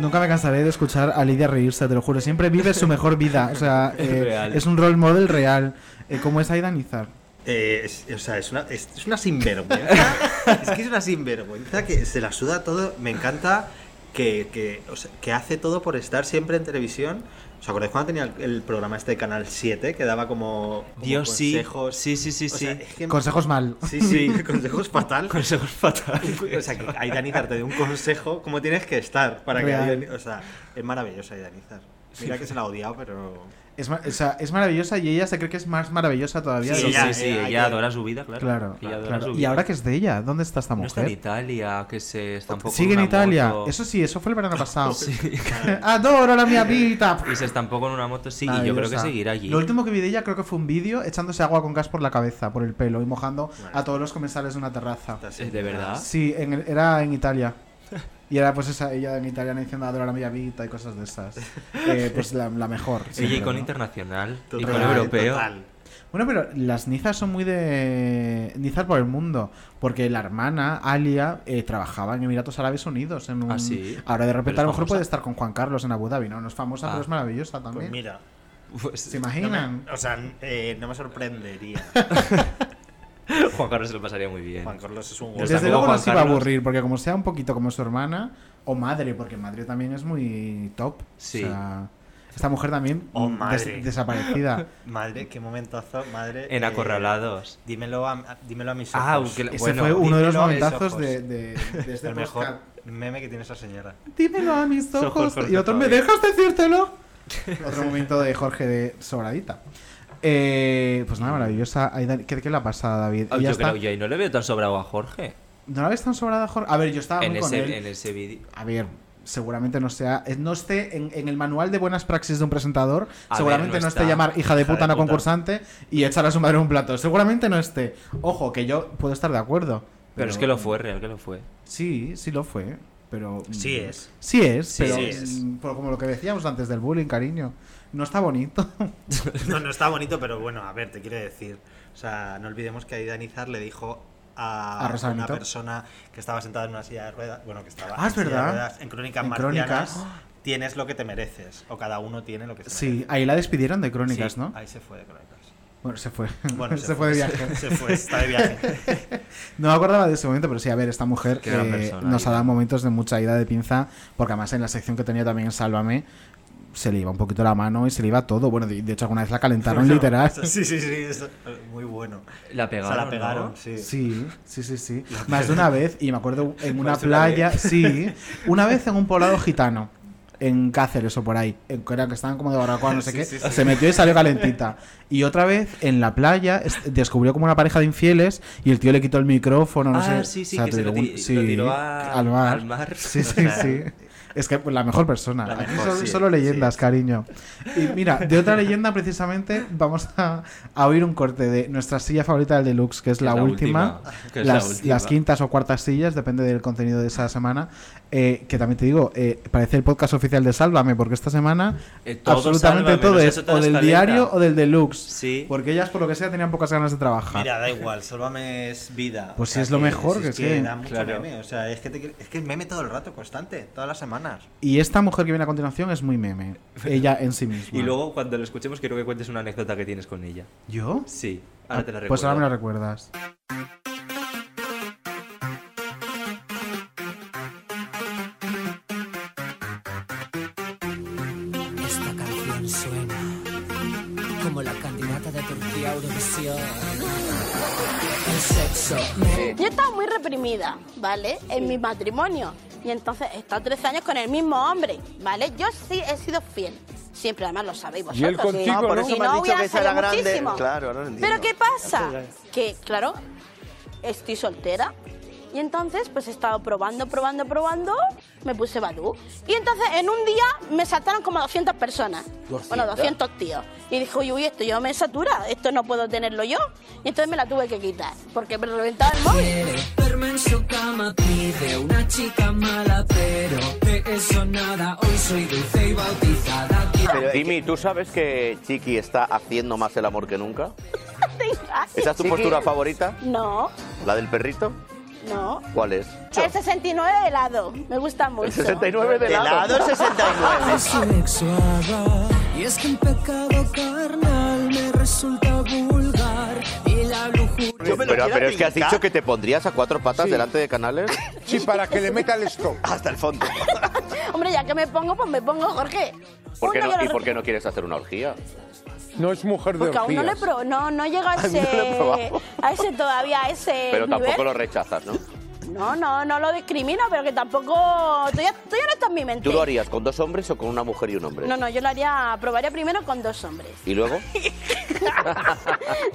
Nunca me cansaré de escuchar a Lidia reírse, te lo juro. Siempre vive su mejor vida. O sea, (laughs) Es eh, real. es un role model real. Eh, ¿Cómo es Aida Nizar? Eh, es- o sea, es una, es, es una sinvergüenza. (laughs) es que es una sinvergüenza que se la suda todo. Me encanta que, que, o sea, que hace todo por estar siempre en televisión. ¿Os acordáis cuando tenía el, el programa este de Canal 7 que daba como, como Dios, sí. consejos? Sí, sí, sí, O sea, sí. es que- Consejos mal. Sí, sí, (laughs) consejos fatal. Consejos fatal. (laughs) O sea, que Aidanizar te dé un consejo cómo tienes que estar para que Real. O sea, es maravilloso Aidanizar. Mira que se la ha odiado, pero. Es, o sea, es maravillosa y ella se cree que es más maravillosa todavía. Sí, de lo sí, que- sí, ella adora su vida, claro. Claro, Ella adora claro. su ¿Y vida. ahora qué es de ella? ¿Dónde está esta No está en mujer? Italia, que se está un poco Sigue en Italia. moto. Eso sí, eso fue el verano (laughs) pasado. Sí. (laughs) Adoro la mia vita. Y se estampó con una moto, sí, y yo creo que seguirá allí. Lo último que vi de ella creo que fue un vídeo echándose agua con gas por la cabeza, por el pelo y mojando a todos los comensales de una terraza. ¿De verdad? Sí, en el- era en Italia. Y era pues esa, ella en italiano diciendo adoro la mia vita y cosas de esas. (laughs) Eh, pues la, la mejor. Ella siempre, icono ¿no? internacional, Total, icono europeo. Bueno, pero las nizas son muy de. Nizas por el mundo. Porque la hermana, Alia, eh, trabajaba en Emiratos Árabes Unidos. En un... Ah, sí. Ahora de repente a lo mejor famosa. puede estar con Juan Carlos en Abu Dhabi, ¿no? No es famosa, Ah. pero es maravillosa también. Pues mira. ¿Se imaginan? No me- o sea, eh, no me sorprendería. (laughs) (laughs) Juan Carlos se lo pasaría muy bien. Juan Carlos es un Desde tampoco luego no Juan se iba a Carlos- aburrir, porque como sea un poquito como su hermana, o madre, porque madre también es muy top. Sí. O sea, esta mujer también Oh, madre. des- desaparecida. (laughs) Madre, qué momentazo, madre. En eh, Acorralados. dímelo, a, dímelo a mis ojos. Ah, que- Ese bueno, fue uno de los momentazos ojos. de, de, de este (laughs) El mejor podcast. meme que tiene esa señora. Dímelo a mis ojos. Jorge Y otro, ¿me dejas decírtelo? otro momento de Jorge de sobradita. Eh, pues nada, maravillosa. Aida- ¿Qué, qué le ha pasado, David? Ah, yo, está- creo, yo ahí no le veo tan sobrado a Jorge. ¿No la ves tan sobrada, Jorge? A ver, yo estaba En muy con ese, él. en ese vídeo. A ver, seguramente no sea. eh, No esté en, en el manual de buenas praxis de un presentador. A seguramente ver, no no, esté está. llamar hija de Hija puta de no puta. concursante y echar a su madre en un plato. Seguramente no esté. Ojo, que yo puedo estar de acuerdo. Pero es que lo fue, real que lo fue. Sí, sí lo fue. Pero. Sí mm, es. Sí es, Sí pero. es. mm, por como lo que decíamos antes del bullying, cariño. No está bonito. (laughs) No, no está bonito, pero bueno, a ver, te quiero decir. O sea, no olvidemos que Aida Nizar le dijo a, ¿A una Benito? persona que estaba sentada en una silla de ruedas. Bueno, que estaba Ah, en es silla de verdad. ruedas, en Crónicas En Marcianas. Crónicas. Tienes lo que te mereces. O cada uno tiene lo que se Sí, ahí la despidieron de crónicas, Sí, ¿no? Ahí se fue de Crónicas. Bueno, se fue. Bueno, (laughs) se, fue de viaje. Se fue, está de viaje. (laughs) no me acordaba de ese momento, pero sí, a ver, esta mujer eh, persona, nos ha dado momentos de mucha ida de pinza, porque además en la sección que tenía también en Sálvame se le iba un poquito la mano y se le iba todo. Bueno, de, de hecho alguna vez la calentaron (laughs) literal. Sí, sí, sí, es eh, muy bueno. La O sea, pegaron, la pegaron, ¿no? sí. Sí, sí, sí, sí. Más de una vez, y me acuerdo (laughs) en una de una playa, vez. sí, (laughs) una vez en un poblado gitano, en Cáceres o por ahí, en que era que estaban como de barbacoa, no sé Sí, qué, sí, sí. se metió y salió calentita. Y otra vez en la playa es- descubrió como una pareja de infieles y el tío le quitó el micrófono, no Ah, sé. sí, sí, o sea, que se lo tiró un- sí, lo tiró a- al mar. al mar. Sí, O sí, sea, sí. Es que pues, la mejor persona. La Aquí mejor, solo, sí, solo leyendas, cariño. Y mira, de otra leyenda, precisamente, vamos a, a oír un corte de nuestra silla favorita del Deluxe, que es Que la, es la última. que la las, última. las quintas o cuartas sillas, depende del contenido de esa semana. Eh, que también te digo, eh, parece el podcast oficial de Sálvame, porque esta semana Eh, todo absolutamente Sálvame, todo es toda o del la diario o del Deluxe. Sí. Porque ellas, por lo que sea, tenían pocas ganas de trabajar. Mira, da igual, Sálvame es vida. Pues O sí, sea es lo mejor, si que es es que- da mucho Claro. meme. O sea, es que, te- es que meme todo el rato, constante, todas las Y esta mujer que viene a continuación es muy meme. (laughs) Ella en sí misma. Y luego cuando lo escuchemos quiero que cuentes una anécdota que tienes con ella. ¿Yo? Sí, ahora te la recuerdo. Pues ahora me lo recuerdas. Esta canción suena como la candidata de Turquía a Eurovisión. El sexo. Yo estaba muy reprimida, ¿vale? En mi matrimonio. Y entonces he estado 13 años con el mismo hombre, ¿vale? Yo sí he sido fiel. Siempre, además lo sabéis vosotros. Y él contigo, No, ¿no? por si eso no has dicho hubiera que esa era salido grande. muchísimo. Claro, ahora lo entiendo. Pero ¿qué pasa? Que, claro, estoy soltera. Y entonces, pues he estado probando, probando, probando. Me puse Badoo. Y entonces, en un día, me saltaron como 200 personas. Bueno, 200 tíos. Y dije, uy, uy, esto yo me satura. Esto no puedo tenerlo yo. Y entonces me la tuve que quitar. Porque me reventaba el móvil. Quiere verme en su cama, pide una chica mala, pero de eso nada. Hoy soy dulce y bautizada. Jimmy, ¿tú sabes que Chiqui está haciendo más el amor que nunca? (laughs) ¿Esa es tu Chiqui. postura favorita? No, ¿La del perrito? No. ¿Cuál es? El 69 de helado. Me gusta mucho. El 69 de helado. Sexo haga, y es que un pecado carnal me resulta vulgar y la lujuria. Pero, pero es que has dicho que te pondrías a cuatro patas delante de canales. (laughs) Sí, para que le meta el stop. (laughs) Hasta el fondo. (laughs) Hombre, ya que me pongo, pues me pongo, Jorge. ¿Por qué Uno no, yo lo ¿Y por qué no quieres hacer una orgía? No es mujer de Porque aún no le pro, no, no llega a (laughs) ese, a ese todavía, a ese Pero tampoco nivel. lo rechazas, ¿no? No, no, no lo discrimino, pero que tampoco. Tú ya, tú ya no estás en mi mente. ¿Tú lo harías con dos hombres o con una mujer y un hombre? No, no, yo lo haría, probaría primero con dos hombres. ¿Y luego? (laughs)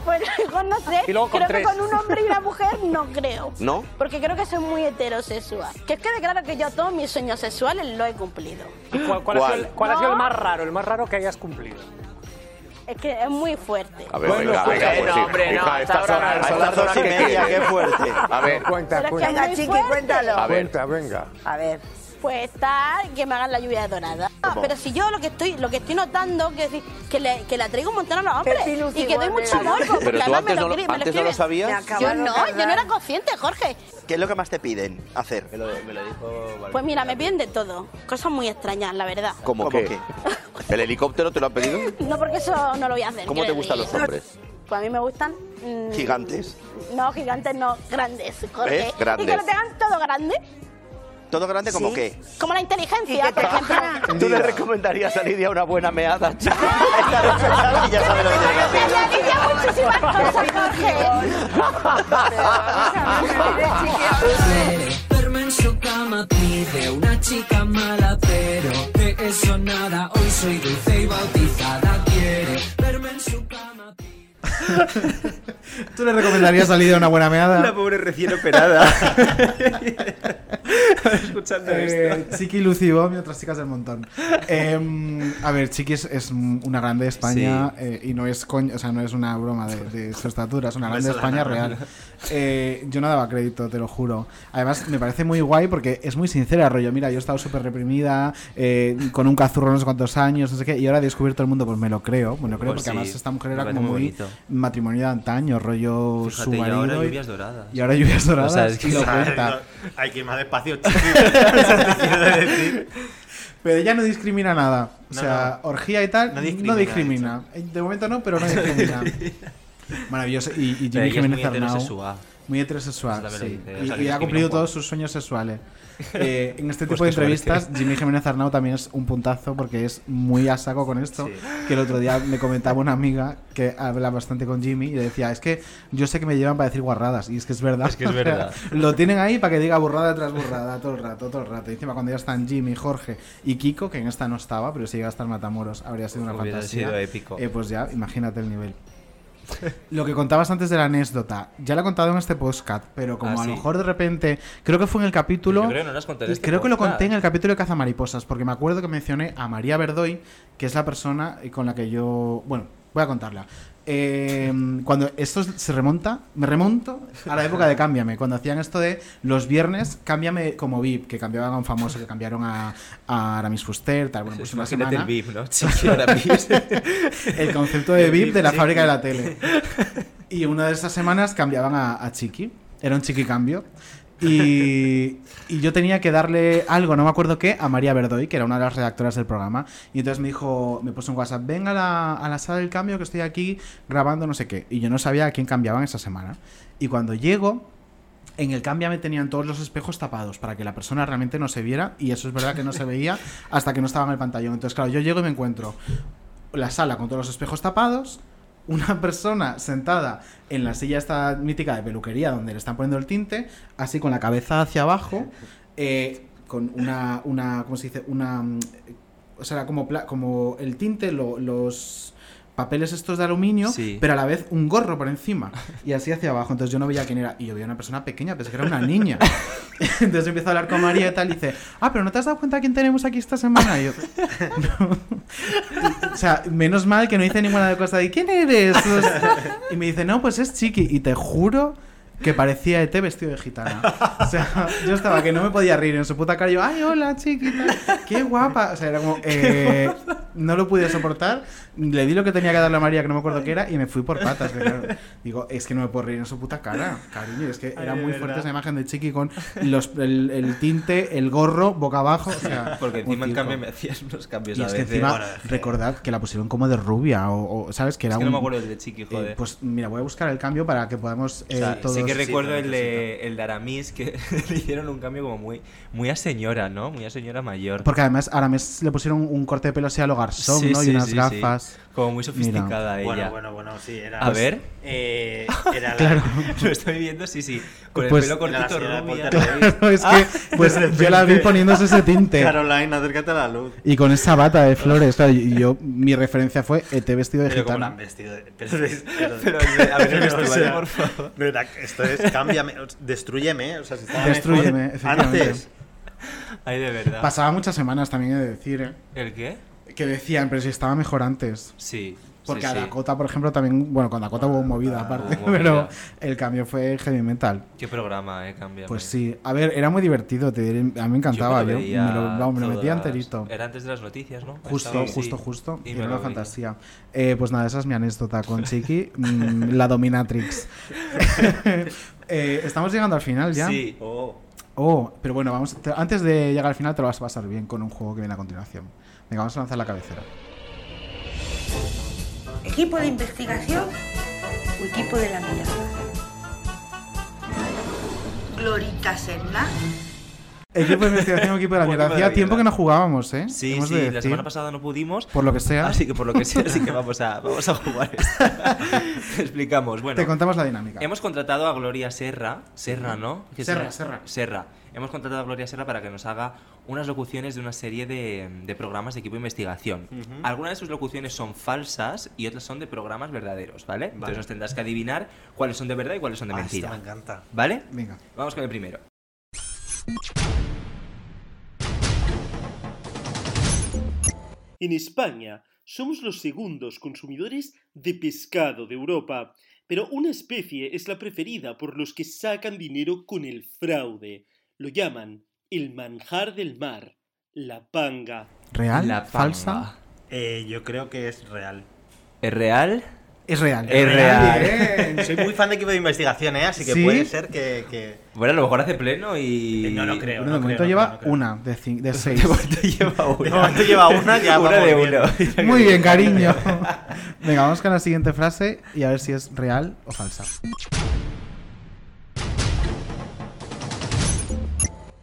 Pues luego no sé. Y luego con creo tres. que con un hombre y una mujer no creo. ¿No? Porque creo que soy muy heterosexual. Que es que de claro que yo todos mis sueños sexuales lo he cumplido. ¿Y cuál, cuál ha sido el, cuál ha sido el más raro? El más raro que hayas cumplido. Es que es muy fuerte. A ver, venga, venga, pues sí. Hija, estas son- a estas horas que quieres. A ver, Cuenta, cuenta. es muy fuerte. A ver. Cuenta, venga. A ver. Pues está que me hagan la lluvia dorada. ¿Cómo? Pero si yo lo que estoy lo que estoy notando que, que, le, que la traigo un montón a los hombres y que doy mucho amor. porque Pero tú además antes me no lo- me no lo escriben. sabías. Yo no, yo no era consciente, Jorge. ¿Qué es lo que más te piden hacer? Me lo, me lo dijo Pues mira, me piden de todo. Cosas muy extrañas, la verdad. ¿Cómo, ¿Cómo qué? ¿El helicóptero te lo han pedido? (laughs) No porque eso no lo voy a hacer. ¿Cómo te gustan los hombres? Pues a mí me gustan... mm, Gigantes. No, gigantes no, grandes, Jorge. ¿Ves? Grandes. Y que lo tengan todo grande. ¿Todo grande como qué? Como la inteligencia, por ejemplo. (laughs) ¿Tú le recomendarías a Lidia una buena meada, (laughs) chica? Sale y ya sabe lo que tiene que hacer. Ya diría muchísimas cosas, Jorge. En su cama pide una chica mala, pero de eso nada. Hoy soy dulce y bautizada. Quiere verme en su cama. (laughs) ¿Tú le recomendarías salir a una buena meada? La pobre recién operada. (laughs) Escuchando Eh, esto. Chiqui, Lucy y otras chicas del montón. Eh, a ver, Chiqui es, es una grande de España eh, y no es coño, o sea, no es una broma de, de su estatura, es una Un grande de España real. Eh, yo no daba crédito, te lo juro. Además, me parece muy guay porque es muy sincera, rollo. Mira, yo he estado súper reprimida, eh, con un cazurro no sé cuántos años, no sé qué, y ahora he descubierto el mundo, pues me lo creo, me lo creo, Pues porque sí, además esta mujer era como muy bonito. matrimonio de antaño, rollo Fíjate, su y marido. ahora lluvias doradas. Y ahora lluvias doradas. O sea, es que y lo sí. cuenta. Hay que ir más despacio, (laughs) (laughs) decir. Pero ella no discrimina nada. O No, sea, orgía y tal, No no discrimina, discrimina. De momento no, pero no discrimina. (laughs) Maravilloso. Y, y Jimmy Jiménez Arnau. Muy heterosexual, sí. o Y, sea, y ha cumplido un todos sus sueños sexuales. (laughs) Eh, en este Pues tipo de qué suerte. entrevistas, Jimmy Jiménez Arnau también es un puntazo porque es muy a saco con esto. Que el otro día me comentaba una amiga que habla bastante con Jimmy y le decía: Es que yo sé que me llevan para decir guarradas. Y es que es verdad. Es que es (laughs) verdad. lo tienen ahí para que diga burrada tras burrada todo el rato, todo el rato. Y encima, cuando ya están Jimmy, Jorge y Kiko, que en esta no estaba, pero si llega a estar Matamoros, habría sido una Hubiera fantasía. sido épico. Eh, pues ya, imagínate el nivel. Lo que contabas antes de la anécdota, ya lo he contado en este podcast, pero como Ah, a sí. lo mejor de repente, creo que fue en el capítulo. Yo creo que no este creo que lo conté en el capítulo de Cazamariposas, porque me acuerdo que mencioné a María Verdoy, que es la persona con la que yo. Bueno, voy a contarla. Eh, cuando esto se remonta, me remonto a la época de Cámbiame, cuando hacían esto de los viernes, Cámbiame como VIP, que cambiaban a un famoso, que cambiaron a, a Aramis Fuster, tal. Bueno, pues una semana. el VIP, ¿no? (laughs) El concepto de VIP de la fábrica de la tele. Y una de esas semanas cambiaban a, a Chiqui. Era un Chiqui cambio. Y, yo tenía que darle algo, no me acuerdo qué, a María Verdoy, que era una de las redactoras del programa. Y entonces me dijo, me puso un WhatsApp, venga a la, a la sala del cambio que estoy aquí grabando no sé qué. Y yo no sabía a quién cambiaban esa semana. Y cuando llego, en el cambio me tenían todos los espejos tapados para que la persona realmente no se viera. Y eso es verdad que no se veía hasta que no estaba en el pantallón. Entonces, claro, yo llego y me encuentro la sala con todos los espejos tapados, una (laughs) persona sentada en la silla esta mítica de peluquería donde le están poniendo el tinte, así con la cabeza hacia abajo, eh, con una, una, ¿cómo se dice? Una, mm, o sea, como, como el tinte, lo- los papeles estos de aluminio, Sí. pero a la vez un gorro por encima y así hacia abajo. Entonces yo no veía quién era y yo veía una persona pequeña, pensé que era una niña. (laughs) Entonces empiezo a hablar con María y tal y dice, ah, pero ¿no te has dado cuenta quién tenemos aquí esta semana? Y yo, (laughs) o sea, menos mal que no hice ninguna de cosas de ¿quién eres? Y me dice, no, pues es Chiqui. Y te juro que parecía ET vestido de gitana. O sea, yo estaba que no me podía reír en su puta cara. Y yo, ay, hola, Chiqui, tal, qué guapa. O sea, era como, eh, no lo pude soportar. Le di lo que tenía que darle a María, que no me acuerdo qué era, y me fui por patas. que claro, digo, es que no me puedo reír en su puta cara, cariño. Es que Ay, era muy verdad. fuerte esa imagen de Chiqui con los, el, el tinte, el gorro, boca abajo. O sea, Porque encima en cambio me hacías unos cambios Y a es que veces. encima, Bueno, que- recordad que la pusieron como de rubia, o, o, ¿sabes? Que era Es que no un- me acuerdo del de Chiqui, eh, joder. pues mira, voy a buscar el cambio para que podamos O sea, eh, todos... sí que recuerdo el, de, el de Aramis que (laughs) le hicieron un cambio como muy, muy a señora, ¿no? Muy a señora mayor. Porque además a Aramis le pusieron un corte de pelo así a lo garzón, Sí, ¿no? sí, y unas sí, sí. gafas. Como muy sofisticada ella. Bueno, bueno, bueno, sí, era. A ver. Eh, era (laughs) la- Claro. (laughs) Lo estoy viendo, sí, sí. Con el Pues- pelo Era la cortito señora rubia. (laughs) Claro, es que Ah, pues yo la vi poniéndose ese tinte. Caroline, acércate a la luz. Y con esa bata de flores, claro, yo, mi referencia fue ET vestido de Pero como la gitano. han vestido de... Pero, pero- Pero, a ver, el o vestuario, sea, por favor. esto es cámbiame, destruyeme, o sea, si estaba Destrúyeme, mejor efectivamente. antes. Ay, de verdad. Pasaba muchas semanas también he de decir, ¿eh? ¿El qué? Que decían, pero si estaba mejor antes. Sí. Porque sí, a sí. Dakota, por ejemplo, también. Bueno, con Dakota hubo movida aparte, hubo (laughs) movida. pero el cambio fue heavy metal. Qué programa, eh, cambia. Pues sí, a ver, era muy divertido, te diré, a mí me encantaba, yo, me lo, vamos, me lo metía enterito. Era antes de las noticias, ¿no? Justo, justo, justo. Y era una fantasía. Eh, pues nada, esa es mi anécdota con Chiqui, (laughs) mm, la dominatrix. (laughs) Eh, estamos llegando al final ya. Sí. Oh, pero bueno, vamos, te- antes de llegar al final te lo vas a pasar bien con un juego que viene a continuación. Venga, vamos a lanzar la cabecera. ¿Equipo de investigación o equipo de la mierda? Glorita Senna. Equipo de investigación, equipo de la (laughs) mierda. Hacía tiempo que no jugábamos, ¿eh? Sí, Hemos sí, de la semana pasada no pudimos. Por lo que sea. Así que por lo que sea, así que (laughs) vamos a, vamos a jugar esta. (laughs) Te explicamos. Bueno, Te contamos la dinámica. Hemos contratado a Gloria Serra. Serra, ¿no? ¿Qué Serra, Serra. Serra. Hemos contratado a Gloria Serra para que nos haga unas locuciones de una serie de, de programas de equipo de investigación. Algunas de sus locuciones son falsas y otras son de programas verdaderos, ¿vale? Entonces nos tendrás que adivinar cuáles son de verdad y cuáles son de Ah, mentira. esto me encanta. ¿Vale? Venga. Vamos con el primero. En España somos los segundos consumidores de pescado de Europa, pero una especie es la preferida por los que sacan dinero con el fraude. Lo llaman el manjar del mar, la panga. ¿Real? La ¿Falsa? Eh, yo creo que es real. ¿Es real? Es real. Es real. Bien. Soy muy fan de equipo de investigación, ¿eh? Así que ¿Sí? puede ser que... que- Bueno, a lo mejor hace pleno y. No lo creo. Bueno, no de momento creo, lleva no una de, (laughs) de seis. De momento lleva una. (laughs) De momento lleva una, ya Una de bien. uno. (laughs) Muy bien, cariño. Venga, vamos con la siguiente frase y a ver si es real o falsa.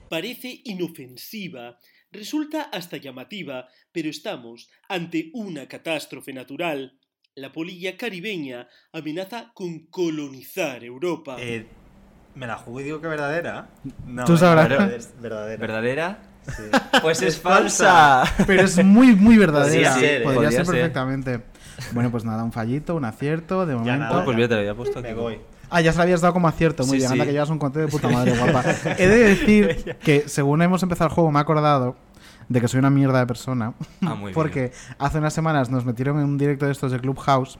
Parece inofensiva, resulta hasta llamativa, pero estamos ante una catástrofe natural. La polilla caribeña amenaza con colonizar Europa. Eh, me la juego y digo que verdadera. No, Tú sabrás. verdadera. ¿Verdadera? Sí. (laughs) Pues es falsa. Pero es muy, muy verdadera. Podría ser, ¿eh? Podría Podría ser ser. perfectamente. Bueno, pues nada, un fallito, un acierto, de momento. nada. Pues mira, te lo había puesto aquí. Me voy. Ah, ya se la habías dado como acierto. Muy Sí, bien, sí. anda que llevas un conteo de puta madre, (laughs) guapa. He de decir (laughs) que según hemos empezado el juego me he acordado de que soy una mierda de persona. Ah, muy bien. (laughs) porque hace unas semanas nos metieron en un directo de estos de Clubhouse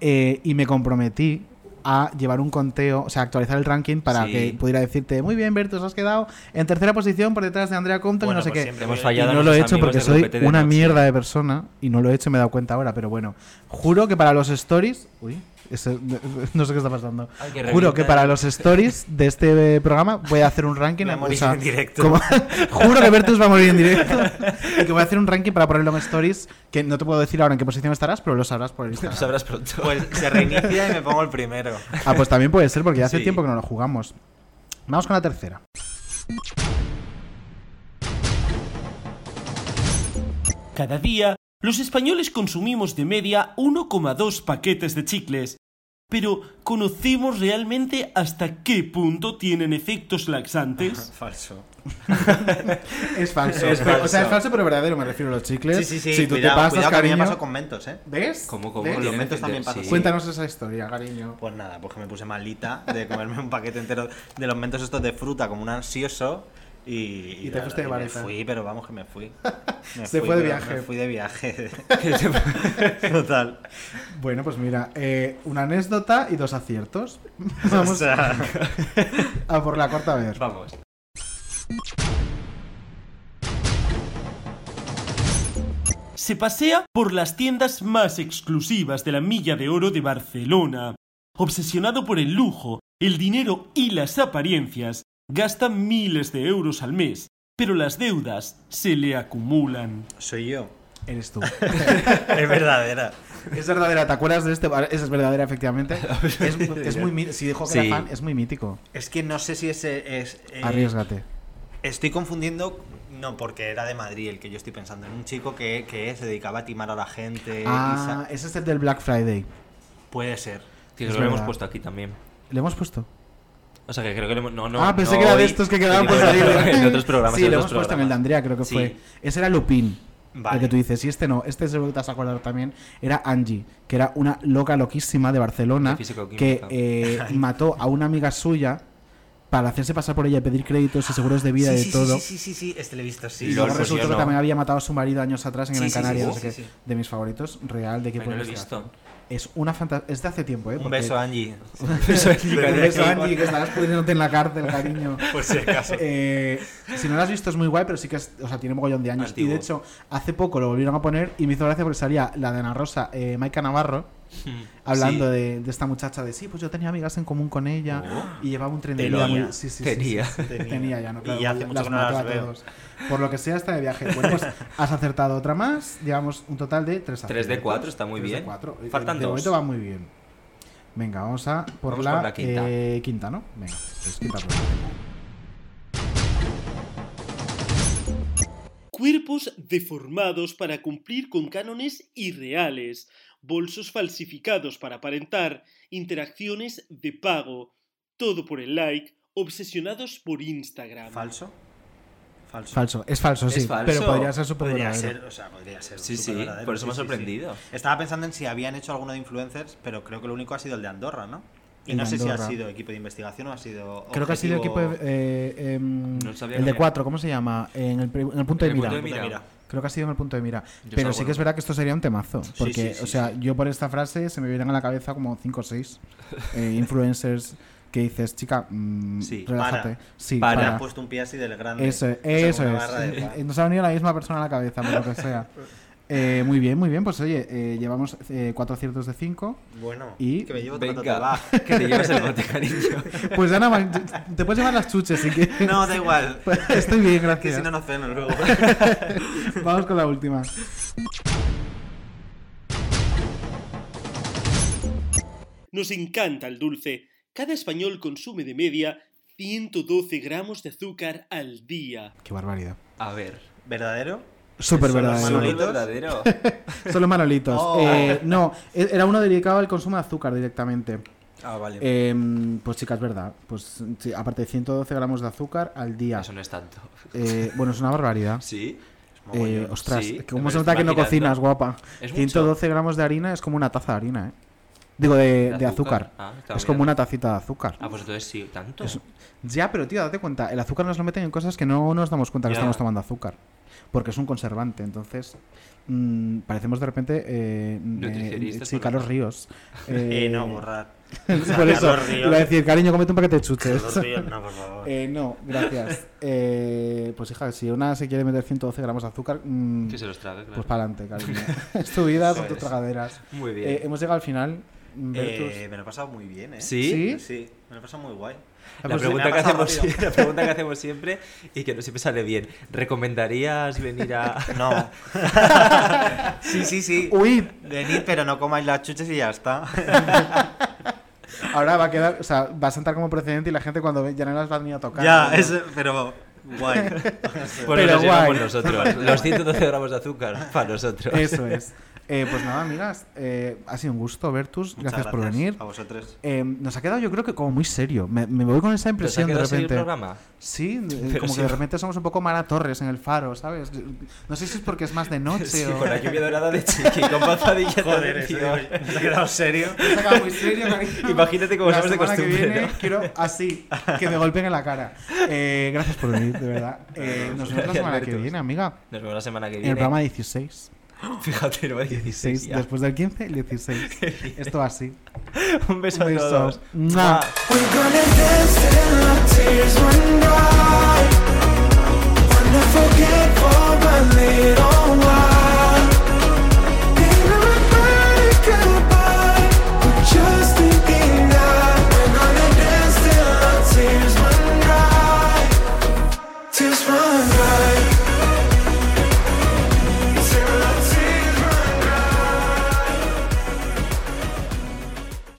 eh, y me comprometí a llevar un conteo, o sea, actualizar el ranking para Sí. que pudiera decirte, muy bien, Bertus, has quedado en tercera posición por detrás de Andrea Compton Bueno, y no sé pues qué. Hemos fallado Y no lo he hecho porque soy una noche. mierda de persona y no lo he hecho y me he dado cuenta ahora, pero bueno, juro que para los stories... Uy, ese- no sé qué está pasando. Que Juro que para los stories de este programa voy a hacer un ranking. (laughs) Voy a o morir sea, en directo. como- (laughs) juro que Bertus va a morir en directo. (laughs) Y que voy a hacer un ranking para ponerlo en stories que no te puedo decir ahora en qué posición estarás, pero lo sabrás por el Lo Instagram. sabrás pronto. Pues se reinicia y me pongo el primero. Ah, pues también puede ser porque ya hace Sí. tiempo que no lo jugamos. Vamos con la tercera. Cada día, los españoles consumimos de media 1,2 paquetes de chicles. Pero, ¿conocemos realmente hasta qué punto tienen efectos laxantes? (laughs) Falso. (laughs) Es falso. Es O sea, es falso, pero verdadero, me refiero a los chicles. Sí, sí, sí. Si tú cuidado, te pasas, cuidado, que a mí me cariño. pasó con mentos, ¿eh? ¿Ves? Con los mentos también pasa. sí. Cuéntanos esa historia, cariño. Pues nada, pues que me puse malita de comerme un paquete entero de los mentos estos de fruta como un ansioso y, Y te fuiste de me vareta. fui, pero vamos que me fui. (laughs) Me Se fui, fue de viaje. Me fui de viaje. (laughs) Total. Bueno, pues mira, eh, una anécdota y dos aciertos. (laughs) Vamos O sea, a por la corta vez. Vamos. Se pasea por las tiendas más exclusivas de la Milla de Oro de Barcelona. Obsesionado por el lujo, el dinero y las apariencias, gasta miles de euros al mes, pero las deudas se le acumulan. soy yo. Eres tú. (laughs) Es verdadera. Es verdadera, ¿te acuerdas de este? Esa es verdadera, efectivamente. (laughs) Es, es muy Si dijo que Sí. era fan, es muy mítico. Es que no sé si ese es. eh, Arriesgate. Estoy confundiendo No, porque era de Madrid el que yo estoy pensando. En un chico que, que se dedicaba a timar a la gente. Ah, ese es el del Black Friday. Puede ser. Es lo hemos puesto aquí también. ¿Le hemos puesto? O sea, que creo que le hemos... No, no, ah, pensé no que era de hoy, estos que quedaban por salir. En otros (laughs) programas. Sí, en lo otros hemos puesto en el de programas. Andrea, creo que Sí. fue. Ese era Lupin. Vale. El que tú dices, y este no, este seguro que te vas a acordar también, era Angie, que era una loca loquísima de Barcelona físico-química. que eh, (laughs) mató a una amiga suya para hacerse pasar por ella y pedir créditos y seguros de vida sí, y de sí, todo. Sí, sí, sí, sí, este lo he visto, sí. Y luego pues resultó yo que no. también había matado a su marido años atrás en Sí, Gran sí, Canaria, sí, no sé sí, qué. sí. De mis favoritos, real, de equipo Ay, no lo he visto. Es una fantasía. Es de hace tiempo, ¿eh? Un beso, Angie. (laughs) Un beso, Angie, un beso. Angie, que estarás pudriéndote en la cárcel, cariño. (laughs) Por si acaso. Eh, si no lo has visto, es muy guay, pero sí que es, o sea, tiene mogollón de años. Antiguo. Y de hecho, hace poco lo volvieron a poner y me hizo gracia porque salía la de Ana Rosa, eh, Maika Navarro, (laughs) hablando Sí. de, de esta muchacha de sí, pues yo tenía amigas en común con ella y llevaba un tren de Tenía. vida muy. Sí, sí, sí, Tenía. sí. Tenía. (laughs) ya, no, Y claro, ya hace mucho las las a veo. todos. Por lo que sea, está de viaje. Bueno, pues (laughs) has acertado otra más. Llevamos un total de 3 Tres de cuatro, está muy bien. Faltan de dos. momento va muy bien. Venga, vamos a por Vamos la, la quinta. eh, quinta, ¿no? Venga, pues quinta. Cuerpos deformados para cumplir con cánones irreales, bolsos falsificados para aparentar, interacciones de pago, todo por el like, obsesionados por Instagram. ¿Falso? Falso. Falso, es falso, sí. Es falso. Pero podría ser súper Podría verdadero. ser, o sea, podría ser. Sí, sí, por eso me ha sí, sí, sí. sorprendido. Estaba pensando en si habían hecho alguno de influencers, pero creo que lo único ha sido el de Andorra, ¿no? Y El no sé si ha sido equipo de investigación o ha sido. Creo que ha sido equipo objetivo- de, eh, em, No sabía el de. 4, ¿cómo se llama? En el, en el punto de En el mira. punto de mira. Creo que ha sido en el punto de mira. Yo Pero sí que es verdad que esto sería un temazo. Porque, sí, sí, o sea, yo por esta frase se me vienen a la cabeza como 5 o 6 (laughs) influencers que dices, chica, mm, Sí, relájate. para. Sí, Para. para. Ha puesto un pie así del grande. Eso, eso es. de pan. Eh, Nos ha venido la misma persona a la cabeza, por lo que sea. (laughs) Eh, muy bien, muy bien. Pues oye, eh, llevamos 4 aciertos de 5. Bueno, Y- que me llevo otro Venga, que te lleves el bote, cariño. Pues ya nada más, te puedes llevar las chuches si quieres. No, da igual. Estoy bien, Que gracias. si no, no ceno luego. (laughs) (laughs) Vamos con la última. Nos encanta el dulce. Cada español consume de media 112 gramos de azúcar al día. Qué barbaridad. A ver. ¿Verdadero? Súper ¿Son los verdadero. Manolitos? verdadero. Los manolitos. (laughs) Oh. Eh, no, e- era uno dedicado al consumo de azúcar directamente. Ah, vale. Eh, pues chicas, verdad. Pues sí, aparte de 112 gramos de azúcar al día. Eso no es tanto. Eh, bueno, es una barbaridad. (laughs) Sí. Eh, ostras, Sí, ¿cómo se nota que no cocinas, guapa? Es mucho. 112 gramos de harina es como una taza de harina, ¿eh? Digo, de, ¿De de azúcar. Ah, es como una tacita de azúcar. Ah, pues entonces sí, tanto. Es- Ya, pero tío, date cuenta, el azúcar nos lo meten en cosas que no nos damos cuenta que Ya. estamos tomando azúcar. Porque es un conservante, entonces mm, parecemos de repente eh, Nutricionistas sí, Carlos. Ríos. (laughs) Eh, no, borrar. (laughs) por eso, Carlos Ríos. iba a decir, cariño, comete un paquete de chuches. Carlos Ríos, no, por favor. (laughs) Eh, no, gracias. Eh, pues hija, si una se quiere meter 112 gramos de azúcar, mm, Que se los trague, claro. pues para adelante, cariño. es tu vida, son tus tragaderas. Muy bien. Eh, hemos llegado al final. Eh, me lo he pasado muy bien, ¿eh? ¿Sí? ¿Sí? Sí, me lo he pasado muy guay. La pues pregunta, que hacemos, rápido. (laughs) la pregunta que hacemos siempre y que no siempre sale bien. ¿Recomendarías venir a.? (laughs) No. (laughs) sí, sí, sí. Uy, Venid, pero no comáis las chuches y ya está. ahora va a quedar, o sea, va a sentar como precedente y la gente cuando ve- ya no las va a venir a tocar. ya, ¿no? es, pero guay. Pues Pero nos guay. nosotros. Los 112 gramos de azúcar para nosotros. Eso es. Eh, pues nada, amigas, eh, ha sido un gusto, Bertus. Muchas Gracias, por venir. A vosotros. Eh, nos ha quedado, yo creo que como muy serio. Me, me voy con esa ¿Te has impresión de serio el repente. programa? Sí, eh, (laughs) Pero como sí. que de repente somos un poco Mara Torres en el faro, ¿sabes? No sé si es porque es más de noche Sí, o. con la lluvia dorada de (laughs) Chiqui, con panzadilla Joder, eso, se ha quedado serio. Se ha quedado muy serio, cariño. (laughs) Imagínate cómo La somos de semana que costumbre, viene ¿no? quiero así, que me golpeen en la cara. Eh, gracias por venir, de verdad. Eh, nos vemos la Gracias, semana que viene, amiga. Nos vemos la semana que En viene. el programa 16. (laughs) Fíjate, no 16. 16 ya. después del 15, el 16. Esto va así. (laughs) Un beso Un a beso. todos. ¡Mua! We're